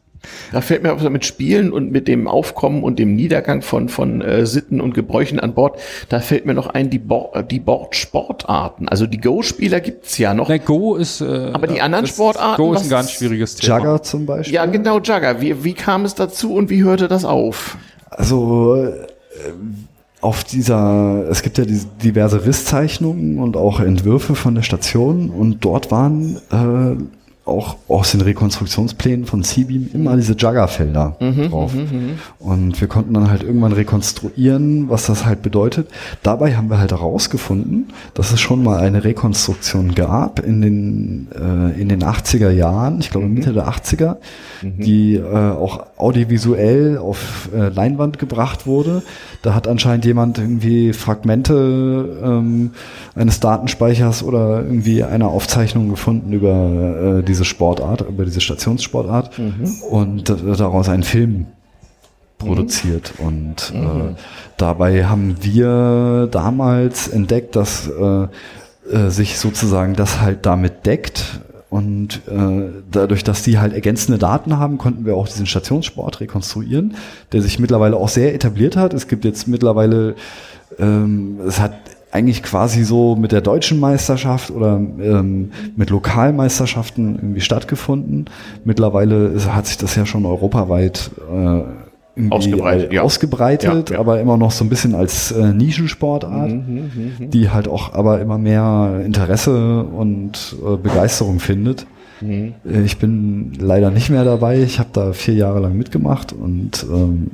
Da fällt mir auch mit Spielen und mit dem Aufkommen und dem Niedergang von, von äh, Sitten und Gebräuchen an Bord, da fällt mir noch ein, die, Bo äh, die Bordsportarten. Also die Go-Spieler gibt's ja noch. Na, Go ist. Äh, Aber die anderen Sportarten, Go ist ein ganz schwieriges Thema. Jugger zum Beispiel. Ja, genau, Jugger. Wie, wie kam es dazu und wie hörte das auf? Also äh, auf dieser, es gibt ja diese diverse Risszeichnungen und auch Entwürfe von der Station und dort waren äh, auch aus den Rekonstruktionsplänen von Seabeam immer diese Juggerfelder Mhm, drauf. Und wir konnten dann halt irgendwann rekonstruieren, was das halt bedeutet. Dabei haben wir halt herausgefunden, dass es schon mal eine Rekonstruktion gab in den, äh, in den 80er Jahren, ich glaube Mitte der 80er, die äh, auch audiovisuell auf äh, Leinwand gebracht wurde. Da hat anscheinend jemand irgendwie Fragmente ähm, eines Datenspeichers oder irgendwie einer Aufzeichnung gefunden über äh, diese Sportart, über diese Stationssportart und äh, daraus einen Film produziert. Und äh, dabei haben wir damals entdeckt, dass äh, äh, sich sozusagen das halt damit deckt. Und äh, dadurch, dass die halt ergänzende Daten haben, konnten wir auch diesen Stationssport rekonstruieren, der sich mittlerweile auch sehr etabliert hat. Es gibt jetzt mittlerweile, ähm, es hat eigentlich quasi so mit der deutschen Meisterschaft oder ähm, mit Lokalmeisterschaften irgendwie stattgefunden. Mittlerweile ist, hat sich das ja schon europaweit äh, Ausgebreitet, äh, ja. ausgebreitet Ja, aber immer noch so ein bisschen als äh, Nischensportart, Mhm, die halt auch aber immer mehr Interesse und äh, Begeisterung findet. Mhm. Äh, Ich bin leider nicht mehr dabei. Ich habe da vier Jahre lang mitgemacht und ähm,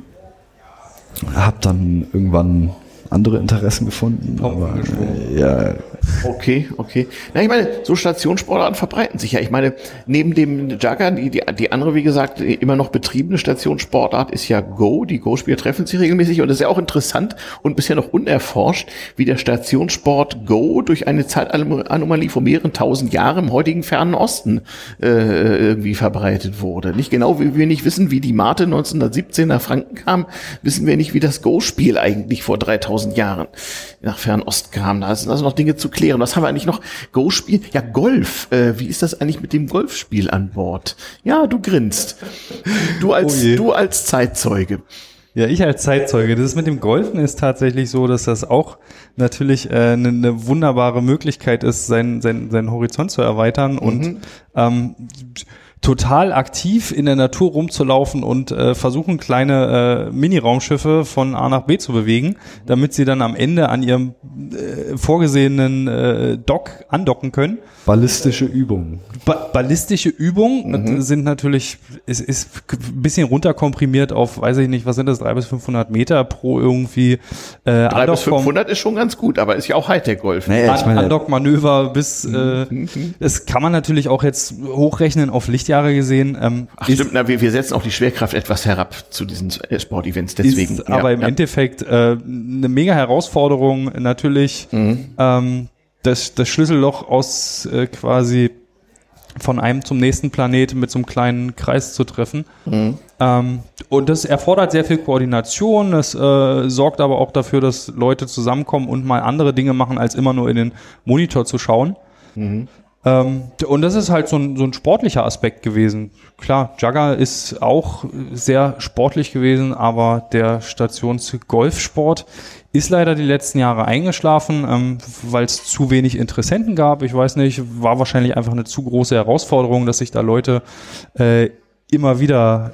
habe dann irgendwann andere Interessen gefunden. Aber, äh, ja, Okay, okay. Na, ich meine, so Stationssportarten verbreiten sich ja. Ich meine, neben dem Jugger, die, die, die andere, wie gesagt, immer noch betriebene Stationssportart ist ja Go. Die Go-Spieler treffen sich regelmäßig und es ist ja auch interessant und bisher noch unerforscht, wie der Stationssport Go durch eine Zeitanomalie von mehreren tausend Jahren im heutigen fernen Osten äh, irgendwie verbreitet wurde. Nicht genau, wie wir nicht wissen, wie die Mate 1917 nach Franken kam, wissen wir nicht, wie das Go-Spiel eigentlich vor 3000 Jahren nach Fernost kam. Da sind also noch Dinge zu klären. Was haben wir eigentlich noch? Go-Spiel? Ja, Golf. Äh, wie ist das eigentlich mit dem Golfspiel an Bord? Ja, du grinst. Du als, Oh du als Zeitzeuge. Ja, ich als Zeitzeuge. Das mit dem Golfen ist tatsächlich so, dass das auch natürlich äh, eine, eine wunderbare Möglichkeit ist, seinen, seinen, seinen Horizont zu erweitern und ähm, total aktiv in der Natur rumzulaufen und äh, versuchen, kleine äh, Mini-Raumschiffe von A nach B zu bewegen, damit sie dann am Ende an ihrem äh, vorgesehenen äh, Dock andocken können. ballistische Übungen. Ba ballistische Übungen sind natürlich, es ist ein bisschen runterkomprimiert auf, weiß ich nicht, was sind das, 300 bis 500 Meter pro irgendwie äh, Drei bis Andock vom- 500 ist schon ganz gut, aber ist ja auch Hightech-Golf. An Andock-Manöver bis, äh, das kann man natürlich auch jetzt hochrechnen auf Lichtjahre gesehen. Ähm, Ach stimmt, na, wir, wir setzen auch die Schwerkraft etwas herab zu diesen äh, Sportevents, deswegen. Ist aber ja, im ja. Endeffekt äh, eine mega Herausforderung natürlich. Mhm. Ähm, das, das Schlüsselloch aus äh, quasi von einem zum nächsten Planeten mit so einem kleinen Kreis zu treffen. Mhm. Ähm, und das erfordert sehr viel Koordination. Das äh, sorgt aber auch dafür, dass Leute zusammenkommen und mal andere Dinge machen, als immer nur in den Monitor zu schauen. Mhm. Ähm, und das ist halt so ein, so ein sportlicher Aspekt gewesen. Klar, Jugger ist auch sehr sportlich gewesen, aber der Stationsgolfsport ist leider die letzten Jahre eingeschlafen, ähm, weil es zu wenig Interessenten gab. Ich weiß nicht, war wahrscheinlich einfach eine zu große Herausforderung, dass sich da Leute äh, immer wieder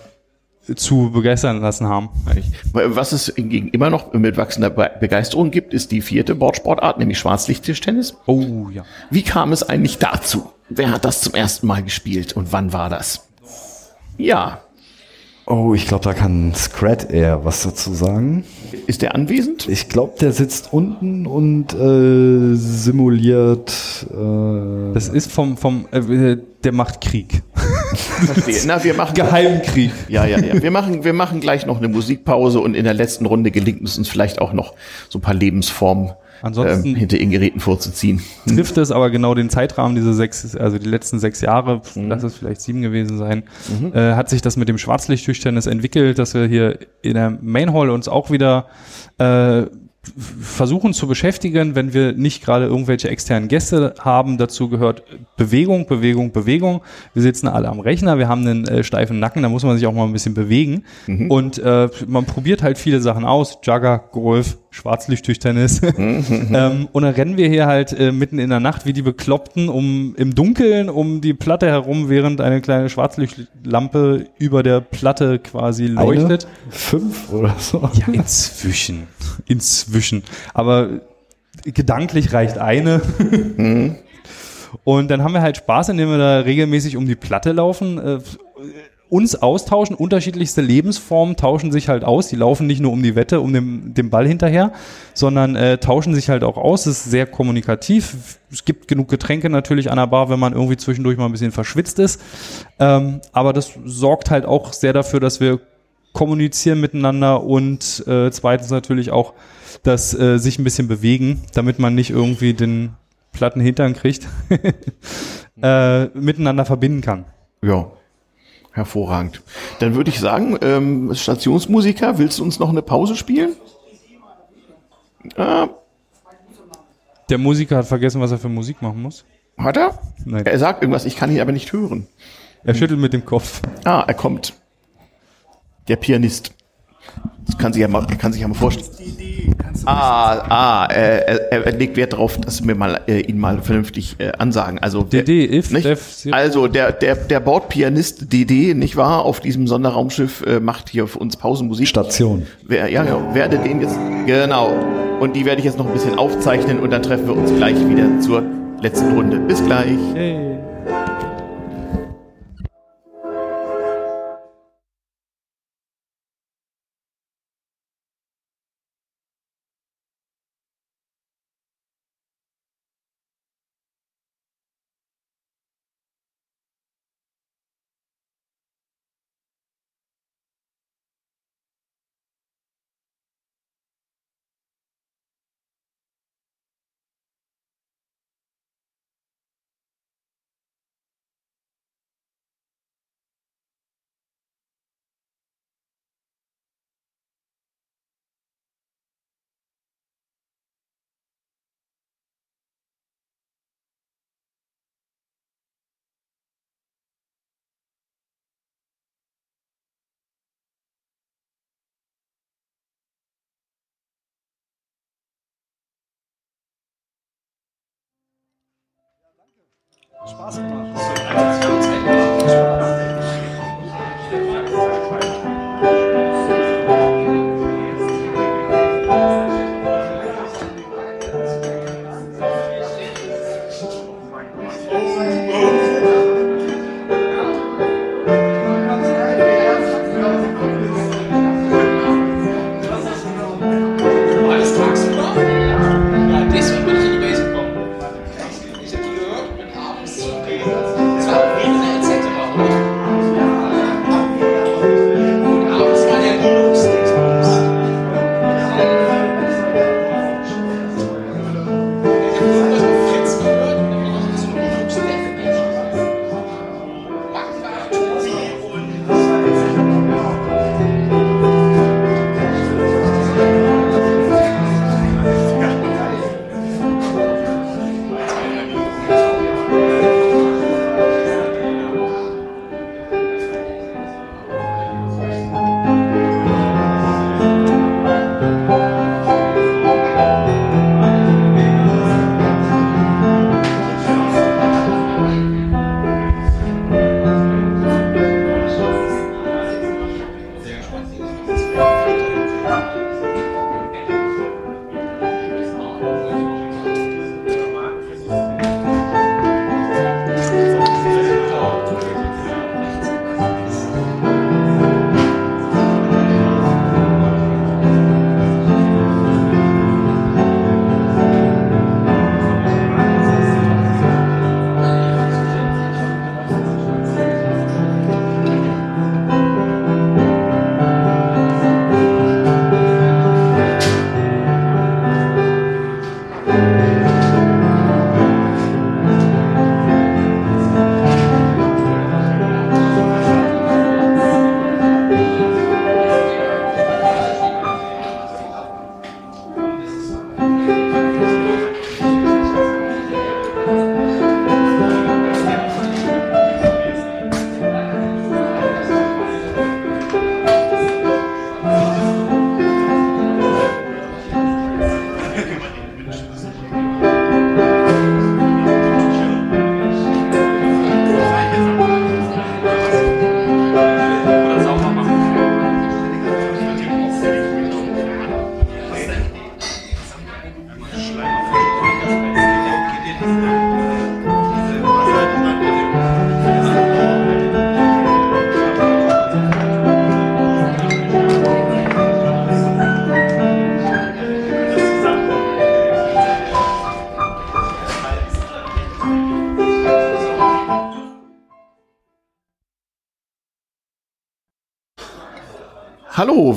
zu begeistern lassen haben. Was es hingegen immer noch mit wachsender Be- Begeisterung gibt, ist die vierte Bordsportart, nämlich Schwarzlichttischtennis. Oh ja. Wie kam es eigentlich dazu? Wer hat das zum ersten Mal gespielt und wann war das? Ja. Oh, ich glaube, da kann Scrat eher was dazu sagen. Ist der anwesend? Ich glaube, der sitzt unten und äh, simuliert. Äh, Das ist vom, vom äh, der macht Krieg. Verstehe. Na, wir machen Geheimkrieg. Ja, ja, ja. Wir machen, wir machen gleich noch eine Musikpause und in der letzten Runde gelingt es uns vielleicht auch noch so ein paar Lebensformen Ansonsten- ähm, hinter ihren Geräten vorzuziehen. (laughs) trifft es aber genau den Zeitrahmen, diese sechs, also die letzten sechs Jahre, lass es vielleicht sieben gewesen sein, Mhm. äh, hat sich das mit dem Schwarzlichttischtennis entwickelt, dass wir hier in der Main Hall uns auch wieder äh, versuchen zu beschäftigen, wenn wir nicht gerade irgendwelche externen Gäste haben. Dazu gehört Bewegung, Bewegung, Bewegung. Wir sitzen alle am Rechner, wir haben einen äh, steifen Nacken, da muss man sich auch mal ein bisschen bewegen. Und äh, man probiert halt viele Sachen aus. Jugger, Golf, Schwarzlichttischtennis. (laughs) (laughs) (laughs) ähm, und dann rennen wir hier halt äh, mitten in der Nacht wie die Bekloppten um im Dunkeln um die Platte herum, während eine kleine Schwarzlichtlampe über der Platte quasi leuchtet. Eine? Fünf oder so? Ja, inzwischen. Inzwischen. Aber gedanklich reicht eine. Und dann haben wir halt Spaß, indem wir da regelmäßig um die Platte laufen, äh, uns austauschen, unterschiedlichste Lebensformen tauschen sich halt aus. Die laufen nicht nur um die Wette, um dem, dem Ball hinterher, sondern äh, tauschen sich halt auch aus. Es ist sehr kommunikativ. Es gibt genug Getränke natürlich an der Bar, wenn man irgendwie zwischendurch mal ein bisschen verschwitzt ist. Ähm, aber das sorgt halt auch sehr dafür, dass wir kommunizieren miteinander und äh, zweitens natürlich auch, dass äh, sich ein bisschen bewegen, damit man nicht irgendwie den platten Hintern kriegt, (laughs) äh, miteinander verbinden kann. Ja, hervorragend. Dann würde ich sagen, ähm, Stationsmusiker, willst du uns noch eine Pause spielen? Ah, Der Musiker hat vergessen, was er für Musik machen muss. hat er? Nein. Er sagt irgendwas, ich kann ihn aber nicht hören. Er schüttelt mit dem Kopf. Ah, er kommt. Der Pianist. Das kann sich ja mal, kann sich ja mal vorstellen. Ah, ah, er, er legt Wert darauf, dass wir mal äh, ihn mal vernünftig äh, ansagen. Also DD, if, nicht? def. Also der der der Bordpianist DD, nicht wahr? Auf diesem Sonderraumschiff äh, macht hier für uns Pausenmusik. Station. Wer, ja, ja, werde den jetzt genau. Und die werde ich jetzt noch ein bisschen aufzeichnen und dann treffen wir uns gleich wieder zur letzten Runde. Bis gleich. Hey. Spaß gemacht.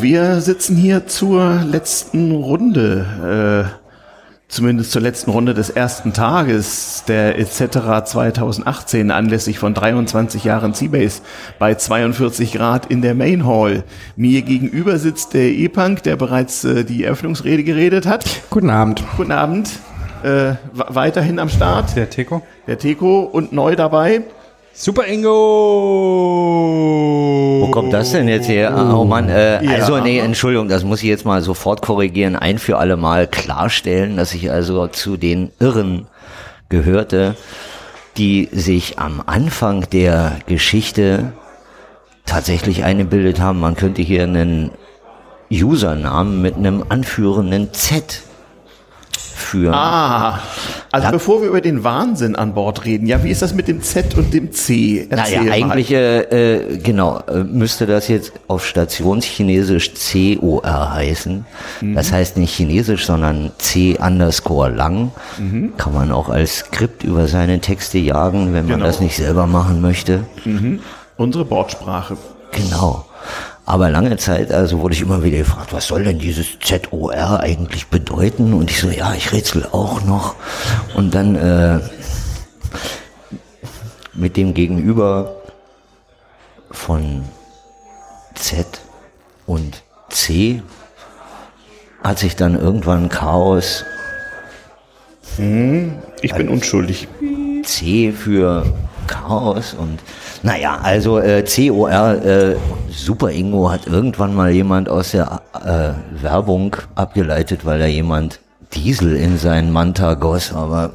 Wir sitzen hier zur letzten Runde, äh, zumindest zur letzten Runde des ersten Tages der etc. 2018 anlässlich von 23 Jahren Seabase bei 42 Grad in der Main Hall. Mir gegenüber sitzt der E-Punk, der bereits äh, die Eröffnungsrede geredet hat. Guten Abend. Guten Abend. Äh, weiterhin am Start. Der Teko. Der Teko und neu dabei. Super Ingo! Wo kommt das denn jetzt her? Ah, Oh Mann, äh, Ja. also nee, Entschuldigung, das muss ich jetzt mal sofort korrigieren, ein für alle Mal klarstellen, dass ich also zu den Irren gehörte, die sich am Anfang der Geschichte tatsächlich eingebildet haben, man könnte hier einen Usernamen mit einem anführenden Z führen. Ah, also bevor wir über den Wahnsinn an Bord reden, ja, wie ist das mit dem Z und dem C? Erzähl naja, eigentlich, äh, äh, genau, äh, müsste das jetzt auf Stationschinesisch COR heißen. Mhm. Das heißt nicht Chinesisch, sondern C underscore lang. Mhm. Kann man auch als Skript über seine Texte jagen, wenn man Genau. das nicht selber machen möchte. Mhm. Unsere Bordsprache. Genau. Aber lange Zeit, also wurde ich immer wieder gefragt, was soll denn dieses ZOR eigentlich bedeuten? Und ich so, ja, ich rätsel auch noch. Und dann äh, mit dem Gegenüber von Z und C hat sich dann irgendwann Chaos. Hm, ich bin unschuldig. C für Chaos und naja, also äh, COR, äh, Super Ingo hat irgendwann mal jemand aus der äh, Werbung abgeleitet, weil da jemand Diesel in seinen Manta goss, aber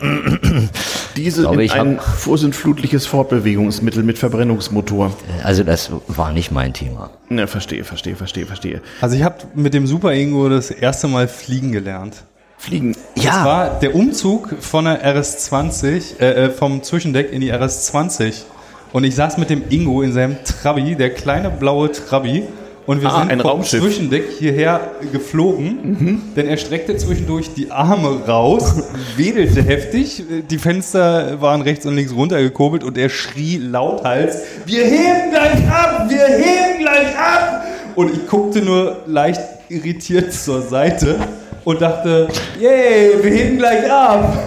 (clears throat) Diese glaube, in ich ein vorsinnflutliches Fortbewegungsmittel mit Verbrennungsmotor. also das war nicht mein Thema. Ne, verstehe, verstehe, verstehe, verstehe. Also ich habe mit dem Super Ingo das erste Mal fliegen gelernt. Fliegen. Das war der Umzug von der RS20, äh, äh, vom Zwischendeck in die RS20. Und ich saß mit dem Ingo in seinem Trabi, der kleine blaue Trabi. Und wir Ah, sind ein vom Raumschiff. Zwischendeck hierher geflogen, denn er streckte zwischendurch die Arme raus, (laughs) wedelte heftig, die Fenster waren rechts und links runtergekurbelt und er schrie lauthals, wir heben gleich ab, wir heben gleich ab! Und ich guckte nur leicht irritiert zur Seite und dachte, yay, wir heben gleich ab!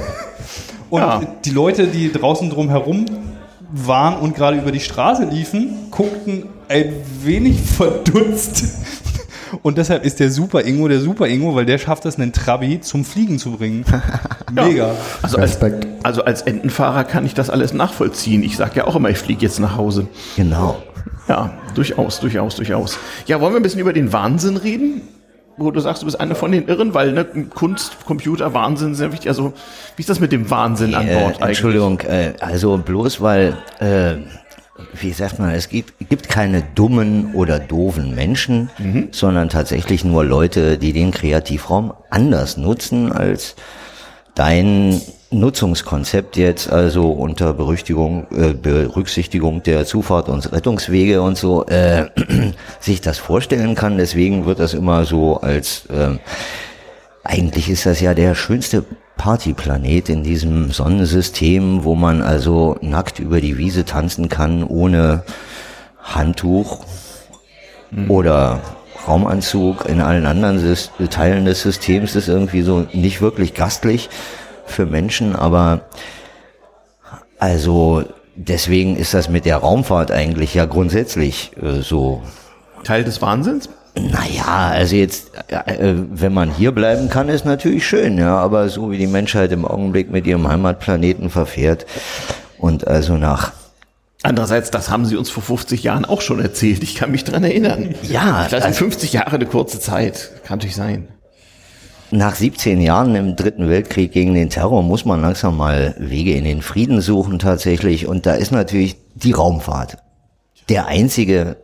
Und die Leute, die draußen drumherum waren und gerade über die Straße liefen, guckten ein wenig (laughs) verdutzt. Und deshalb ist der Super Ingo der Super Ingo, weil der schafft es, einen Trabi zum Fliegen zu bringen. (laughs) Mega. Also als, also als Entenfahrer kann ich das alles nachvollziehen. Ich sage ja auch immer, ich fliege jetzt nach Hause. Genau. Ja, durchaus, durchaus, durchaus. Ja, wollen wir ein bisschen über den Wahnsinn reden? Wo du sagst, du bist einer von den Irren, weil ne, Kunst, Computer, Wahnsinn sehr wichtig. Also, wie ist das mit dem Wahnsinn an Äh, Bord eigentlich? Entschuldigung, äh, also bloß weil, äh, wie sagt man, es gibt, gibt keine dummen oder doofen Menschen, Mhm. sondern tatsächlich nur Leute, die den Kreativraum anders nutzen als dein Nutzungskonzept jetzt, also unter Berücksichtigung, äh, Berücksichtigung der Zufahrt und Rettungswege und so, äh, (clears throat) sich das vorstellen kann. Deswegen wird das immer so als, ähm, eigentlich ist das ja der schönste Partyplanet in diesem Sonnensystem, wo man also nackt über die Wiese tanzen kann, ohne Handtuch oder Raumanzug. In allen anderen Teilen des Systems ist irgendwie so nicht wirklich gastlich für Menschen, aber also deswegen ist das mit der Raumfahrt eigentlich ja grundsätzlich äh, so Teil des Wahnsinns? naja, also jetzt, äh, wenn man hier bleiben kann, ist natürlich schön, ja, aber so wie die Menschheit im Augenblick mit ihrem Heimatplaneten verfährt und also nach Andererseits, das haben sie uns vor 50 Jahren auch schon erzählt. Ich kann mich dran erinnern. Ja, Vielleicht sind also- 50 Jahre eine kurze Zeit. Kann natürlich sein. nach 17 Jahren im Dritten Weltkrieg gegen den Terror muss man langsam mal Wege in den Frieden suchen tatsächlich und da ist natürlich die Raumfahrt der einzige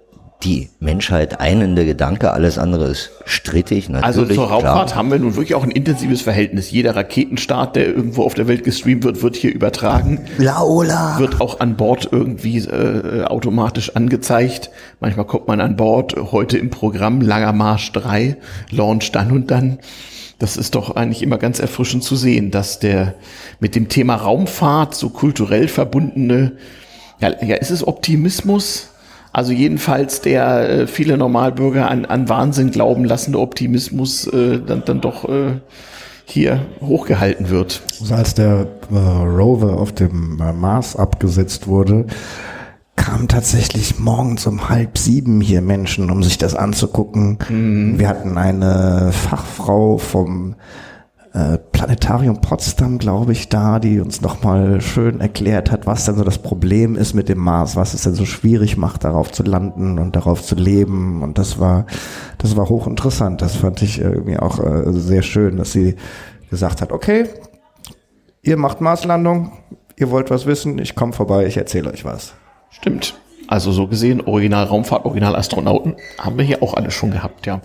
die Menschheit einende Gedanke, alles andere ist strittig, Also natürlich. zur Raumfahrt haben wir nun wirklich auch ein intensives Verhältnis. Jeder Raketenstart, der irgendwo auf der Welt gestreamt wird, wird hier übertragen. Laola. Wird auch an Bord irgendwie äh, automatisch angezeigt. Manchmal kommt man an Bord, heute im Programm Langer Marsch 3, Launch dann und dann. Das ist doch eigentlich immer ganz erfrischend zu sehen, dass der mit dem Thema Raumfahrt so kulturell verbundene, ja, ja ist es Optimismus? Also jedenfalls der äh, viele Normalbürger an, an Wahnsinn glauben lassende Optimismus äh, dann, dann doch äh, hier hochgehalten wird. Also als der äh, Rover auf dem äh, Mars abgesetzt wurde, kamen tatsächlich morgens um halb sieben hier Menschen, um sich das anzugucken. Wir hatten eine Fachfrau vom äh, Planetarium Potsdam, glaube ich, da, die uns nochmal schön erklärt hat, was denn so das Problem ist mit dem Mars, was es denn so schwierig macht, darauf zu landen und darauf zu leben. Und das war, das war hochinteressant. Das fand ich irgendwie auch äh, sehr schön, dass sie gesagt hat, okay, ihr macht Marslandung, ihr wollt was wissen, ich komme vorbei, ich erzähle euch was. Stimmt. Also so gesehen, Original Raumfahrt, Original Astronauten haben wir hier auch alle schon gehabt, ja.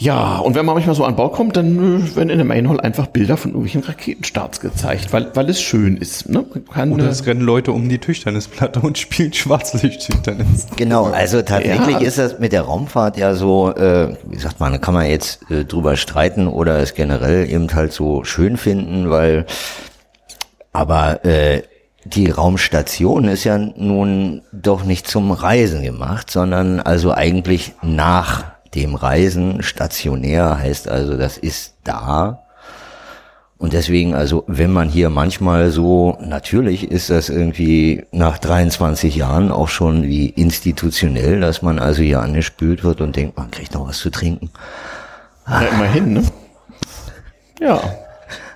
Ja, und wenn man manchmal so an Bord kommt, dann äh, werden in der Main Hall einfach Bilder von irgendwelchen Raketenstarts gezeigt, weil, weil es schön ist. Ne? Kann, Oder äh, es rennen Leute um die Tischtennisplatte und spielen Schwarzlicht-Tischtennis. Genau, also tatsächlich Ja. ist das mit der Raumfahrt ja so, äh, wie sagt man, da kann man jetzt äh, drüber streiten oder es generell eben halt so schön finden, weil aber äh, die Raumstation ist ja nun doch nicht zum Reisen gemacht, sondern also eigentlich nach dem Reisen stationär heißt also, das ist da. Und deswegen, also, wenn man hier manchmal so, natürlich ist das irgendwie nach 23 Jahren auch schon wie institutionell, dass man also hier angespült wird und denkt, man kriegt noch was zu trinken. ja, immerhin, ne? Ja.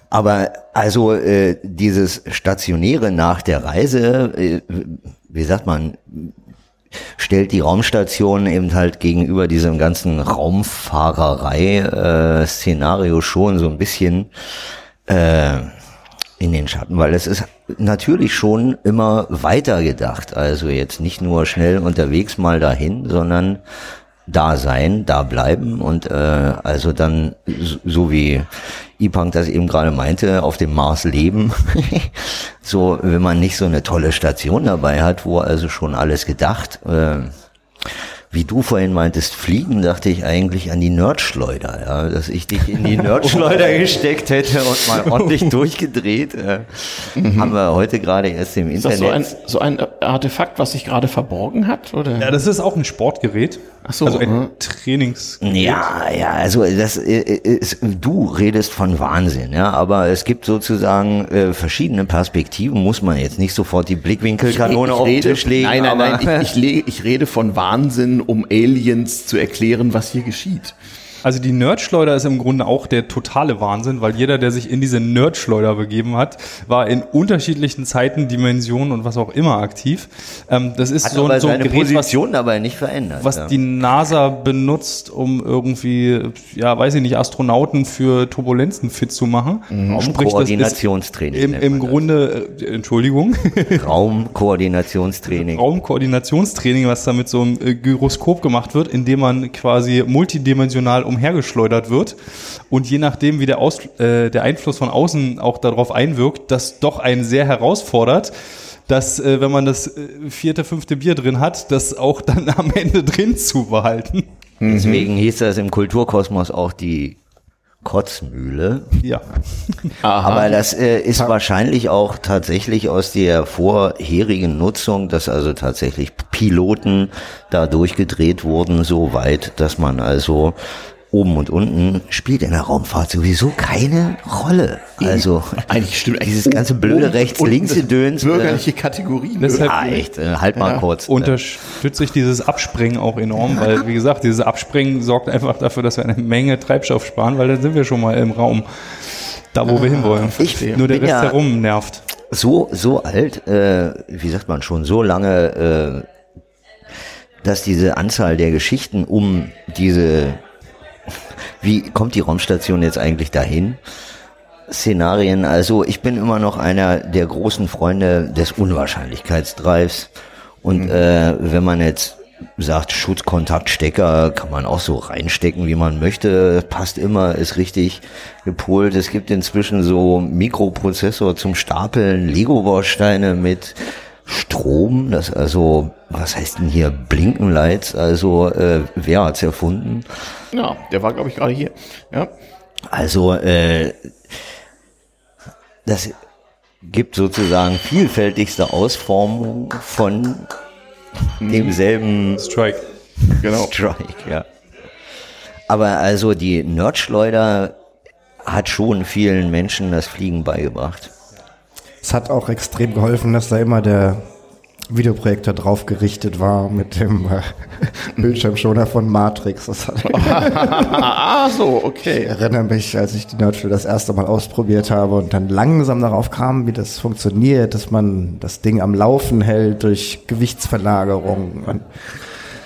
Aber also äh, dieses Stationäre nach der Reise, äh, wie sagt man, stellt die Raumstation eben halt gegenüber diesem ganzen Raumfahrerei-Szenario schon so ein bisschen äh, in den Schatten, weil es ist natürlich schon immer weiter gedacht. Also jetzt nicht nur schnell unterwegs mal dahin, sondern da sein, da bleiben und äh, also dann so, wie Ipang das eben gerade meinte, auf dem Mars leben. (laughs) so, wenn man nicht so eine tolle Station dabei hat, wo also schon alles gedacht, äh, wie du vorhin meintest, fliegen, dachte ich eigentlich an die Nerdschleuder, ja, dass ich dich in die (laughs) Nerdschleuder gesteckt hätte und mal (laughs) ordentlich durchgedreht. Äh, Haben wir heute gerade erst im Ist das Internet. so ein, so ein Artefakt, was sich gerade verborgen hat? Oder? Ja, das ist auch ein Sportgerät. Ach so, also ein mhm. Trainingsgerät. Ja, ja, also das äh, ist, du redest von Wahnsinn, ja, aber es gibt sozusagen äh, verschiedene Perspektiven, muss man jetzt nicht sofort die Blickwinkelkanone auf den Tisch legen. Nein, nein, nein, ich, ich, lege, ich rede von Wahnsinn, um Aliens zu erklären, was hier geschieht. Also die Nerdschleuder ist im Grunde auch der totale Wahnsinn, weil jeder, der sich in diese Nerdschleuder begeben hat, war in unterschiedlichen Zeiten, Dimensionen und was auch immer aktiv. Ähm, das ist hat so, aber ein- so ein Gerät, was, Position dabei nicht verändert. was ja. die NASA benutzt, um irgendwie, ja, weiß ich nicht, Astronauten für Turbulenzen fit zu machen. Mhm. Sprich, Raumkoordinationstraining Im, im man das. Grunde, äh, Entschuldigung, (laughs) Raumkoordinationstraining. Raumkoordinationstraining, was da mit so einem äh, Gyroskop gemacht wird, indem man quasi multidimensional umhergeschleudert wird und je nachdem, wie der, Aus, äh, der Einfluss von außen auch darauf einwirkt, das doch einen sehr herausfordert, dass, äh, wenn man das äh, vierte, fünfte Bier drin hat, das auch (laughs) dann am Ende drin zu behalten. Deswegen hieß das im Kulturkosmos auch die Kotzmühle. Ja. (laughs) Aber das äh, ist wahrscheinlich auch tatsächlich aus der vorherigen Nutzung, dass also tatsächlich Piloten da durchgedreht wurden, so weit, dass man also oben und unten spielt in der Raumfahrt sowieso keine Rolle. Also (laughs) Eigentlich stimmt dieses ganze blöde rechts-links-Gedöns. Bürgerliche Kategorien. Deshalb- Ja, echt, äh, halt mal Ja. kurz. Unterstütze ich dieses Abspringen auch enorm, weil, wie gesagt, dieses Abspringen sorgt einfach dafür, dass wir eine Menge Treibstoff sparen, weil dann sind wir schon mal im Raum, da wo wir hinwollen. Ich Nur der Rest ja- herum nervt. so, so alt, äh, wie sagt man schon, so lange, äh, dass diese Anzahl der Geschichten um diese, wie kommt die Raumstation jetzt eigentlich dahin? Szenarien, also ich bin immer noch einer der großen Freunde des Unwahrscheinlichkeitsdrives. Und äh, wenn man jetzt sagt, Schutzkontaktstecker kann man auch so reinstecken, wie man möchte, passt immer, ist richtig gepolt. Es gibt inzwischen so Mikroprozessor zum Stapeln, Lego-Bausteine mit Strom, das also, was heißt denn hier, Blinkenlights, also äh, wer hat's erfunden? Ja, der war, glaube ich, gerade hier. Ja. Also, äh, das gibt sozusagen vielfältigste Ausformung von demselben Strike. Genau. Strike, ja. Aber also die Nerdschleuder hat schon vielen Menschen das Fliegen beigebracht. Es hat auch extrem geholfen, dass da immer der Videoprojektor drauf gerichtet war mit dem äh, (laughs) Bildschirmschoner von Matrix. Das hat ah, so, okay. Ich erinnere mich, als ich die Nerdschule das erste Mal ausprobiert habe und dann langsam darauf kam, wie das funktioniert, dass man das Ding am Laufen hält durch Gewichtsverlagerung. Und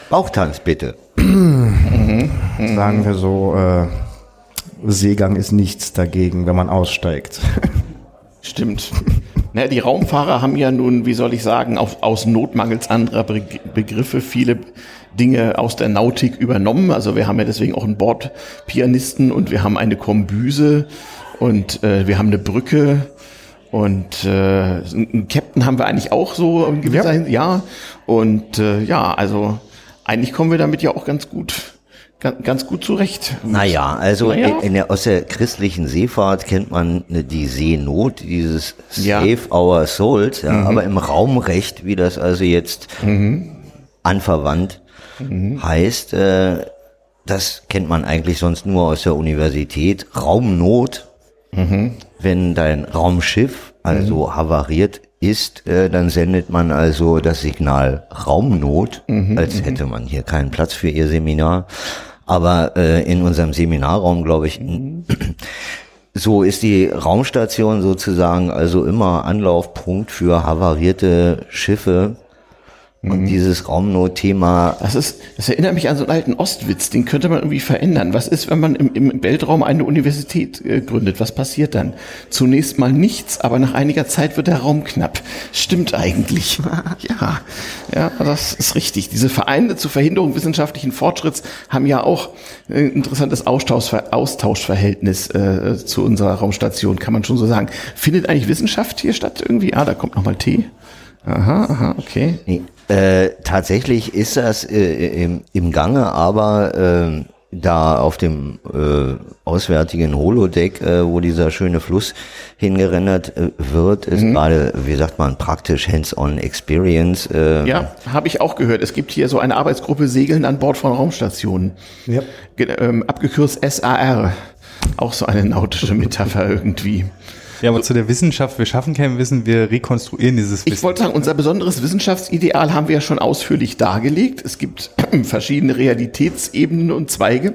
Bauchtanz bitte. sagen wir so, äh, Seegang ist nichts dagegen, wenn man aussteigt. (laughs) Stimmt. (laughs) Na, die Raumfahrer haben ja nun, wie soll ich sagen, auf, aus Not mangels anderer Be Begriffe viele Dinge aus der Nautik übernommen. Also wir haben ja deswegen auch einen Bordpianisten und wir haben eine Kombüse und äh, wir haben eine Brücke und äh, einen Captain haben wir eigentlich auch so in gewisser Ja. Hinsicht. Ja. Und äh, ja, also eigentlich kommen wir damit ja auch ganz gut, ganz, gut zurecht. Naja, also Naja. in der, aus der christlichen Seefahrt kennt man ne, die Seenot, dieses Ja. Save Our Souls, ja, Mhm. aber im Raumrecht, wie das also jetzt anverwandt Mhm. heißt, äh, das kennt man eigentlich sonst nur aus der Universität. Raumnot, Mhm. wenn dein Raumschiff also havariert ist, äh, dann sendet man also das Signal Raumnot, Mhm, als hätte man hier keinen Platz für ihr Seminar. Aber äh, in unserem Seminarraum, glaube ich, (clears throat) so ist die Raumstation sozusagen also immer Anlaufpunkt für havarierte Schiffe. Und dieses Raumnot-Thema. Das ist, das erinnert mich an so einen alten Ostwitz, den könnte man irgendwie verändern. Was ist, wenn man im, im Weltraum eine Universität äh, gründet? Was passiert dann? Zunächst mal nichts, aber nach einiger Zeit wird der Raum knapp. Stimmt eigentlich. (laughs) ja, ja, das ist richtig. Diese Vereine zur Verhinderung wissenschaftlichen Fortschritts haben ja auch ein interessantes Austauschver Austauschverhältnis äh, zu unserer Raumstation, kann man schon so sagen. Findet eigentlich Wissenschaft hier statt irgendwie? Ah, da kommt nochmal Tee. Aha, aha, okay. Nee, äh, tatsächlich ist das äh, im, im Gange, aber äh, da auf dem äh, auswärtigen Holodeck, äh, wo dieser schöne Fluss hingerendert äh, wird, ist Mhm. gerade, wie sagt man, praktisch Hands-on Experience. Äh, Ja, habe ich auch gehört. Es gibt hier so eine Arbeitsgruppe Segeln an Bord von Raumstationen. Ja. Ähm, abgekürzt SAR. Auch so eine nautische Metapher (laughs) irgendwie. Ja, aber zu der Wissenschaft, wir schaffen kein Wissen, wir rekonstruieren dieses Wissen. Ich wollte sagen, unser besonderes Wissenschaftsideal haben wir ja schon ausführlich dargelegt. Es gibt (clears throat) verschiedene Realitätsebenen und Zweige.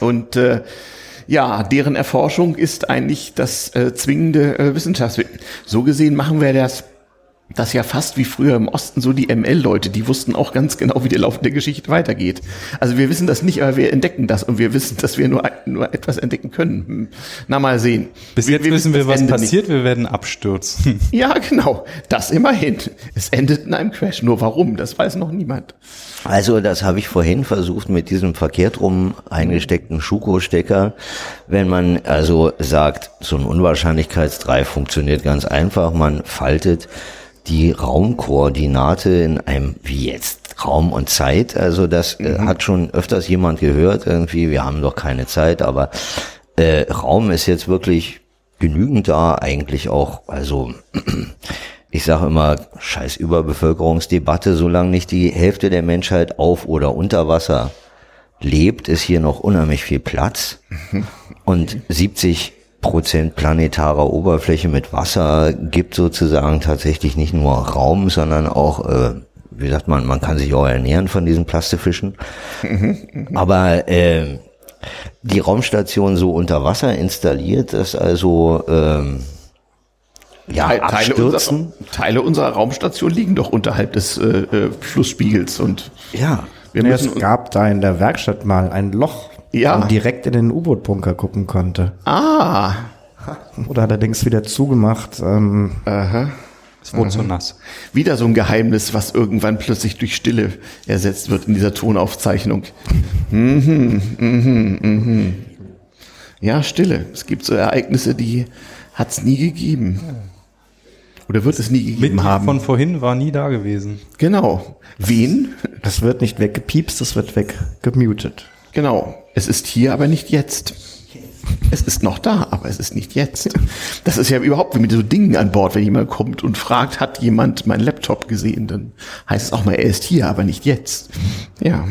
Und äh, ja, deren Erforschung ist eigentlich das äh, zwingende äh, Wissenschaftswissen. So gesehen machen wir das, das ja fast wie früher im Osten so die ML-Leute, die wussten auch ganz genau, wie der Lauf der Geschichte weitergeht. Also wir wissen das nicht, aber wir entdecken das und wir wissen, dass wir nur, nur etwas entdecken können. Hm. Na, mal sehen. Bis jetzt wissen wir, das was Ende nicht. passiert, wir werden abstürzen. (laughs) Ja, genau. Das immerhin. Es endet in einem Crash. Nur warum, das weiß noch niemand. Also das habe ich vorhin versucht mit diesem verkehrt rum eingesteckten Schuko-Stecker. Wenn man also sagt, so ein Unwahrscheinlichkeitsdrei funktioniert ganz einfach, man faltet die Raumkoordinate in einem, wie jetzt, Raum und Zeit. Also das äh, hat schon öfters jemand gehört, irgendwie, wir haben doch keine Zeit, aber äh, Raum ist jetzt wirklich genügend da, eigentlich auch, also (clears throat) ich sage immer, scheiß Überbevölkerungsdebatte, solange nicht die Hälfte der Menschheit auf oder unter Wasser lebt, ist hier noch unheimlich viel Platz. (laughs) Und 70 Prozent planetarer Oberfläche mit Wasser gibt sozusagen tatsächlich nicht nur Raum, sondern auch, äh, wie sagt man, man kann sich auch ernähren von diesen Plastefischen. Aber äh, die Raumstation so unter Wasser installiert, dass also ähm, ja, Teile, abstürzen. unserer, Teile unserer Raumstation liegen doch unterhalb des äh, äh, Flussspiegels und ja, wir müssen es gab da in der Werkstatt mal ein Loch, Ja. man direkt in den U-Boot-Bunker gucken konnte. Ah. Oder allerdings wieder zugemacht. Ähm, Aha. Es wurde zu nass. Wieder so ein Geheimnis, was irgendwann plötzlich durch Stille ersetzt wird in dieser Tonaufzeichnung. Mhm, mhm, mhm. Ja, Stille. Es gibt so Ereignisse, die hat es nie gegeben. Oder wird es nie gegeben Mitglied haben. von vorhin war nie da gewesen. Genau. Wen? Das wird nicht weggepiepst, das wird weggemutet. Genau. Es ist hier, aber nicht jetzt. Es ist noch da, aber es ist nicht jetzt. Das ist ja überhaupt wie mit so Dingen an Bord, wenn jemand kommt und fragt, hat jemand meinen Laptop gesehen, dann heißt es auch mal, er ist hier, aber nicht jetzt. Ja,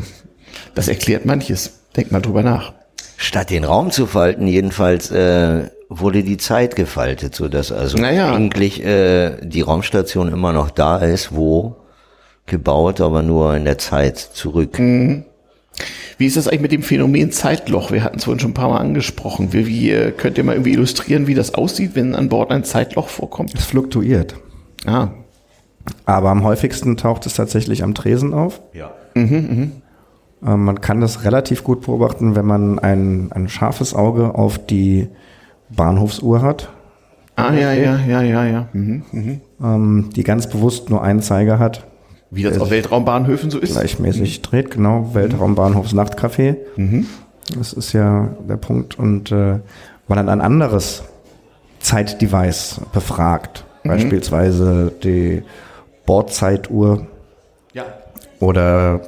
das erklärt manches. Denk mal drüber nach. Statt den Raum zu falten, jedenfalls äh, wurde die Zeit gefaltet, so dass also Naja. eigentlich äh, die Raumstation immer noch da ist, wo gebaut, aber nur in der Zeit zurück. Mhm. Wie ist das eigentlich mit dem Phänomen Zeitloch? Wir hatten es vorhin schon ein paar Mal angesprochen. Wie, wie äh, könnt ihr mal irgendwie illustrieren, wie das aussieht, wenn an Bord ein Zeitloch vorkommt? Es fluktuiert. Ah. Aber am häufigsten taucht es tatsächlich am Tresen auf. Ja. Mhm, mhm. Ähm, man kann das relativ gut beobachten, wenn man ein, ein scharfes Auge auf die Bahnhofsuhr hat. Ah, ja, ja, ja, ja, ja. Mhm, mhm. Ähm, die ganz bewusst nur einen Zeiger hat. Wie das auf sich Weltraumbahnhöfen so ist. Gleichmäßig dreht, genau. Weltraumbahnhofs Nachtcafé. Mhm. Das ist ja der Punkt. Und äh, man dann ein anderes Zeitdevice befragt. Mhm. Beispielsweise die Bordzeituhr. Ja. Oder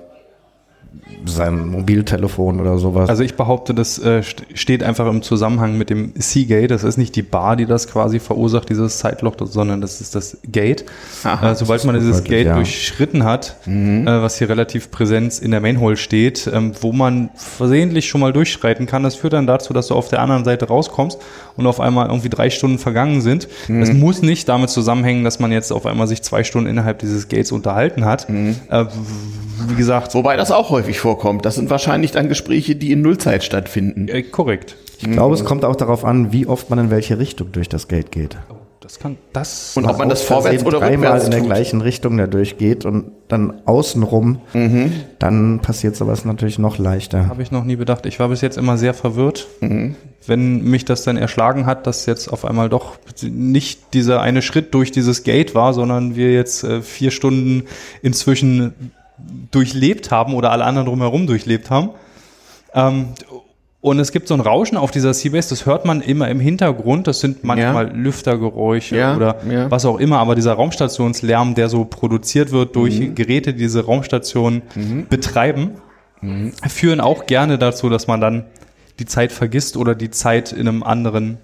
sein Mobiltelefon oder sowas. Also ich behaupte, das äh, st- steht einfach im Zusammenhang mit dem Seagate. Das ist nicht die Bar, die das quasi verursacht, dieses Zeitloch, sondern das ist das Gate. Aha, äh, sobald man dieses Gate ja. durchschritten hat, Mhm. äh, was hier relativ präsent in der Mainhole steht, ähm, wo man versehentlich schon mal durchschreiten kann, das führt dann dazu, dass du auf der anderen Seite rauskommst und auf einmal irgendwie drei Stunden vergangen sind. Mhm. Das muss nicht damit zusammenhängen, dass man jetzt auf einmal sich zwei Stunden innerhalb dieses Gates unterhalten hat. Mhm. Äh, wie gesagt. Wobei das auch häufig vorkommt. Das sind wahrscheinlich dann Gespräche, die in Nullzeit stattfinden. Äh, korrekt. ich glaube, es kommt auch darauf an, wie oft man in welche Richtung durch das Gate geht. Das kann das. Und ob man das vorwärts oder dreimal rückwärts in der tut. gleichen Richtung da durchgeht und dann außenrum, Mhm. dann passiert sowas natürlich noch leichter. Habe ich noch nie bedacht. Ich war bis jetzt immer sehr verwirrt, Mhm. wenn mich das dann erschlagen hat, dass jetzt auf einmal doch nicht dieser eine Schritt durch dieses Gate war, sondern wir jetzt äh, vier Stunden inzwischen durchlebt haben oder alle anderen drumherum durchlebt haben. Ähm, und es gibt so ein Rauschen auf dieser Seabase, das hört man immer im Hintergrund. Das sind manchmal Lüftergeräusche Ja, oder ja. was auch immer. Aber dieser Raumstationslärm, der so produziert wird durch Mhm. Geräte, die diese Raumstation betreiben, führen auch gerne dazu, dass man dann die Zeit vergisst oder die Zeit in einem anderen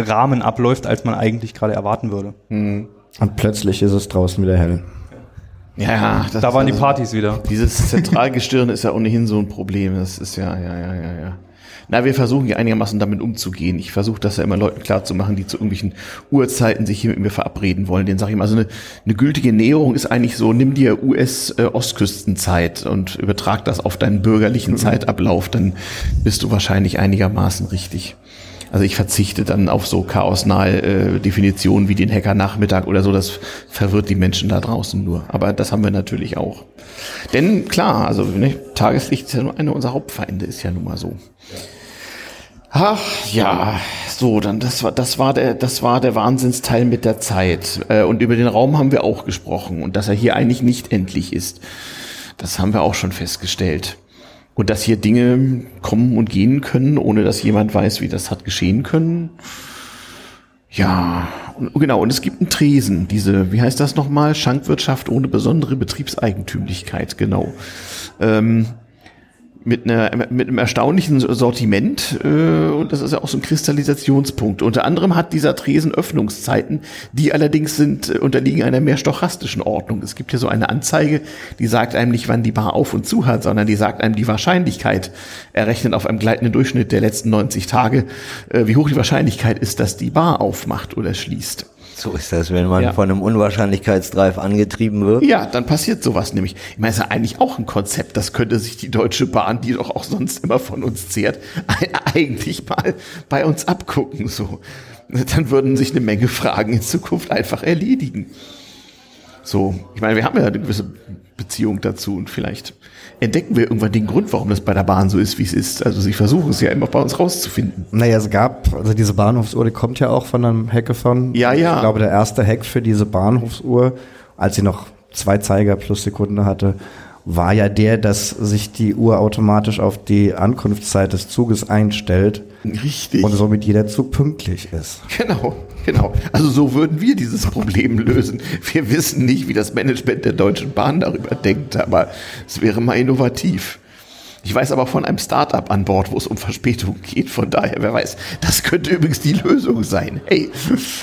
Rahmen abläuft, als man eigentlich gerade erwarten würde. Und plötzlich ist es draußen wieder hell. Ja, das Da ist waren die also- Partys wieder. Dieses Zentralgestirn ist ja ohnehin so ein Problem. Das ist ja, ja, ja, ja, ja. Na, wir versuchen ja einigermaßen damit umzugehen. Ich versuche das ja immer Leuten klarzumachen, die zu irgendwelchen Uhrzeiten sich hier mit mir verabreden wollen. Den sage ich mal, so eine, eine gültige Näherung ist eigentlich so, nimm dir US-Ostküstenzeit und übertrag das auf deinen bürgerlichen (laughs) Zeitablauf, dann bist du wahrscheinlich einigermaßen richtig. Also ich verzichte dann auf so chaosnahe äh, Definitionen wie den Hacker-Nachmittag oder so. Das verwirrt die Menschen da draußen nur. Aber das haben wir natürlich auch. Denn klar, also ne, Tageslicht ist ja nur einer unserer Hauptfeinde, ist ja nun mal so. Ach ja, so, dann das war das war der das war der Wahnsinnsteil mit der Zeit äh, und über den Raum haben wir auch gesprochen und dass er hier eigentlich nicht endlich ist. Das haben wir auch schon festgestellt. Und dass hier Dinge kommen und gehen können, ohne dass jemand weiß, wie das hat geschehen können. Ja, und, genau, und es gibt einen Tresen, diese, wie heißt das nochmal? Schankwirtschaft ohne besondere Betriebseigentümlichkeit, genau. Ähm, mit, einer, mit einem erstaunlichen Sortiment äh, und das ist ja auch so ein Kristallisationspunkt. Unter anderem hat dieser Tresen Öffnungszeiten, die allerdings sind äh, unterliegen einer mehr stochastischen Ordnung. Es gibt ja so eine Anzeige, die sagt einem nicht, wann die Bar auf und zu hat, sondern die sagt einem die Wahrscheinlichkeit, errechnet auf einem gleitenden Durchschnitt der letzten 90 Tage, äh, wie hoch die Wahrscheinlichkeit ist, dass die Bar aufmacht oder schließt. So ist das, wenn man Ja. von einem Unwahrscheinlichkeitsdrive angetrieben wird. Ja, dann passiert sowas nämlich. Ich meine, es ist ja eigentlich auch ein Konzept, das könnte sich die Deutsche Bahn, die doch auch sonst immer von uns zehrt, (laughs) eigentlich mal bei uns abgucken. So, dann würden sich eine Menge Fragen in Zukunft einfach erledigen. So, ich meine, wir haben ja eine gewisse Beziehung dazu und vielleicht entdecken wir irgendwann den Grund, warum das bei der Bahn so ist, wie es ist. Also sie versuchen es ja immer bei uns rauszufinden. Naja, es gab, also diese Bahnhofsuhr, die kommt ja auch von einem Hackathon. Ja, ja. Ich glaube, der erste Hack für diese Bahnhofsuhr, als sie noch zwei Zeiger plus Sekunde hatte, war ja der, dass sich die Uhr automatisch auf die Ankunftszeit des Zuges einstellt. Richtig. Und somit jeder Zug pünktlich ist. Genau, genau. Also so würden wir dieses Problem lösen. Wir wissen nicht, wie das Management der Deutschen Bahn darüber denkt, aber es wäre mal innovativ. Ich weiß aber von einem Startup an Bord, wo es um Verspätung geht. Von daher, wer weiß, das könnte übrigens die Lösung sein. Hey,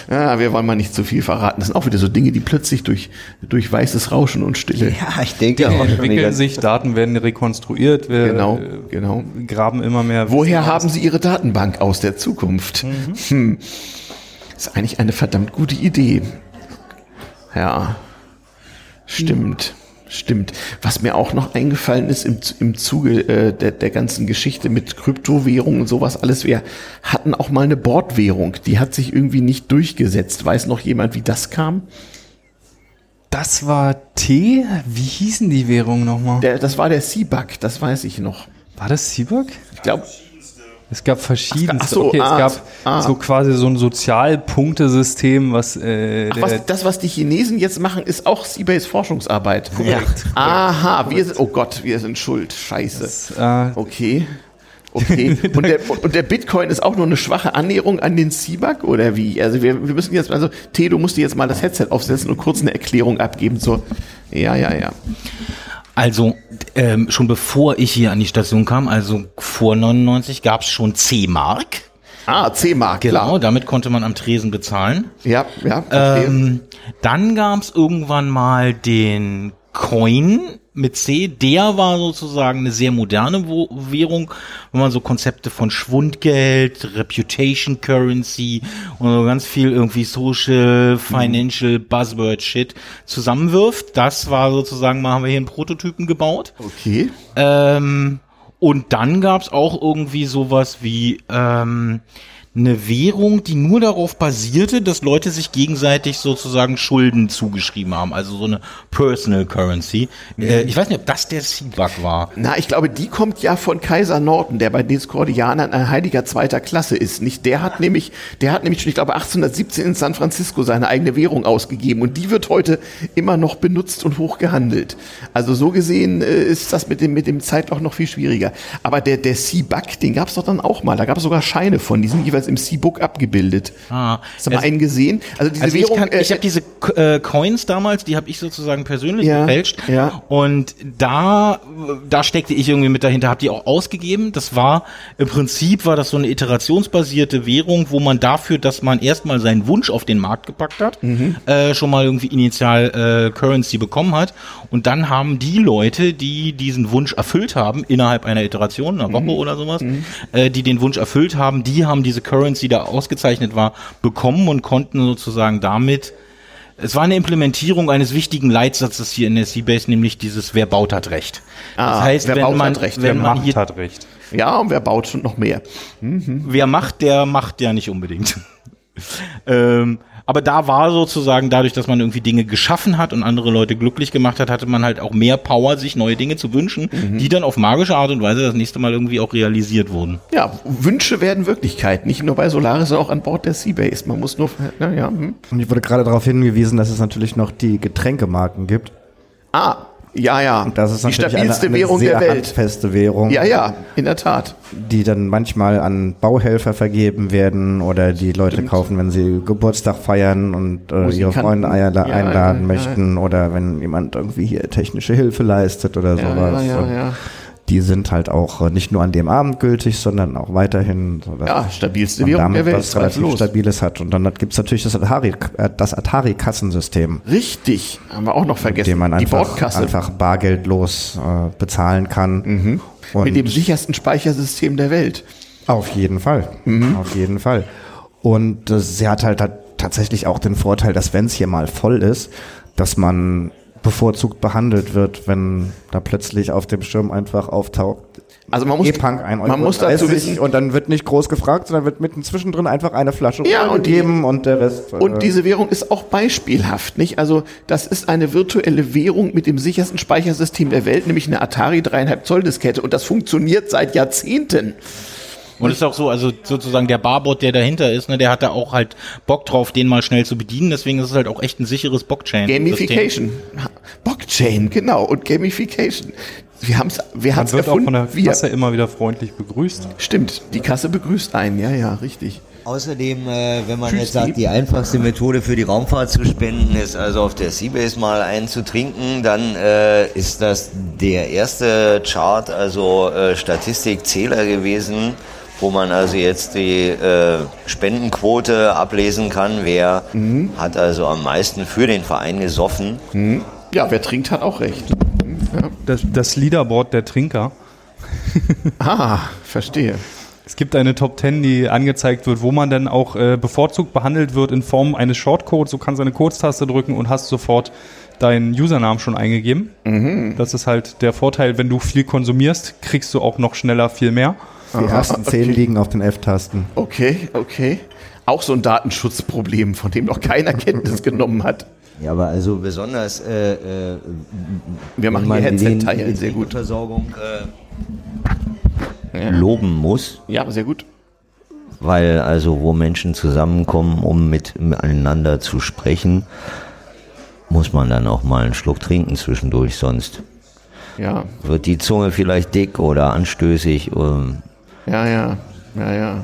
ja, wir wollen mal nicht zu viel verraten. Das sind auch wieder so Dinge, die plötzlich durch, durch weißes Rauschen und Stille. Ja, ich denke Dinge auch. schon die entwickeln sich, Daten werden rekonstruiert, wir Genau, genau. graben immer mehr. Woher haben Sie Ihre Datenbank aus der Zukunft? Hm. Ist eigentlich eine verdammt gute Idee. Ja, stimmt. Stimmt. Was mir auch noch eingefallen ist im, im Zuge äh, der, der ganzen Geschichte mit Kryptowährungen und sowas alles, wir hatten auch mal eine Bordwährung, die hat sich irgendwie nicht durchgesetzt. Weiß noch jemand, wie das kam? Das war T? Wie hießen die Währungen nochmal? Der, das war der C-Bug, das weiß ich noch. War das Seabug? Ich glaube, Es gab verschiedenste. Ach so, okay, ah, es gab ah. so quasi so ein Sozialpunktesystem, was, äh, Ach, was, das, was die Chinesen jetzt machen, ist auch Seabase Forschungsarbeit. (laughs) Korrekt. Aha, wir sind, oh Gott, wir sind schuld. Scheiße. äh, Okay. Okay. Und der, und der Bitcoin ist auch nur eine schwache Annäherung an den Seabug oder wie? Also wir, wir müssen jetzt, also Theo, du musst dir jetzt mal das Headset aufsetzen und kurz eine Erklärung abgeben zur, ja, ja, ja. Also ähm, schon bevor ich hier an die Station kam, also vor 99, gab es schon C-Mark. Ah, C-Mark, Genau, klar. damit konnte man am Tresen bezahlen. Ja, ja. Ähm, dann gab es irgendwann mal den Coin mit C. Der war sozusagen eine sehr moderne Währung, wo man so Konzepte von Schwundgeld, Reputation Currency und so ganz viel irgendwie Social, Financial, Buzzword Shit zusammenwirft. Das war sozusagen, mal haben wir hier einen Prototypen gebaut. Okay. Ähm, und dann gab's auch irgendwie sowas wie ähm, eine Währung, die nur darauf basierte, dass Leute sich gegenseitig sozusagen Schulden zugeschrieben haben. Also so eine Personal Currency. Äh, ich weiß nicht, ob das der Seabug war. Na, ich glaube, die kommt ja von Kaiser Norton, der bei den Discordianern ein Heiliger zweiter Klasse ist. Nicht? Der hat nämlich, der hat nämlich schon, ich glaube, 1817 in San Francisco seine eigene Währung ausgegeben und die wird heute immer noch benutzt und hoch gehandelt. Also so gesehen äh, ist das mit dem, mit dem Zeitloch noch viel schwieriger. Aber der, der Seabug, den gab es doch dann auch mal. Da gab es sogar Scheine von, die sind jeweils im C-Book abgebildet. Ah, Hast du mal es- einen gesehen? Also diese also Währung. ich, kann- äh, ich habe diese äh, Coins damals, die habe ich sozusagen persönlich Ja, gefälscht. ja. Und da, da steckte ich irgendwie mit dahinter, habe die auch ausgegeben. Das war im Prinzip war das so eine iterationsbasierte Währung, wo man dafür, dass man erstmal seinen Wunsch auf den Markt gepackt hat, Mhm. äh, schon mal irgendwie initial äh, Currency bekommen hat. Und dann haben die Leute, die diesen Wunsch erfüllt haben, innerhalb einer Iteration, einer Woche Mhm. oder sowas, äh, die den Wunsch erfüllt haben, die haben diese Currency, da ausgezeichnet war, bekommen und konnten sozusagen damit es war eine Implementierung eines wichtigen Leitsatzes hier in der Seabase, nämlich dieses Wer baut hat Recht. Ah, das heißt, wer wenn baut man, hat Recht, wenn wer man macht hier, hat Recht. Ja, und wer baut schon noch mehr? Wer macht, der macht ja nicht unbedingt. (laughs) ähm, aber da war sozusagen dadurch, dass man irgendwie Dinge geschaffen hat und andere Leute glücklich gemacht hat, hatte man halt auch mehr Power, sich neue Dinge zu wünschen, Mhm. die dann auf magische Art und Weise das nächste Mal irgendwie auch realisiert wurden. Ja, Wünsche werden Wirklichkeit. Nicht nur bei Solaris, sondern auch an Bord der Seabase. Man muss nur, naja. Hm. Und ich wurde gerade darauf hingewiesen, dass es natürlich noch die Getränkemarken gibt. Ah, ja, ja. Und das ist die stabilste eine, eine Währung der Welt. handfeste Währung. Ja, ja, in der Tat. Die dann manchmal an Bauhelfer vergeben werden oder die Leute kaufen, wenn sie Geburtstag feiern und äh, ihre. Freunde Ja, einladen ja, möchten oder wenn jemand irgendwie hier technische Hilfe leistet oder Ja, sowas. ja, Und ja. Die sind halt auch äh, nicht nur an dem Abend gültig, sondern auch weiterhin. So Ja, stabilste Währung damit der Welt, was relativ. Stabiles hat. Und dann gibt es natürlich das Atari, äh, Atari-Kassensystem. Richtig, haben wir auch noch mit vergessen. dem man einfach, einfach bargeldlos äh, bezahlen kann. Und mit dem sichersten Speichersystem der Welt. auf jeden Fall. Auf jeden Fall. Und äh, sie hat halt, halt tatsächlich auch den Vorteil, dass wenn es hier mal voll ist, dass man bevorzugt behandelt wird, wenn da plötzlich auf dem Schirm einfach auftaucht. Also man muss- E-Punk ein man muss dazu 1,30 wissen- und dann wird nicht groß gefragt, sondern wird mitten zwischendrin einfach eine Flasche Ja, und gegeben und der Rest. äh, Und diese Währung ist auch beispielhaft, nicht? Also das ist eine virtuelle Währung mit dem sichersten Speichersystem der Welt, nämlich eine Atari 3,5 Zoll Diskette. Und das funktioniert seit Jahrzehnten. Und es ist auch so, also sozusagen der Barbot, der dahinter ist, ne, der hat da auch halt Bock drauf, den mal schnell zu bedienen. Deswegen ist es halt auch echt ein sicheres Blockchain. Gamification. Blockchain, genau. Und Gamification. Wir haben es wir Man haben's wird auch erfunden. von der Wir. Kasse immer wieder freundlich begrüßt. Stimmt, die Kasse begrüßt einen. Ja, ja, richtig. Außerdem, äh, wenn man Tschüss, jetzt sagt, die einfachste Methode für die Raumfahrt zu spenden ist also auf der Seabase mal einen zu trinken, dann äh, ist das der erste Chart, also äh, Statistikzähler gewesen, wo man also jetzt die äh, Spendenquote ablesen kann, wer Mhm. hat also am meisten für den Verein gesoffen. Ja, wer trinkt, hat auch recht. Ja. Das, das Leaderboard der Trinker. (laughs) Ah, verstehe. Es gibt eine Top 10, die angezeigt wird, wo man dann auch äh, bevorzugt behandelt wird in Form eines Shortcodes. Du kannst eine Kurztaste drücken und hast sofort deinen Usernamen schon eingegeben. Mhm. Das ist halt der Vorteil, wenn du viel konsumierst, kriegst du auch noch schneller viel mehr. Die ersten zehn liegen auf den F-Tasten. Okay, okay. Auch so ein Datenschutzproblem, von dem noch keiner Kenntnis (laughs) genommen hat. Ja, aber also besonders äh, äh, Wir machen hier man den- Headset-Teil, die sehr gut. Versorgung äh, loben muss. Ja, sehr gut. weil also wo Menschen zusammenkommen, um miteinander zu sprechen, muss man dann auch mal einen Schluck trinken zwischendurch, sonst Ja, wird die Zunge vielleicht dick oder anstößig, um ja, ja, ja, ja.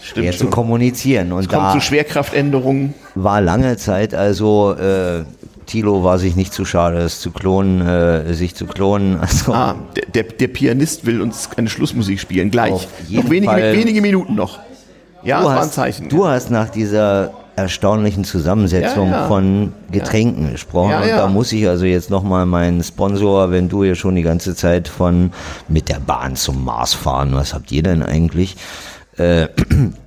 schwer zu schon. kommunizieren. Und Es kommt zu Schwerkraftänderungen. war lange Zeit also äh, Tilo war sich nicht zu schade, es zu klonen, äh, sich zu klonen. (laughs) Also Ah, der, der, Pianist will uns eine Schlussmusik spielen, gleich. Noch wenige, wenige Minuten noch. Ja, du das war ein hast, Zeichen. Du hast nach dieser erstaunlichen Zusammensetzung Ja, ja. von Getränken gesprochen. Ja, und ja. da muss ich also jetzt nochmal meinen Sponsor, wenn du hier schon die ganze Zeit von mit der Bahn zum Mars fahren, was habt ihr denn eigentlich? Äh, (clears throat)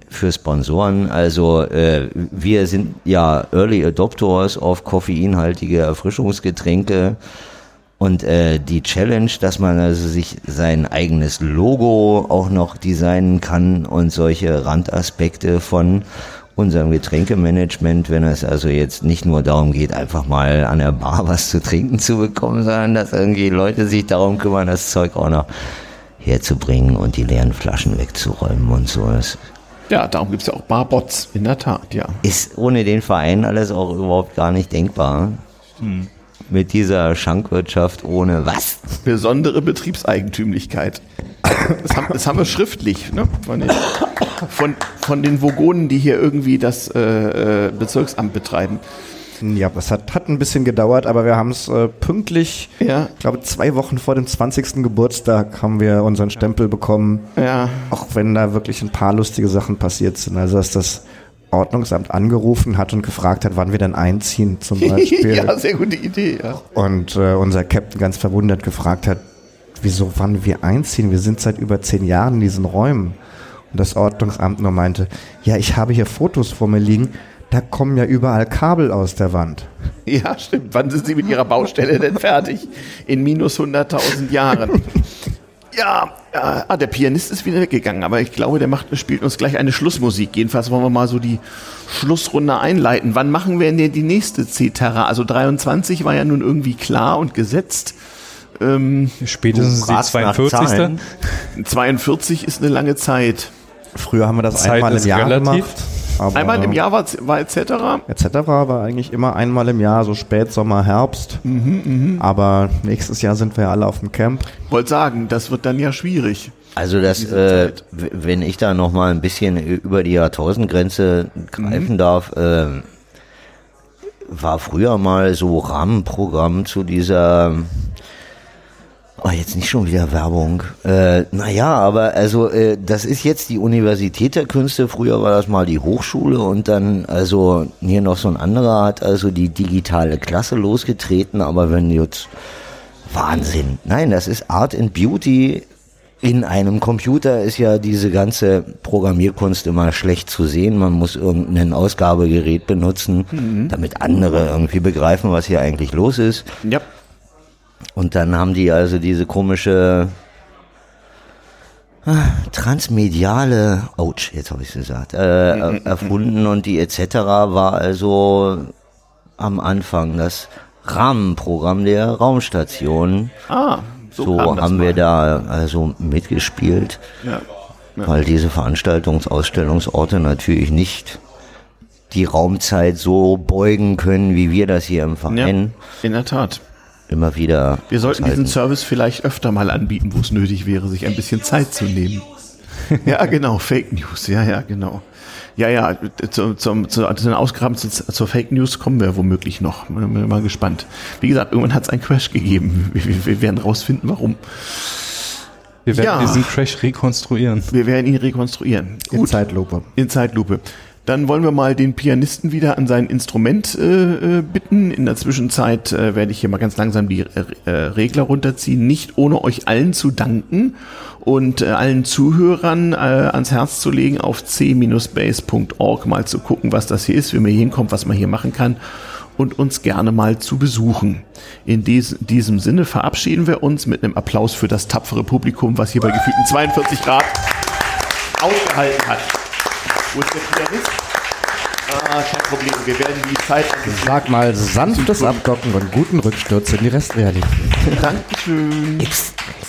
für Sponsoren. Also äh, wir sind ja Early Adopters auf koffeinhaltige Erfrischungsgetränke. Und äh, die Challenge, dass man also sich sein eigenes Logo auch noch designen kann und solche Randaspekte von unserem Getränkemanagement, wenn es also jetzt nicht nur darum geht, einfach mal an der Bar was zu trinken zu bekommen, sondern dass irgendwie Leute sich darum kümmern, das Zeug auch noch herzubringen und die leeren Flaschen wegzuräumen und so. Das Ja, darum gibt's ja auch Barbots, in der Tat, ja. ist ohne den Verein alles auch überhaupt gar nicht denkbar. Hm. Mit dieser Schankwirtschaft ohne was? Besondere Betriebseigentümlichkeit. Das haben, das haben wir schriftlich, ne? Von den, von, von den Vogonen, die hier irgendwie das äh, äh, Bezirksamt betreiben. Ja, das hat, hat ein bisschen gedauert, aber wir haben es äh, pünktlich, Ja. ich glaube zwei Wochen vor dem 20. Geburtstag haben wir unseren Stempel bekommen. Ja. Auch wenn da wirklich ein paar lustige Sachen passiert sind. Also dass das Ordnungsamt angerufen hat und gefragt hat, wann wir denn einziehen zum (laughs) Beispiel. ja, sehr gute Idee, ja. Und äh, unser Captain ganz verwundert gefragt hat, wieso wann wir einziehen? Wir sind seit über zehn Jahren in diesen Räumen. Und das Ordnungsamt nur meinte, ja, ich habe hier Fotos vor mir liegen, da kommen ja überall Kabel aus der Wand. (laughs) Ja, stimmt. Wann sind Sie mit Ihrer Baustelle denn fertig? In minus 100.000 Jahren. (laughs) Ja, ja, ah, der Pianist ist wieder weggegangen, aber ich glaube, der macht, spielt uns gleich eine Schlussmusik. Jedenfalls wollen wir mal so die Schlussrunde einleiten. Wann machen wir denn die nächste C-Terra? Also 23 war ja nun irgendwie klar und gesetzt. Ähm, Spätestens die 42. 42 ist eine lange Zeit. Früher haben wir das Zeit einmal im Jahr relativ. gemacht. Aber- Einmal im Jahr war, war etc. etc. war eigentlich immer einmal im Jahr, so Spätsommer, Herbst. Mhm, Aber nächstes Jahr sind wir ja alle auf dem Camp. Wollte sagen, das wird dann ja schwierig. Also das, äh, wenn ich da noch mal ein bisschen über die Jahrtausendgrenze greifen darf, äh, war früher mal so Rahmenprogramm zu dieser, oh jetzt nicht schon wieder Werbung, äh, naja, aber also äh, das ist jetzt die Universität der Künste, früher war das mal die Hochschule und dann also hier noch so ein anderer hat also die digitale Klasse losgetreten, aber wenn jetzt Wahnsinn. Nein, das ist Art and Beauty. In einem Computer ist ja diese ganze Programmierkunst immer schlecht zu sehen. Man muss irgendein Ausgabegerät benutzen, Mhm. damit andere irgendwie begreifen, was hier eigentlich los ist. Ja. Und dann haben die also diese komische ah, transmediale, ouch, jetzt habe ich es gesagt, äh, er- erfunden und die etc. war also am Anfang das Rahmenprogramm der Raumstation. Ah, so, So, haben mal. wir da also mitgespielt, Ja. Ja. weil diese Veranstaltungsausstellungsorte natürlich nicht die Raumzeit so beugen können, wie wir das hier im Verein In der Tat. Immer wieder Wir sollten aushalten. diesen Service vielleicht öfter mal anbieten, wo es nötig wäre, sich ein bisschen Zeit zu nehmen. ja, genau, Fake News, ja, ja, genau. Ja, ja, zu, zum, zu, zu den Ausgaben zu, zur Fake News kommen wir womöglich noch. Bin bin mal gespannt. Wie gesagt, irgendwann hat es einen Crash gegeben. Wir, wir, wir werden rausfinden, warum. Wir werden Ja. diesen Crash rekonstruieren. Wir werden ihn rekonstruieren. In Zeitlupe. In Zeitlupe. Dann wollen wir mal den Pianisten wieder an sein Instrument äh, äh, bitten. In der Zwischenzeit äh, werde ich hier mal ganz langsam die äh, äh, Regler runterziehen, nicht ohne euch allen zu danken und äh, allen Zuhörern ans Herz zu legen, auf c-base.org mal zu gucken, was das hier ist, wie man hier hinkommt, was man hier machen kann und uns gerne mal zu besuchen. In dies, diesem Sinne verabschieden wir uns mit einem Applaus für das tapfere Publikum, was hier bei gefühlten 42 Grad ausgehalten hat. Wo ist der Pianist? Ah, kein Problem. Wir werden die Zeit. Sag mal, sanftes Abdocken und guten Rücksturz in die Restrealität. Dankeschön. Welcome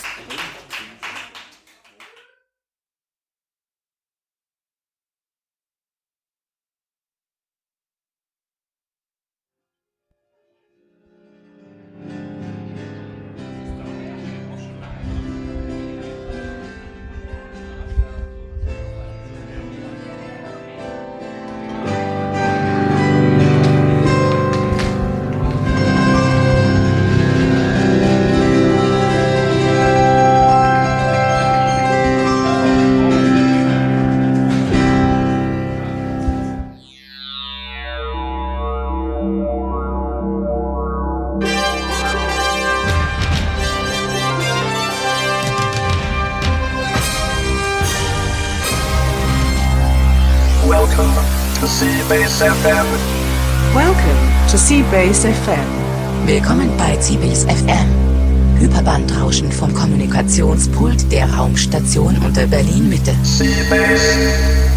Seabase FM. Willkommen bei CBS FM. Hyperbandrauschen vom Kommunikationspult der Raumstation unter Berlin Mitte. Seabase